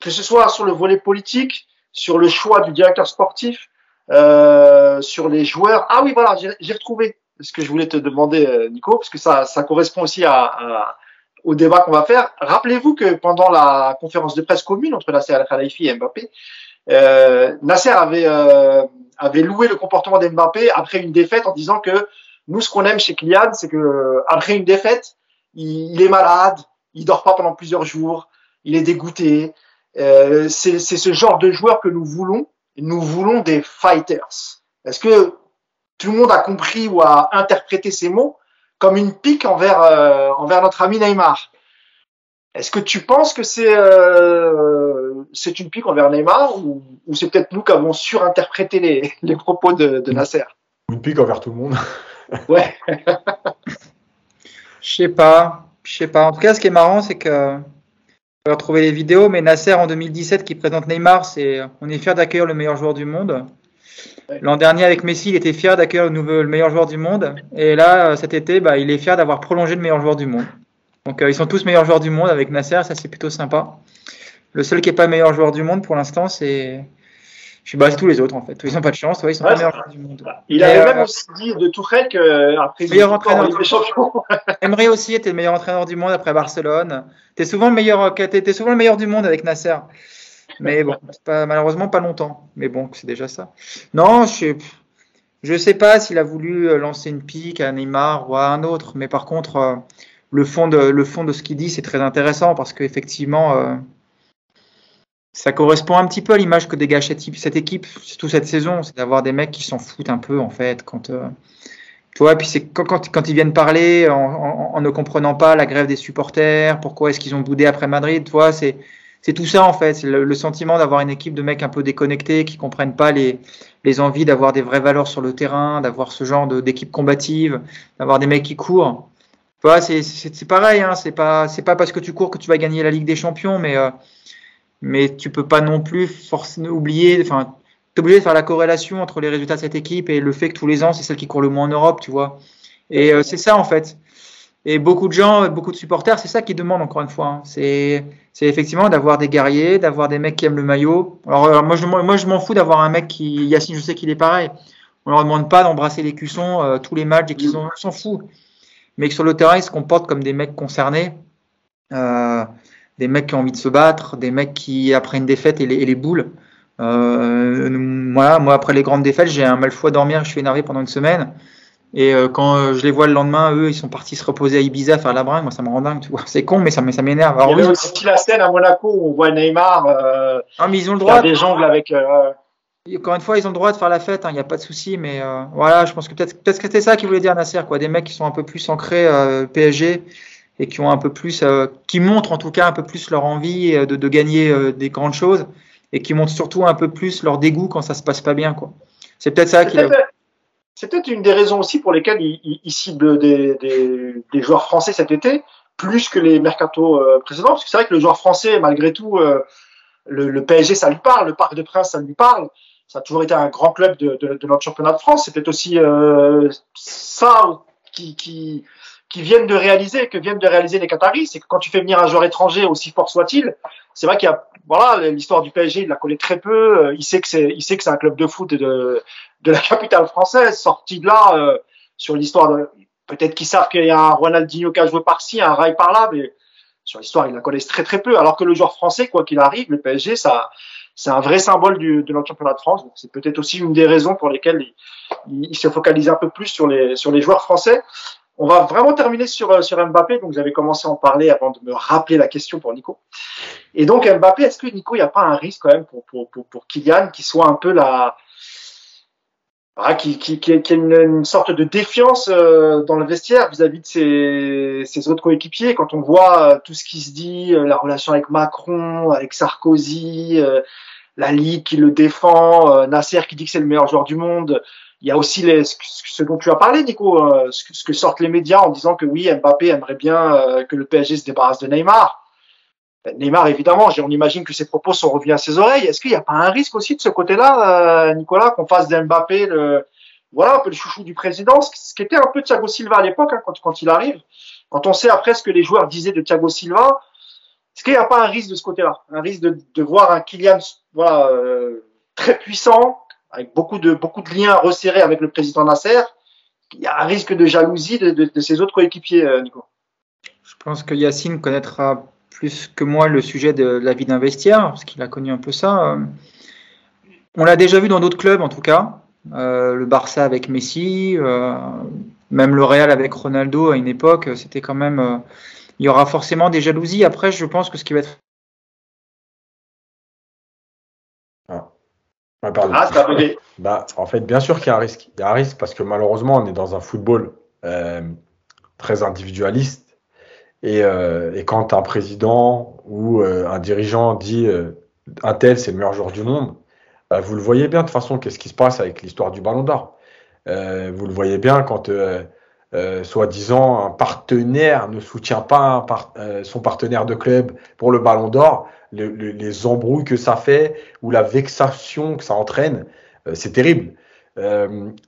que ce soit sur le volet politique, sur le choix du directeur sportif, euh, sur les joueurs. Ah oui, voilà, j'ai retrouvé ce que je voulais te demander, Nico, parce que ça, ça correspond aussi à, à au débat qu'on va faire. Rappelez-vous que pendant la conférence de presse commune entre Nasser Al-Khelaifi et Mbappé, euh, Nasser avait, euh, avait loué le comportement d'Mbappé après une défaite en disant que nous, ce qu'on aime chez Kylian, c'est que après une défaite, il, il, est malade, il dort pas pendant plusieurs jours, il est dégoûté. Euh, c'est ce genre de joueur que nous voulons. Nous voulons des fighters. Est-ce que tout le monde a compris ou a interprété ces mots comme une pique envers, euh, envers notre ami Neymar? Est-ce que tu penses que c'est euh, c'est une pique envers Neymar ou, ou c'est peut-être nous qui avons surinterprété les, [LAUGHS] les propos de, de Nasser? Une pique envers tout le monde. [LAUGHS] ouais. Je sais pas, je sais pas. En tout cas, ce qui est marrant, c'est que on va retrouver les vidéos, mais Nasser en 2017 qui présente Neymar, c'est on est fier d'accueillir le meilleur joueur du monde. L'an dernier, avec Messi, il était fier d'accueillir le, nouveau, le meilleur joueur du monde. Et là, euh, cet été, bah, il est fier d'avoir prolongé le meilleur joueur du monde. Donc, euh, ils sont tous meilleurs joueurs du monde avec Nasser. Ça, c'est plutôt sympa. Le seul qui n'est pas meilleur joueur du monde pour l'instant, c'est. Je suis basé tous les autres en fait. Ils n'ont pas de chance. Ouais, ils sont Ouais, pas meilleurs joueurs du monde. Il Mais, avait euh, même aussi dit de Tourelle qu'après Meilleur entraîneur. champions. [LAUGHS] Emery aussi était le meilleur entraîneur du monde après Barcelone. T'es souvent le meilleur, t'es souvent le meilleur du monde avec Nasser. Mais bon, pas, malheureusement pas longtemps. Mais bon, c'est déjà ça. Non, je je sais pas s'il a voulu euh, lancer une pique à Neymar ou à un autre. Mais par contre, euh, le fond de, le fond de ce qu'il dit, c'est très intéressant parce qu'effectivement, euh, ça correspond un petit peu à l'image que dégage cette, équipe- surtout cette saison. C'est d'avoir des mecs qui s'en foutent un peu en fait quand. euh, tu puis c'est quand, quand, quand ils viennent parler en, en, en ne comprenant pas la grève des supporters, pourquoi est-ce qu'ils ont boudé après Madrid, tu c'est c'est tout ça en fait, c'est le, le sentiment d'avoir une équipe de mecs un peu déconnectés qui comprennent pas les, les envies d'avoir des vraies valeurs sur le terrain, d'avoir ce genre de- d'équipe combative, d'avoir des mecs qui courent. Tu vois, c'est pareil, hein, c'est pas c'est pas parce que tu cours que tu vas gagner la Ligue des Champions, mais euh, mais tu peux pas non plus forcément oublier, enfin, t'es obligé de faire la corrélation entre les résultats de cette équipe et le fait que tous les ans c'est celle qui court le moins en Europe, tu vois. Et euh, c'est ça en fait. Et beaucoup de gens, beaucoup de supporters, c'est ça qu'ils demandent encore une fois. hein. C'est c'est effectivement d'avoir des guerriers, d'avoir des mecs qui aiment le maillot. Alors, euh, moi je moi, je m'en fous d'avoir un mec qui Yacine, je sais qu'il est pareil. On leur demande pas d'embrasser les cuissons euh, tous les matchs et qu'ils on s'en fout. Mais que sur le terrain ils se comportent comme des mecs concernés. Euh, des mecs qui ont envie de se battre, des mecs qui, après une défaite, et les, et les boules. Euh, moi, moi, après les grandes défaites, j'ai un mal fou à dormir, je suis énervé pendant une semaine. Et euh, quand euh, je les vois le lendemain, eux, ils sont partis se reposer à Ibiza, faire la bringue, moi, ça me rend dingue, tu vois. C'est con, mais ça, mais ça m'énerve. Il y avait aussi la scène à Monaco où on voit Neymar euh, non, mais ils ont le droit. des jongles avec. euh, Encore une fois, ils ont le droit de faire la fête, il n'y a pas de souci, mais euh, voilà, je pense que peut-être peut-être que c'était ça qu'il voulait dire Nasser, quoi. Des mecs qui sont un peu plus ancrés euh, PSG et qui ont un peu plus, euh, qui montrent en tout cas un peu plus leur envie euh, de, de gagner euh, des grandes choses et qui montrent surtout un peu plus leur dégoût quand ça se passe pas bien, quoi. C'est peut-être ça qui. c'est peut-être une des raisons aussi pour lesquelles il, il, il cible des, des, des joueurs français cet été, plus que les mercatos euh, précédents, parce que c'est vrai que le joueur français, malgré tout, le, le PSG, ça lui parle, le Parc de Prince, ça lui parle. Ça a toujours été un grand club de, de, de notre championnat de France. C'est peut-être aussi euh, ça qui, qui, qui viennent de réaliser, que viennent de réaliser les Qataris, c'est que quand tu fais venir un joueur étranger, aussi fort soit-il, c'est vrai qu'il y a, voilà, l'histoire du PSG, il la connaît très peu. euh, Il sait que c'est, il sait que c'est un club de foot de, de la [LAUGHS] capitale française. Sorti de là, euh, sur l'histoire de, peut-être qu'ils savent qu'il y a un Ronaldinho qui a joué par-ci, un Rai par-là, mais sur l'histoire, ils la connaissent très très peu. Alors que le joueur français, quoi qu'il arrive, le PSG, ça, c'est un vrai symbole du, de notre championnat de France. C'est peut-être aussi une des raisons pour lesquelles il, il, il un peu plus sur les, sur les joueurs français. On va vraiment terminer sur, euh, sur Mbappé. Donc, j'avais commencé à en parler avant de me rappeler la question pour Nico. Et donc, Mbappé, est-ce que Nico, il n'y a pas un risque quand même pour, pour, pour, Kylian qui soit un peu la, ah, qui, qui, qui, qui a une, sorte de défiance euh, dans le vestiaire vis-à-vis de ses, ses autres coéquipiers? Quand on voit euh, tout ce qui se dit, la relation avec Macron, avec Sarkozy, la Ligue qui le défend, Nasser qui dit que c'est le meilleur joueur du monde. Il y a aussi les, ce, dont tu as parlé, Nico, ce, ce, que sortent les médias en disant que oui, Mbappé aimerait bien que le PSG se débarrasse de Neymar. Neymar, évidemment, on imagine que ses propos sont revenus à ses oreilles. Est-ce qu'il n'y a pas un risque aussi de ce côté-là, euh, Nicolas, qu'on fasse d'Mbappé le, voilà, un peu le chouchou du président, ce qui était un peu Thiago Silva à l'époque, hein, quand, quand il arrive. Quand on sait après ce que les joueurs disaient de Thiago Silva, est-ce qu'il n'y a pas un risque de ce côté-là? Un risque de, de, voir un Kylian voilà, euh, très puissant, avec beaucoup de, beaucoup de liens resserrés avec le président Nasser. Il y a un risque de jalousie de, de, de ses autres coéquipiers, euh, Nico. Je pense que Yacine connaîtra plus que moi le sujet de la vie d'un vestiaire, parce qu'il a connu un peu ça. Euh, on l'a déjà vu dans d'autres clubs, en tout cas. Euh, le Barça avec Messi, euh, même le Real avec Ronaldo à une époque, c'était quand même. Euh, il y aura forcément des jalousies. Après, je pense que ce qui va être. Ah, bah, en fait, bien sûr qu'il y a un risque. Il y a un risque parce que malheureusement, on est dans un football euh, très individualiste et, euh, et quand un président ou euh, un dirigeant dit un tel c'est le meilleur joueur du monde, bah, vous le voyez bien de toute façon qu'est-ce qui se passe avec l'histoire du Ballon d'Or? Vous le voyez bien quand euh, soi-disant un partenaire ne soutient pas un par, son partenaire de club pour le Ballon d'Or, le, le, les embrouilles que ça fait ou la vexation que ça entraîne, c'est terrible.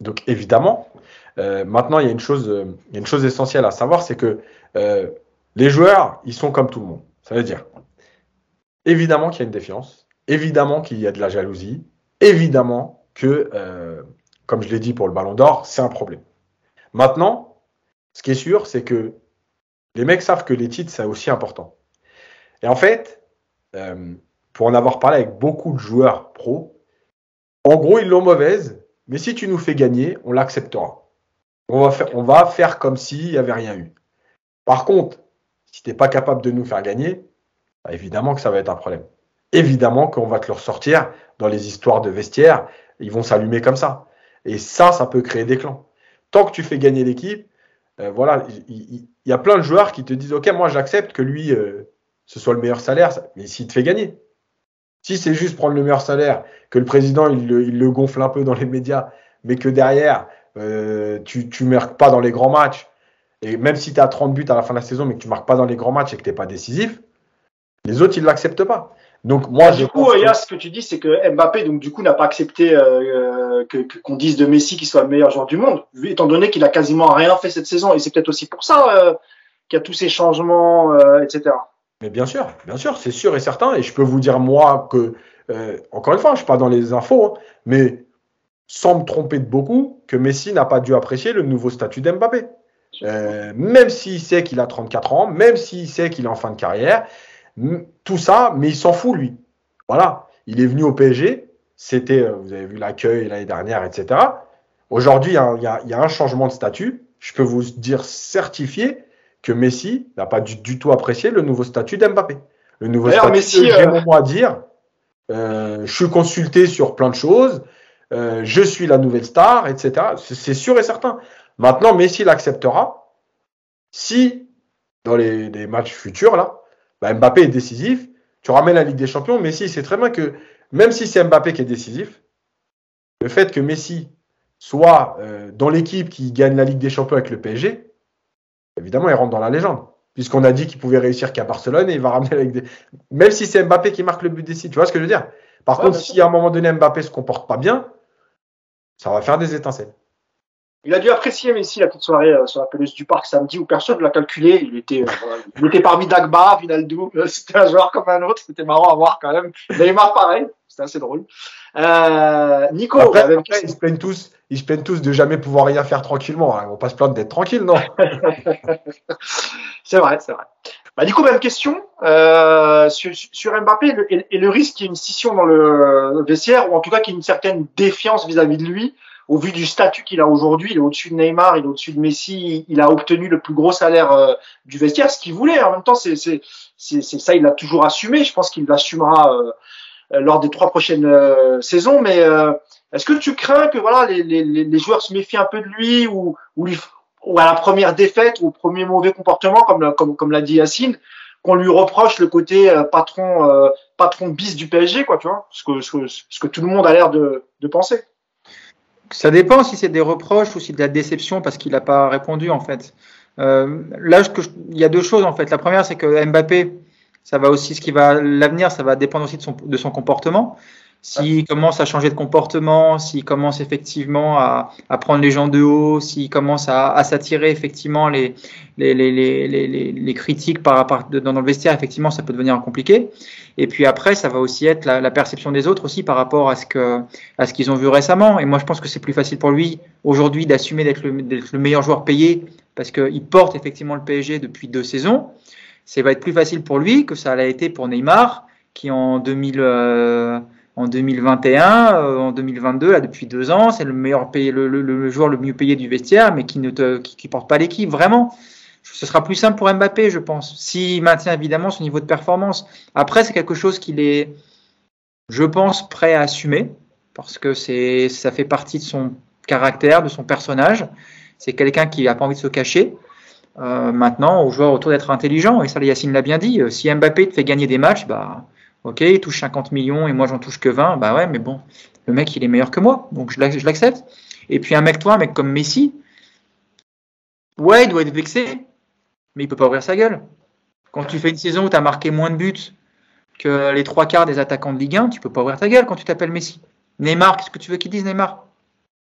donc évidemment, maintenant il y a une chose, il y a une chose essentielle à savoir, c'est que les joueurs, ils sont comme tout le monde. Ça veut dire, évidemment qu'il y a une défiance, évidemment qu'il y a de la jalousie, évidemment que, euh, comme je l'ai dit pour le ballon d'or, c'est un problème. Maintenant, ce qui est sûr, c'est que les mecs savent que les titres, c'est aussi important. Et en fait, euh, pour en avoir parlé avec beaucoup de joueurs pros, en gros, ils l'ont mauvaise, mais si tu nous fais gagner, on l'acceptera. On va faire, comme s'il n'y avait rien eu. Par contre, si tu n'es pas capable de nous faire gagner, bah, évidemment que ça va être un problème. Évidemment qu'on va te le ressortir dans les histoires de vestiaire, ils vont s'allumer comme ça. Et ça, ça peut créer des clans. Tant que tu fais gagner l'équipe, euh, voilà, il, y a plein de joueurs qui te disent Ok, moi j'accepte que lui, euh, ce soit le meilleur salaire, mais s'il te fait gagner. Si c'est juste prendre le meilleur salaire, que le président il le, gonfle un peu dans les médias, mais que derrière, euh, tu ne marques pas dans les grands matchs, et même si tu as 30 buts à la fin de la saison, mais que tu marques pas dans les grands matchs et que tu n'es pas décisif, les autres, ils ne l'acceptent pas. Donc, moi, du coup, a ce que tu dis, c'est que Mbappé, donc, du coup, n'a pas accepté euh, que, qu'on dise de Messi qu'il soit le meilleur joueur du monde, étant donné qu'il a quasiment rien fait cette saison. Et c'est peut-être aussi pour ça euh, qu'il y a tous ces changements, euh, etc. Mais bien sûr, bien sûr, c'est sûr et certain. Et je peux vous dire, moi, que, euh, encore une fois, je ne suis pas dans les infos, hein, mais sans me tromper de beaucoup, que Messi n'a pas dû apprécier le nouveau statut d'Mbappé. Euh, même s'il sait qu'il a 34 ans, même s'il sait qu'il est en fin de carrière, tout ça, mais il s'en fout lui. Voilà, il est venu au PSG, c'était, euh, vous avez vu l'accueil l'année dernière, etc. Aujourd'hui, il, y a un changement de statut. Je peux vous dire certifié que Messi n'a pas du, du, tout apprécié le nouveau statut d'Mbappé. Le nouveau statut, Messi, j'ai euh... à dire. Euh, je suis consulté sur plein de choses. Euh, je suis la nouvelle star, etc. C'est sûr et certain. Maintenant, Messi l'acceptera si, dans les, les, matchs futurs, là, bah Mbappé est décisif. Tu ramènes la Ligue des Champions. Messi sait très bien que même si c'est Mbappé qui est décisif, le fait que Messi soit euh, dans l'équipe qui gagne la Ligue des Champions avec le PSG, évidemment, il rentre dans la légende. Puisqu'on a dit qu'il pouvait réussir qu'à Barcelone et il va ramener la Ligue des... Même si c'est Mbappé qui marque le but décisif. Tu vois ce que je veux dire? Par ouais, contre, si à un moment donné Mbappé se comporte pas bien, ça va faire des étincelles. Il a dû apprécier Messi la petite soirée euh, sur la pelouse du parc samedi où personne ne l'a calculé. Il était, euh, il était parmi Dagba, Vinaldo. C'était un joueur comme un autre. C'était marrant à voir quand même. Neymar pareil. C'était assez drôle. Euh, Nico. Après, après, ils se plaignent tous. Ils se plaignent tous de jamais pouvoir rien faire tranquillement. Hein. Ils vont pas se plaindre d'être tranquille, non [LAUGHS] C'est vrai, c'est vrai. Bah, Nico, même question euh, sur, sur, Mbappé le, et, et, le risque qu'il y ait une scission dans le vestiaire ou en tout cas qu'il y ait une certaine défiance vis-à-vis -vis de lui au vu du statut qu'il a aujourd'hui, il est au-dessus de Neymar, il est au-dessus de Messi, il a obtenu le plus gros salaire euh, du vestiaire, ce qu'il voulait. En même temps, c'est ça, il l'a toujours assumé. Je pense qu'il l'assumera euh, lors des trois prochaines euh, saisons. Mais Est-ce que tu crains que voilà les, les, les joueurs se méfient un peu de lui ou, ou, à la première défaite ou au premier mauvais comportement, comme, comme, comme l'a dit Yacine, qu'on lui reproche le côté euh, patron euh, patron bis du PSG, quoi, tu vois, ce que, ce, que, ce que tout le monde a l'air de, de penser. Ça dépend si c'est des reproches ou si de la déception parce qu'il n'a pas répondu en fait. Euh, là, il y a deux choses en fait. La première, c'est que Mbappé, ça va aussi, ce qui va l'avenir, ça va dépendre aussi de son comportement. S'il commence à changer de comportement, s'il commence effectivement à, à, prendre les gens de haut, s'il commence à, à s'attirer effectivement les, les, les, les, les, critiques par rapport dans le vestiaire, effectivement, ça peut devenir compliqué. Et puis après, ça va aussi être la, la perception des autres aussi par rapport à ce que à ce qu'ils ont vu récemment. Et moi, je pense que c'est plus facile pour lui aujourd'hui d'assumer d'être le, le, meilleur joueur payé parce qu'il porte effectivement le PSG depuis deux saisons. Ça va être plus facile pour lui que ça l'a été pour Neymar, qui en 2000 euh, en 2021, euh, en 2022, là depuis deux ans, c'est le meilleur payé, le, le, le, joueur le mieux payé du vestiaire, mais qui ne te, qui, qui porte pas l'équipe vraiment. Ce sera plus simple pour Mbappé, je pense, s'il maintient évidemment son niveau de performance. Après, c'est quelque chose qu'il est, je pense, prêt à assumer parce que c'est, ça fait partie de son caractère, de son personnage. C'est quelqu'un qui a pas envie de se cacher. Euh, maintenant, aux joueurs autour d'être intelligent, et ça, Yacine l'a bien dit. Si Mbappé te fait gagner des matchs, bah Ok, il touche 50 millions et moi j'en touche que 20. Bah ouais, mais bon, le mec il est meilleur que moi, donc je l'accepte. Et puis un mec, toi, un mec comme Messi, ouais, il doit être vexé, mais il peut pas ouvrir sa gueule. Quand tu fais une saison où tu as marqué moins de buts que les trois quarts des attaquants de Ligue 1, tu peux pas ouvrir ta gueule quand tu t'appelles Messi. Neymar, qu'est-ce que tu veux qu'il dise Neymar?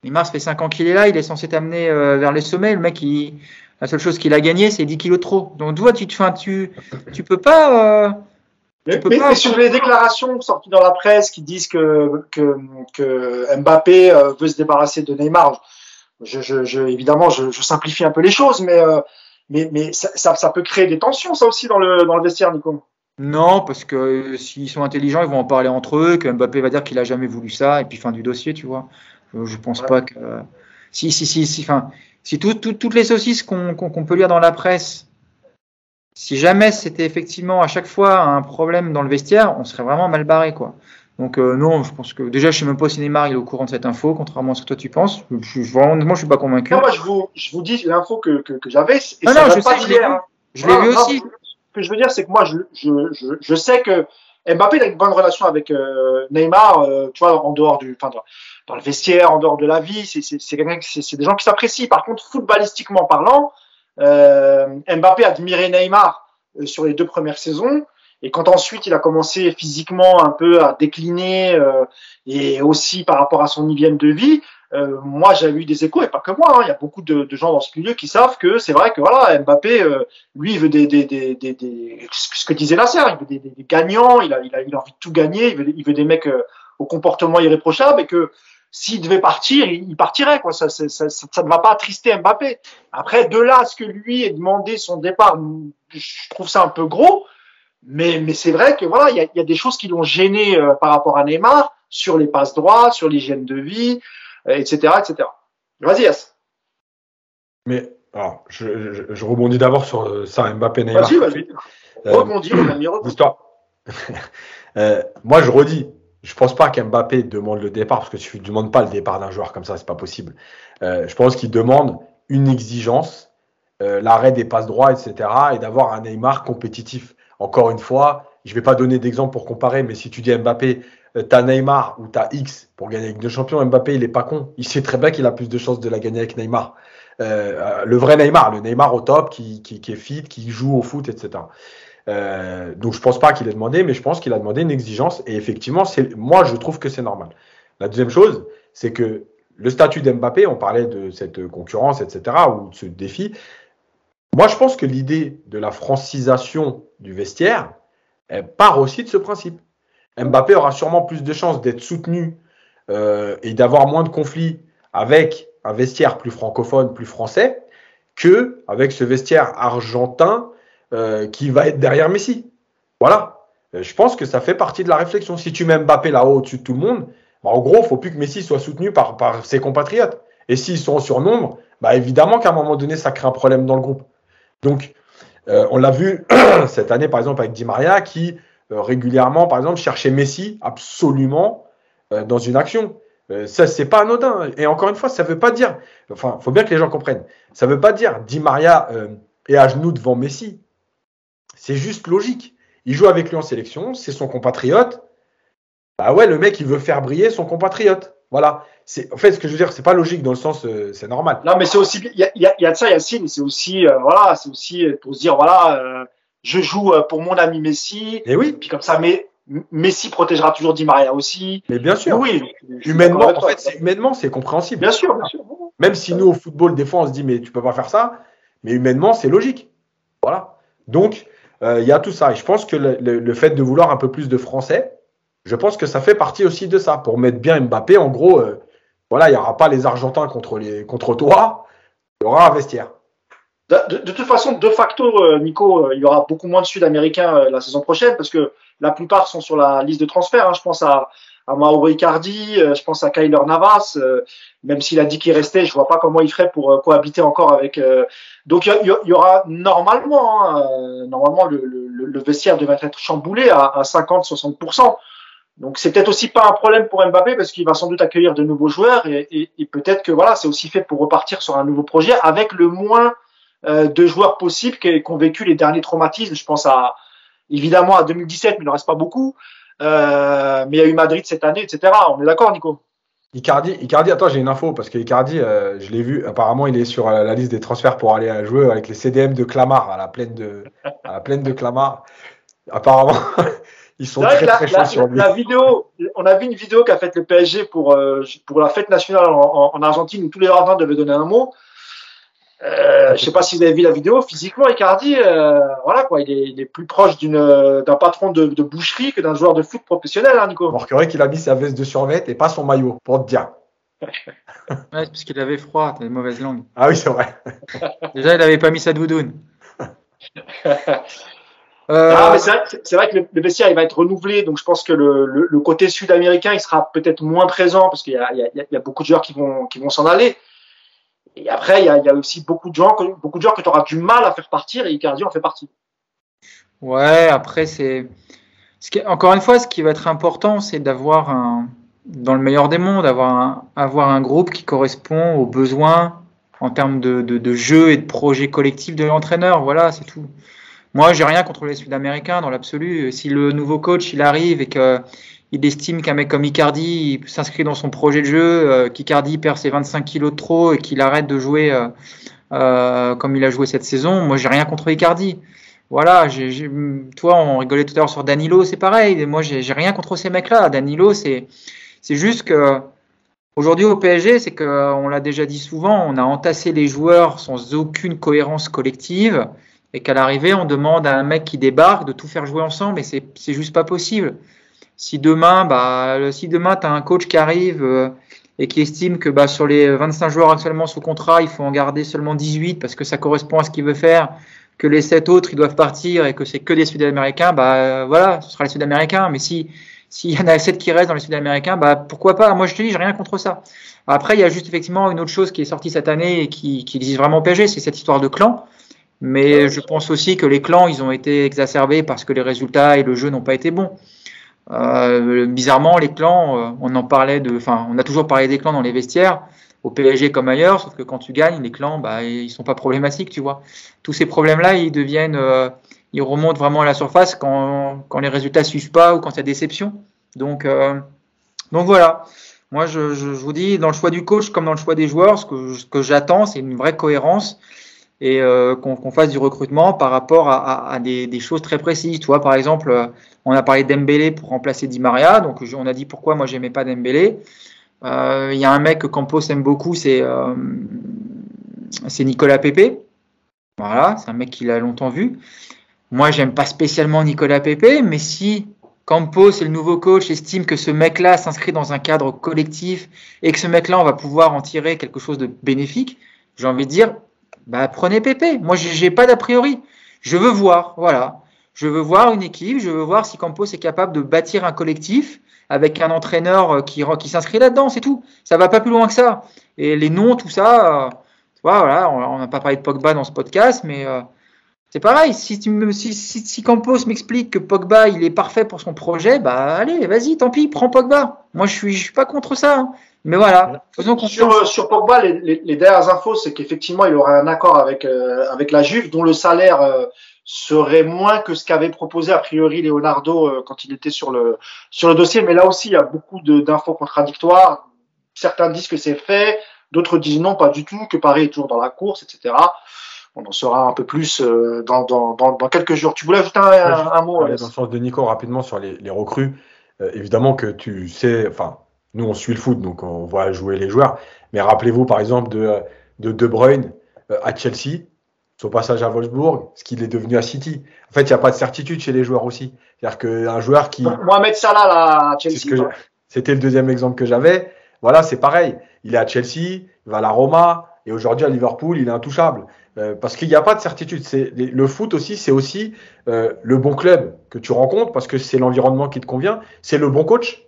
Neymar, ça fait 5 ans qu'il est là, il est censé t'amener euh, vers les sommets. Le mec, il, la seule chose qu'il a gagné, c'est 10 kilos trop. Donc, tu vois, tu, tu, tu, tu peux pas. Euh, mais, mais, sur les déclarations sorties dans la presse qui disent que, que, que Mbappé euh, veut se débarrasser de Neymar, je, je, je évidemment, je, je, simplifie un peu les choses, mais, euh, mais, mais ça, ça, ça, peut créer des tensions, ça aussi, dans le, dans le vestiaire, Nico. Non, parce que euh, s'ils sont intelligents, ils vont en parler entre eux, que Mbappé va dire qu'il a jamais voulu ça, et puis fin du dossier, tu vois. Je, je pense ouais. pas que. Si, si, si, si, enfin, si tout, tout, toutes les saucisses qu'on qu qu peut lire dans la presse si jamais c'était effectivement à chaque fois un problème dans le vestiaire, on serait vraiment mal barré, quoi. Donc euh, non, je pense que déjà je sais même pas si Neymar il est au courant de cette info, contrairement à ce que toi tu penses. Je, je, vraiment, moi je suis pas convaincu. Non, moi je vous, je vous dis l'info que, que, que j'avais. Ah non, je sais, je l'ai vu. Je l'ai vu aussi. Ce que je veux dire, c'est que moi je, je, je, je sais que Mbappé a une bonne relation avec euh, Neymar, euh, tu vois, en dehors du, enfin, dans le vestiaire, en dehors de la vie, c'est c'est des gens qui s'apprécient. Par contre, footballistiquement parlant, Mbappé admirait Neymar euh, sur les deux premières saisons. Et quand ensuite il a commencé physiquement un peu à décliner euh, et aussi par rapport à son hygiène de vie, euh, moi j'ai eu des échos et pas que moi. Hein, il y a beaucoup de, gens dans ce milieu qui savent que c'est vrai que voilà Mbappé, euh, lui il veut des, des, des, des, ce que disait Nasser, il veut des, des, gagnants, il a, il a, il a envie de tout gagner, il veut, il veut des mecs euh, au comportement irréprochable et que s'il devait partir, il partirait. Quoi. Ça, ça, ça, ça, ne va pas attrister Mbappé. Après, de là à ce que lui ait demandé son départ, je trouve ça un peu gros. Mais, mais c'est vrai que voilà, il y a, y a, des choses qui l'ont gêné euh, par rapport à Neymar sur les passes droits, sur l'hygiène de vie, euh, etc., etc. Vas-y, As. Mais alors, je, je, je rebondis d'abord sur euh, ça, Mbappé Neymar. Vas-y, vas-y. Rebondis, mon ami, [COUGHS] rebondis. [LAUGHS] moi, je redis, je pense pas qu'Mbappé demande le départ parce que tu ne demandes pas le départ d'un joueur comme ça, c'est pas possible. Euh, je pense qu'il demande une exigence, euh, l'arrêt des passes droits, etc. et d'avoir un Neymar compétitif. Encore une fois, je vais pas donner d'exemple pour comparer, mais si tu dis Mbappé, euh, t'as Neymar ou t'as X pour gagner avec deux champions, Mbappé il est pas con. Il sait très bien qu'il a plus de chances de la gagner avec Neymar. Euh, le vrai Neymar, le Neymar au top, qui, qui, qui est fit, qui joue au foot, etc. Euh, donc je pense pas qu'il ait demandé, mais je pense qu'il a demandé une exigence. Et effectivement, moi je trouve que c'est normal. La deuxième chose, c'est que le statut d'Mbappé, on parlait de cette concurrence, etc., ou de ce défi. Moi, je pense que l'idée de la francisation du vestiaire part aussi de ce principe. Mbappé aura sûrement plus de chances d'être soutenu euh, et d'avoir moins de conflits avec un vestiaire plus francophone, plus français, que avec ce vestiaire argentin euh, qui va être derrière Messi. Voilà. Euh, je pense que ça fait partie de la réflexion. Si tu mets Mbappé là-haut au-dessus de tout le monde, bah, en gros, il ne faut plus que Messi soit soutenu par, ses compatriotes. Et s'ils sont en surnombre, bah, évidemment qu'à un moment donné, ça crée un problème dans le groupe. Donc, euh, on l'a vu [CLEARS THROAT] cette année, par exemple, avec Di Maria, qui régulièrement, par exemple, cherchait Messi absolument dans une action. Ça, c'est pas anodin. Et encore une fois, ça veut pas dire. Enfin, faut bien que les gens comprennent. Ça veut pas dire Di Maria est à genoux devant Messi. C'est juste logique. Il joue avec lui en sélection, c'est son compatriote. Bah ouais, le mec, il veut faire briller son compatriote. Voilà. En fait, ce que je veux dire, c'est pas logique dans le sens, euh, c'est normal. Non, mais c'est aussi, il y a, y, a, y a, de ça, Yacine, c'est aussi, euh, voilà, c'est aussi pour se dire, voilà, euh, je joue pour mon ami Messi. Et oui. Puis comme ça, mais Messi protégera toujours Di Maria aussi. Mais bien sûr. Oui. Humainement, en fait, c'est, humainement, c'est compréhensible. Bien sûr, bien sûr. Même si nous, au football, des fois, on se dit, mais tu peux pas faire ça. Mais humainement, c'est logique. Voilà. Donc, il y a tout ça. Et je pense que le, fait de vouloir un peu plus de français, je pense que ça fait partie aussi de ça. Pour mettre bien Mbappé, en gros, euh, voilà, il n'y aura pas les Argentins contre, les, contre toi, il y aura un vestiaire. De, toute façon, de facto, euh, Nico, euh, il y aura beaucoup moins de Sud-Américains euh, la saison prochaine parce que la plupart sont sur la liste de transfert. Hein. Je pense à, à Mauro Icardi, euh, je pense à Kyler Navas. euh, même s'il a dit qu'il restait, je vois pas comment il ferait pour cohabiter encore avec. donc il y, aura normalement, hein, normalement le, le, le, vestiaire devrait être chamboulé à, à 50-60%. Donc c'est peut-être aussi pas un problème pour Mbappé parce qu'il va sans doute accueillir de nouveaux joueurs et, et, et peut-être que voilà c'est aussi fait pour repartir sur un nouveau projet avec le moins euh, de joueurs possibles qui, qui, ont vécu les derniers traumatismes. Je pense à évidemment à 2017 mais il ne reste pas beaucoup. Euh, mais il y a eu Madrid cette année, etc. On est d'accord, Nico? Icardi, Icardi, attends, j'ai une info parce que Icardi, euh, je l'ai vu. Apparemment, il est sur la, la, liste des transferts pour aller jouer avec les CDM de Clamart à la plaine de, à la plaine de Clamart. Apparemment. [LAUGHS] Ils sont très, la, très chauds la, sur lui. La vidéo, on a vu une vidéo qu'a faite le PSG pour, euh, pour la fête nationale en, en, Argentine où tous les Argentins devaient donner un mot. Euh, je sais pas si vous avez vu la vidéo. Physiquement, Icardi, euh, voilà quoi, il est, il est plus proche d'une d'un patron de, de, boucherie que d'un joueur de foot professionnel, hein, Nico. On remarquerait qu'il a mis sa veste de survêt et pas son maillot, pour te dire. [LAUGHS] ouais, parce qu'il avait froid, t'as des mauvaises langues. Ah oui, c'est vrai. [LAUGHS] Déjà, il avait pas mis sa doudoune. [LAUGHS] Euh... Ah, c'est vrai, vrai, que le, le, vestiaire il va être renouvelé, donc je pense que le, le, le côté sud-américain il sera peut-être moins présent parce qu'il y, y, y a, beaucoup de joueurs qui vont qui vont s'en aller. Et après il y a, aussi beaucoup de gens que beaucoup de joueurs que tu auras du mal à faire partir et Icardi en fait partie. Ouais, après c'est encore une fois ce qui va être important c'est d'avoir un dans le meilleur des mondes avoir un, avoir un groupe qui correspond aux besoins en termes de, de, jeu et de projet collectif de l'entraîneur. Voilà, c'est tout. Moi, j'ai rien contre les Sud-Américains dans l'absolu. Si le nouveau coach il arrive et qu'il estime qu'un mec comme Icardi s'inscrit dans son projet de jeu, euh, qu'Icardi perd ses 25 kilos de trop et qu'il arrête de jouer euh, euh, comme il a joué cette saison, moi j'ai rien contre Icardi. Voilà, toi on rigolait tout à l'heure sur Danilo, c'est pareil. Moi j'ai rien contre ces mecs-là. Danilo, c'est juste que aujourd'hui au PSG, c'est que on l'a déjà dit souvent, on a entassé les joueurs sans aucune cohérence collective et qu'à l'arrivée, on demande à un mec qui débarque de tout faire jouer ensemble et c'est juste pas possible. Si demain, bah, si demain, tu as un coach qui arrive euh, et qui estime que bah, sur les 25 joueurs actuellement sous contrat, il faut en garder seulement 18 parce que ça correspond à ce qu'il veut faire, que les 7 autres, ils doivent partir et que c'est que des Sud-Américains, bah, euh, voilà, ce sera les Sud-Américains. Mais si, s'il y en a 7 qui restent dans les Sud-Américains, bah, pourquoi pas? Moi, je te dis, j'ai rien contre ça. Après, il y a juste effectivement une autre chose qui est sortie cette année et qui, qui existe vraiment au PSG, c'est cette histoire de clan. Mais je pense aussi que les clans, ils ont été exacerbés parce que les résultats et le jeu n'ont pas été bons. Euh, bizarrement, les clans, euh, on en parlait de, enfin, on a toujours parlé des clans dans les vestiaires, au PSG comme ailleurs, sauf que quand tu gagnes, les clans, bah, ils sont pas problématiques, tu vois. Tous ces problèmes-là, ils deviennent, euh, ils remontent vraiment à la surface quand, quand les résultats suivent pas ou quand il y a déception. Donc, euh, donc voilà. Moi, je, je, je, vous dis, dans le choix du coach comme dans le choix des joueurs, ce que, ce que j'attends, c'est une vraie cohérence et euh, qu'on qu fasse du recrutement par rapport à, à, à des, des, choses très précises. Tu vois, par exemple, on a parlé d'Embélé pour remplacer Di Maria, donc on a dit pourquoi moi j'aimais pas Dembélé. Il euh, y a un mec que Campos aime beaucoup, c'est euh, Nicolas Pepe. Voilà, c'est un mec qu'il a longtemps vu. Moi, j'aime pas spécialement Nicolas Pepe, mais si Campos et le nouveau coach estiment que ce mec-là s'inscrit dans un cadre collectif et que ce mec-là, on va pouvoir en tirer quelque chose de bénéfique, j'ai envie de dire, bah, prenez Pépé. Moi, j'ai pas d'a priori. Je veux voir, voilà. Je veux voir une équipe, je veux voir si Campos est capable de bâtir un collectif avec un entraîneur qui, qui s'inscrit là-dedans, c'est tout. Ça va pas plus loin que ça. Et les noms, tout ça, euh, voilà, on n'a pas parlé de Pogba dans ce podcast, mais euh, c'est pareil. Si, tu me, Campos m'explique que Pogba il est parfait pour son projet, bah allez, vas-y, tant pis, prends Pogba. Moi, je suis, je suis pas contre ça. Hein. Mais voilà, faisons Sur, sur Pogba, les, les, les dernières infos, c'est qu'effectivement, il aurait un accord avec, euh, avec la Juve, dont le salaire euh, serait moins que ce qu'avait proposé a priori Leonardo euh, quand il était sur le, sur le dossier. Mais là aussi, il y a beaucoup d'infos contradictoires. Certains disent que c'est fait, d'autres disent non, pas du tout, que Paris est toujours dans la course, etc. On en saura un peu plus dans, dans, dans, dans quelques jours. Tu voulais ajouter un, un, un mot Dans le sens de Nico, rapidement sur les, les recrues. évidemment que tu sais, enfin, nous, on suit le foot, donc on voit jouer les joueurs. Mais rappelez-vous, par exemple, de De, de Bruyne euh, à Chelsea, son passage à Wolfsburg, ce qu'il est devenu à City. En fait, il n'y a pas de certitude chez les joueurs aussi. C'est-à-dire qu'un joueur qui. Mohamed Salah, là, à Chelsea. C'était le deuxième exemple que j'avais. Voilà, c'est pareil. Il est à Chelsea, il va à la Roma, et aujourd'hui à Liverpool, il est intouchable. Euh, parce qu'il n'y a pas de certitude. C'est le foot aussi, c'est aussi euh, le bon club que tu rencontres parce que c'est l'environnement qui te convient. C'est le bon coach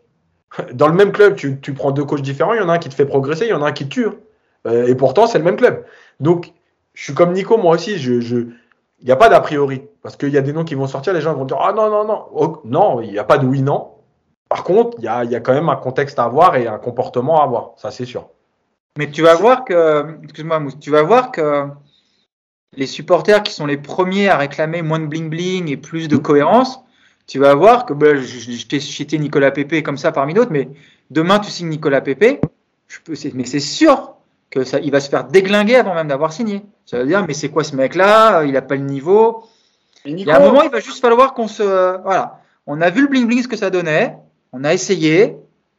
dans le même club, tu, tu, prends deux coachs différents, il y en a un qui te fait progresser, il y en a un qui te tue. Euh, et pourtant, c'est le même club. Donc, je suis comme Nico, moi aussi, il n'y a pas d'a priori. Parce qu'il y a des noms qui vont sortir, les gens vont dire Ah non, non, non. Oh, non, il n'y a pas de oui, non. Par contre, il y a, y a, quand même un contexte à avoir et un comportement à avoir. Ça, c'est sûr. Mais tu vas voir que, excuse-moi, tu vas voir que les supporters qui sont les premiers à réclamer moins de bling-bling et plus de cohérence, tu vas voir que ben, je, t'ai cité Nicolas Pépé comme ça parmi d'autres, mais demain tu signes Nicolas Pépé, je peux, mais c'est sûr que ça, il va se faire déglinguer avant même d'avoir signé. Ça veut dire, mais c'est quoi ce mec-là? Il n'a pas le niveau. Il y a un moment, il va juste falloir qu'on se, voilà, on a vu le bling bling ce que ça donnait, on a essayé,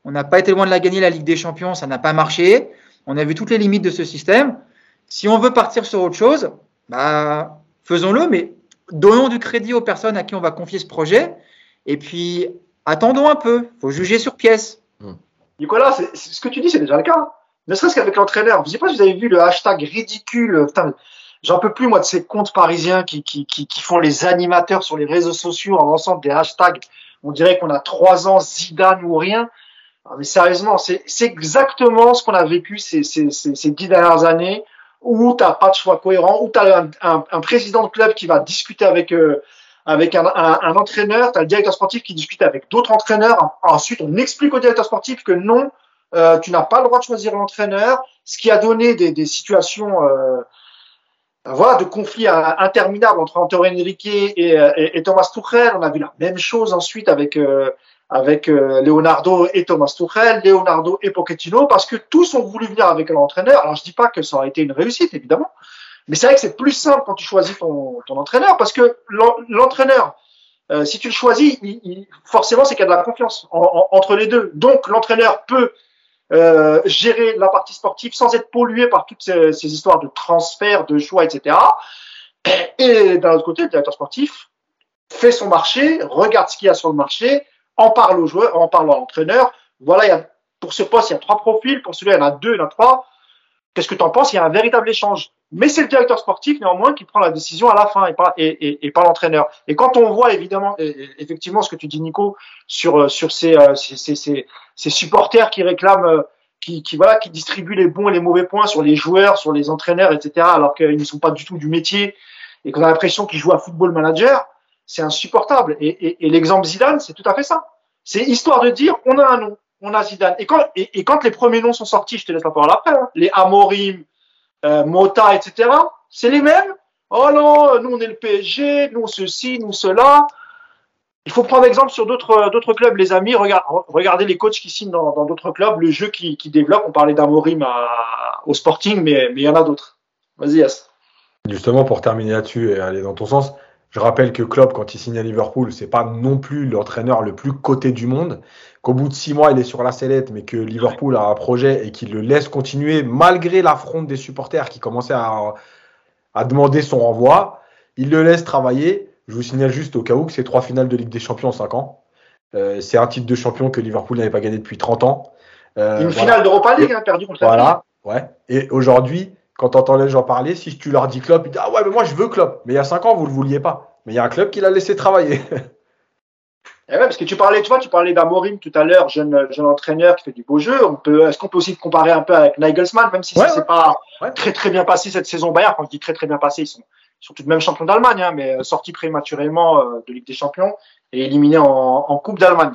on n'a pas été loin de la gagner la Ligue des Champions, ça n'a pas marché, on a vu toutes les limites de ce système. Si on veut partir sur autre chose, bah faisons-le, mais donnons du crédit aux personnes à qui on va confier ce projet. Et puis, attendons un peu. Il faut juger sur pièce. Hmm. Nicolas, ce que tu dis, c'est déjà le cas. Ne serait-ce qu'avec l'entraîneur. Je ne sais pas si vous avez vu le hashtag ridicule. J'en peux plus, moi, de ces comptes parisiens qui, qui, qui, qui, font les animateurs sur les réseaux sociaux en lançant des hashtags. On dirait qu'on a trois ans, Zidane ou rien. mais sérieusement, c'est exactement ce qu'on a vécu ces, ces, ces, ces dix dernières années où tu n'as pas de choix cohérent, où tu as un, un, un, président de club qui va discuter avec, euh, avec un, un entraîneur, tu as le directeur sportif qui discute avec d'autres entraîneurs. Ensuite, on explique au directeur sportif que non, euh, tu n'as pas le droit de choisir l'entraîneur, ce qui a donné des, des situations euh, voilà, de conflits interminables entre Antonio Henrique et, et, et, Thomas Tuchel. On a vu la même chose ensuite avec euh, avec euh, Leonardo et Thomas Tuchel, Leonardo et Pochettino, parce que tous ont voulu venir avec l'entraîneur. Alors je dis pas que ça aurait été une réussite, évidemment, mais c'est vrai que c'est plus simple quand tu choisis ton, ton entraîneur, parce que l'entraîneur, euh, si tu le choisis, il, il, forcément c'est qu'il y a de la confiance en, en, entre les deux. Donc l'entraîneur peut euh, gérer la partie sportive sans être pollué par toutes ces, ces histoires de transfert, de choix, etc. Et d'un autre côté, le directeur sportif fait son marché, regarde ce qu'il y a sur le marché, en parle aux joueurs, en parle à l'entraîneur. Voilà, il y a, pour ce poste, il y a trois profils. Pour celui-là, il y en a deux, il y en a trois. Qu'est-ce que tu en penses? Il y a un véritable échange. Mais c'est le directeur sportif, néanmoins, qui prend la décision à la fin et pas, et, et, et pas l'entraîneur. Et quand on voit, évidemment, effectivement, ce que tu dis, Nico, sur, sur ces, ces, ces, ces supporters qui réclament, qui, qui, voilà, qui distribuent les bons et les mauvais points sur les joueurs, sur les entraîneurs, etc., alors qu'ils ne sont pas du tout du métier et qu'on a l'impression qu'ils jouent à football manager, c'est insupportable. Et, l'exemple Zidane, c'est tout à fait ça. C'est histoire de dire, on a un nom, on a Zidane. Et quand, les premiers noms sont sortis, je te laisse la parole après, hein, les Amorim, euh, Mota, etc., c'est les mêmes. Oh non, nous on est le PSG, nous ceci, nous cela. Il faut prendre exemple sur d'autres clubs, les amis. Regardez, les coachs qui signent dans d'autres clubs, le jeu qui, développe. On parlait d'Amorim au Sporting, mais mais il y en a d'autres. Vas-y, As. Justement, pour terminer là-dessus et aller dans ton sens, je rappelle que Klopp, quand il signe à Liverpool, c'est pas non plus l'entraîneur le plus coté du monde. Qu'au bout de six mois, il est sur la sellette, mais que Liverpool a un projet et qu'il le laisse continuer malgré l'affront des supporters qui commençaient à, à demander son renvoi. Il le laisse travailler. Je vous signale juste au cas où que c'est trois finales de Ligue des Champions en cinq ans. Euh, c'est un titre de champion que Liverpool n'avait pas gagné depuis 30 ans. Euh, Une voilà. finale d'Europa League, hein, perdu contre Voilà, ouais. Et aujourd'hui, quand tu entends les gens parler, si tu leur dis Klopp, ils disent Ah ouais, mais moi je veux Klopp. Mais il y a 5 ans, vous ne le vouliez pas. Mais il y a un club qui l'a laissé travailler. [LAUGHS] Et ouais, parce que tu parlais, tu vois, tu parlais d'Amorim tout à l'heure, jeune, jeune entraîneur qui fait du beau jeu. On peut, est-ce qu'on peut aussi te comparer un peu avec Nagelsmann, même si ouais, ça s'est ouais. pas très très bien passé cette saison Bayern. Quand je dis très très bien passé, ils sont, ils sont tout de même champions d'Allemagne, hein, mais sortis prématurément euh, de Ligue des Champions et éliminés en, en Coupe d'Allemagne.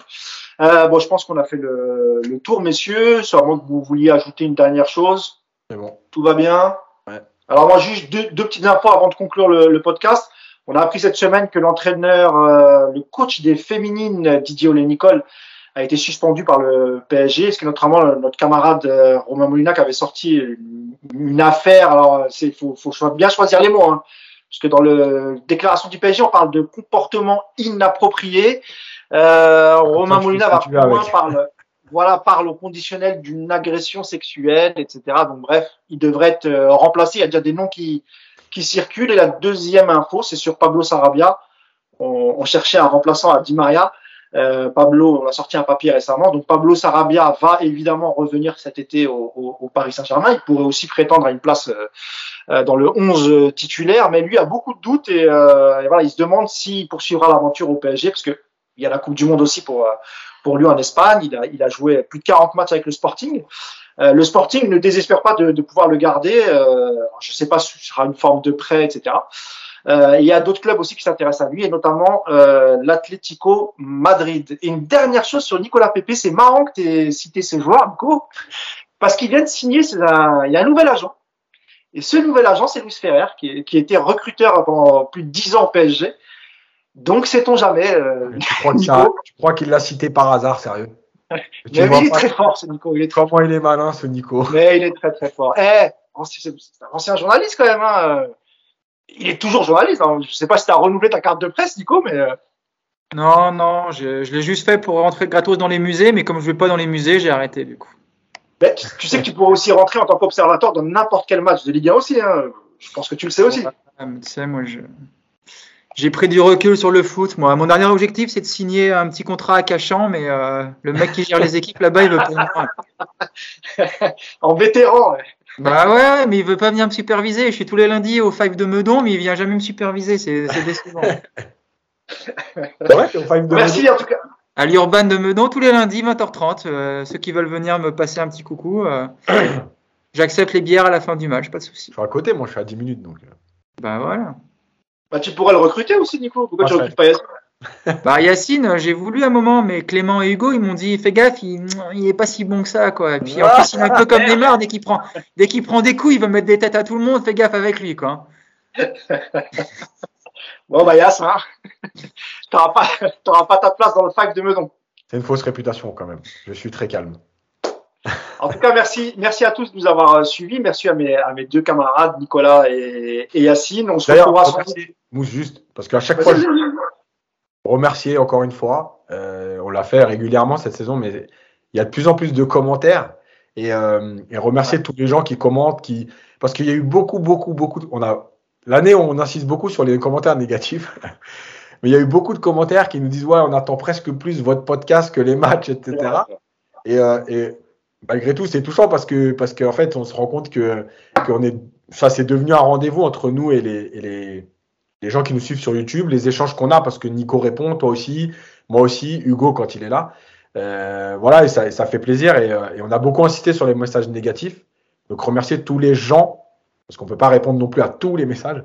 Euh, bon, je pense qu'on a fait le, le tour, messieurs. Moins que vous vouliez ajouter une dernière chose. C'est bon. Tout va bien. Ouais. Alors moi, juste deux, deux petites infos avant de conclure le, le podcast. On a appris cette semaine que l'entraîneur, euh, le coach des féminines, Didier Olé-Nicole, a été suspendu par le PSG, ce que notamment notre camarade euh, Romain Molinac avait sorti une, une affaire. Alors, c'est faut, faut cho- bien choisir les mots, hein, parce que dans le déclaration du PSG, on parle de comportement inapproprié. Euh, Romain ce va plus loin, parle, voilà, parle au conditionnel d'une agression sexuelle, etc. Donc bref, il devrait être euh, remplacé. Il y a déjà des noms qui qui circulent. Et la deuxième info, c'est sur Pablo Sarabia. On, on cherchait un remplaçant à Di Maria. Euh, Pablo, on a sorti un papier récemment. Donc Pablo Sarabia va évidemment revenir cet été au, au- Paris Saint-Germain. Il pourrait aussi prétendre à une place euh, euh, dans le 11 titulaire, mais lui a beaucoup de doutes et, euh, et voilà, il se demande s'il poursuivra l'aventure au PSG parce que il y a la Coupe du Monde aussi pour pour lui en Espagne. Il a, il a joué plus de 40 matchs avec le Sporting. Euh, le Sporting ne désespère pas de, de pouvoir le garder. Euh, je ne sais pas si ce sera une forme de prêt, etc. Euh, il y a d'autres clubs aussi qui s'intéressent à lui, et notamment euh, l'Atlético Madrid. Et une dernière chose sur Nicolas Pepe, c'est marrant que tu aies cité ce joueur, Nico, parce qu'il vient de signer, un- il y a un nouvel agent. Et ce nouvel agent, c'est Luis Ferrer, qui, qui était recruteur pendant plus de 10 ans au PSG. Donc, sait-on jamais. euh, Tu crois que Nico. ça- tu crois qu'il l'a cité par hasard, sérieux Tu mais vois il est très fort, ce Nico. Il est très Comment il est malin, ce Nico [LAUGHS] Mais il est très très fort. Eh, ancien- c'est un ancien journaliste quand même. Hein. Il est toujours journaliste. Hein. Je sais pas si tu as renouvelé ta carte de presse, Nico, mais euh, Non, non, je, je l'ai juste fait pour rentrer gratos dans les musées, mais comme je vais pas dans les musées, j'ai arrêté du coup. ben, tu, tu sais que tu pourrais aussi rentrer en tant qu'observateur dans n'importe quel match de Ligue 1 aussi. Hein. Je pense que tu le sais aussi. Tu sais, moi, je... j'ai pris du recul sur le foot. Moi, mon dernier objectif, c'est de signer un petit contrat à Cachan, mais euh, le mec qui gère les équipes là-bas, il veut pas venir. [LAUGHS] En vétéran. ouais. Bah ouais, mais il veut pas venir me superviser. Je suis tous les lundis au Five de Meudon, mais il vient jamais me superviser. C'est décevant. [LAUGHS] T'es au five de Merci en tout cas. À l'Urban de Meudon, tous les lundis, 20h30. euh, ceux qui veulent venir me passer un petit coucou, euh, [COUGHS] j'accepte les bières à la fin du match, pas de souci. Je suis à côté, moi, je suis à 10 minutes, donc. Bah voilà. Bah, tu pourrais le recruter aussi, Nico. Pourquoi Ah, tu ça- recrutes pas Yassine [LAUGHS] Bah Yacine, j'ai voulu un moment, mais Clément et Hugo, ils m'ont dit fais gaffe, il, il est pas si bon que ça, quoi. Et puis en plus, il est un peu comme [LAUGHS] Neymar, dès qu'il prend, dès qu'il prend des coups, il veut mettre des têtes à tout le monde. Fais gaffe avec lui, quoi. [LAUGHS] Bon, bah, Yass, hein. t'auras pas, t'auras pas ta place dans le fac de Meudon. C'est une fausse réputation, quand même. Je suis très calme. En tout cas, merci, merci à tous de nous avoir euh, suivis. Merci à mes, à mes deux camarades, Nicolas et, et Yacine. On se retrouvera remercier Mousse juste, parce qu'à chaque fois, je remercier encore une fois. Euh, on l'a fait régulièrement cette saison, mais il y a de plus en plus de commentaires. Et, euh, et remercier tous les gens qui commentent, qui parce qu'il y a eu beaucoup, beaucoup, beaucoup. de- On a l'année, on insiste beaucoup sur les commentaires négatifs, [LAUGHS] mais il y a eu beaucoup de commentaires qui nous disent ouais, on attend presque plus votre podcast que les matchs, etc. Et, euh, et malgré tout, c'est touchant parce que parce qu'en fait, on se rend compte que qu'on est ça, c'est devenu un rendez-vous entre nous et les, et les les gens qui nous suivent sur YouTube, les échanges qu'on a parce que Nico répond, toi aussi, moi aussi, Hugo quand il est là. Euh, voilà, et ça, ça fait plaisir et, euh, et on a beaucoup insisté sur les messages négatifs. Donc remercier tous les gens parce qu'on peut pas répondre non plus à tous les messages,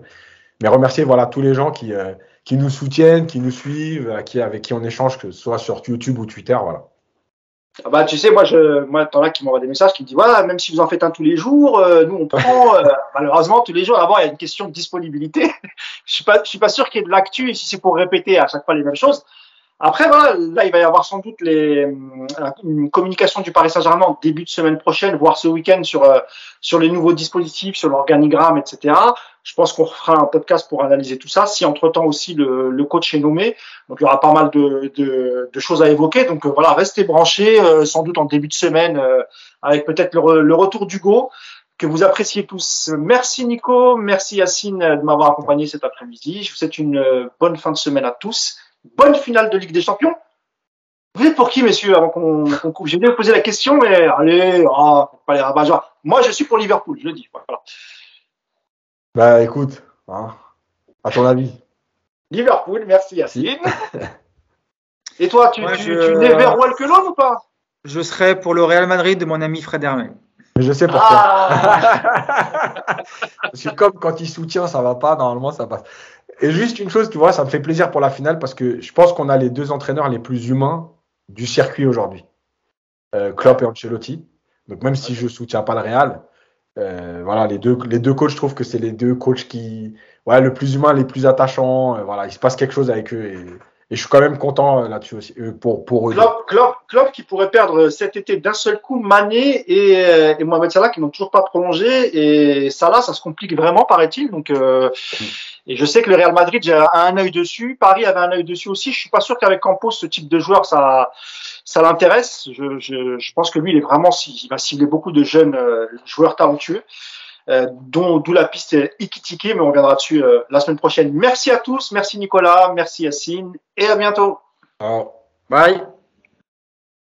mais remercier voilà tous les gens qui euh, qui nous soutiennent, qui nous suivent, avec qui on échange que ce soit sur YouTube ou Twitter, voilà. Ah bah, tu sais, moi, je, moi, t'en as qui m'envoient des messages qui me disent, voilà, même si vous en faites un tous les jours, euh, nous, on prend, euh, [LAUGHS] malheureusement, tous les jours, d'abord, il y a une question de disponibilité. [LAUGHS] je suis pas, je suis pas sûr qu'il y ait de l'actu si c'est pour répéter à chaque fois les mêmes choses. Après, voilà, là, il va y avoir sans doute les, hum, une communication du Paris Saint-Germain début de semaine prochaine, voire ce week-end sur, euh, sur les nouveaux dispositifs, sur l'organigramme, etc. Je pense qu'on fera un podcast pour analyser tout ça. Si entre-temps aussi le, le coach est nommé, donc il y aura pas mal de, de, de choses à évoquer. Donc euh, voilà, restez branchés, euh, sans doute en début de semaine, euh, avec peut-être le, le retour d'Hugo, que vous appréciez tous. Merci Nico, merci Yacine euh, de m'avoir accompagné cet après-midi. Je vous souhaite une euh, bonne fin de semaine à tous. Bonne finale de Ligue des Champions. Vous êtes pour qui, messieurs, avant qu'on coupe? J'ai bien posé la question, mais allez, oh, faut pas les rabat Moi, je suis pour Liverpool, je le dis. Voilà. Bah écoute, hein, à ton avis? Liverpool, merci Yacine. [LAUGHS] Et toi, tu, Moi, tu, je- tu n'es vers ou pas? Je serai pour le Real Madrid de mon ami Fred Hermel. Mais je sais pourquoi. Ah Parce que comme quand il soutient, ça va pas, normalement ça passe. Et juste une chose, tu vois, ça me fait plaisir pour la finale parce que je pense qu'on a les deux entraîneurs les plus humains du circuit aujourd'hui. Euh, Klopp et Ancelotti. Donc même si je soutiens pas le Real, euh, voilà, les deux, les deux coachs, je trouve que c'est les deux coachs qui, ouais, le plus humain, les plus attachants. Euh, voilà, il se passe quelque chose avec eux et, et je suis quand même content euh, là-dessus aussi pour pour eux. Klopp, Klopp, Klopp qui pourrait perdre cet été d'un seul coup Mané et, et Mohamed Salah qui n'ont toujours pas prolongé et Salah, ça se complique vraiment, paraît-il. Donc euh, et je sais que le Real Madrid a un œil dessus, Paris avait un œil dessus aussi. Je suis pas sûr qu'avec Campos, ce type de joueur, ça ça l'intéresse. Je, je, je, pense que lui, il est vraiment, il va cibler beaucoup de jeunes euh, joueurs talentueux, euh, dont d'où la piste Ikitike, mais on reviendra dessus euh, la semaine prochaine. Merci à tous, merci Nicolas, merci Yacine, et à bientôt. Bye.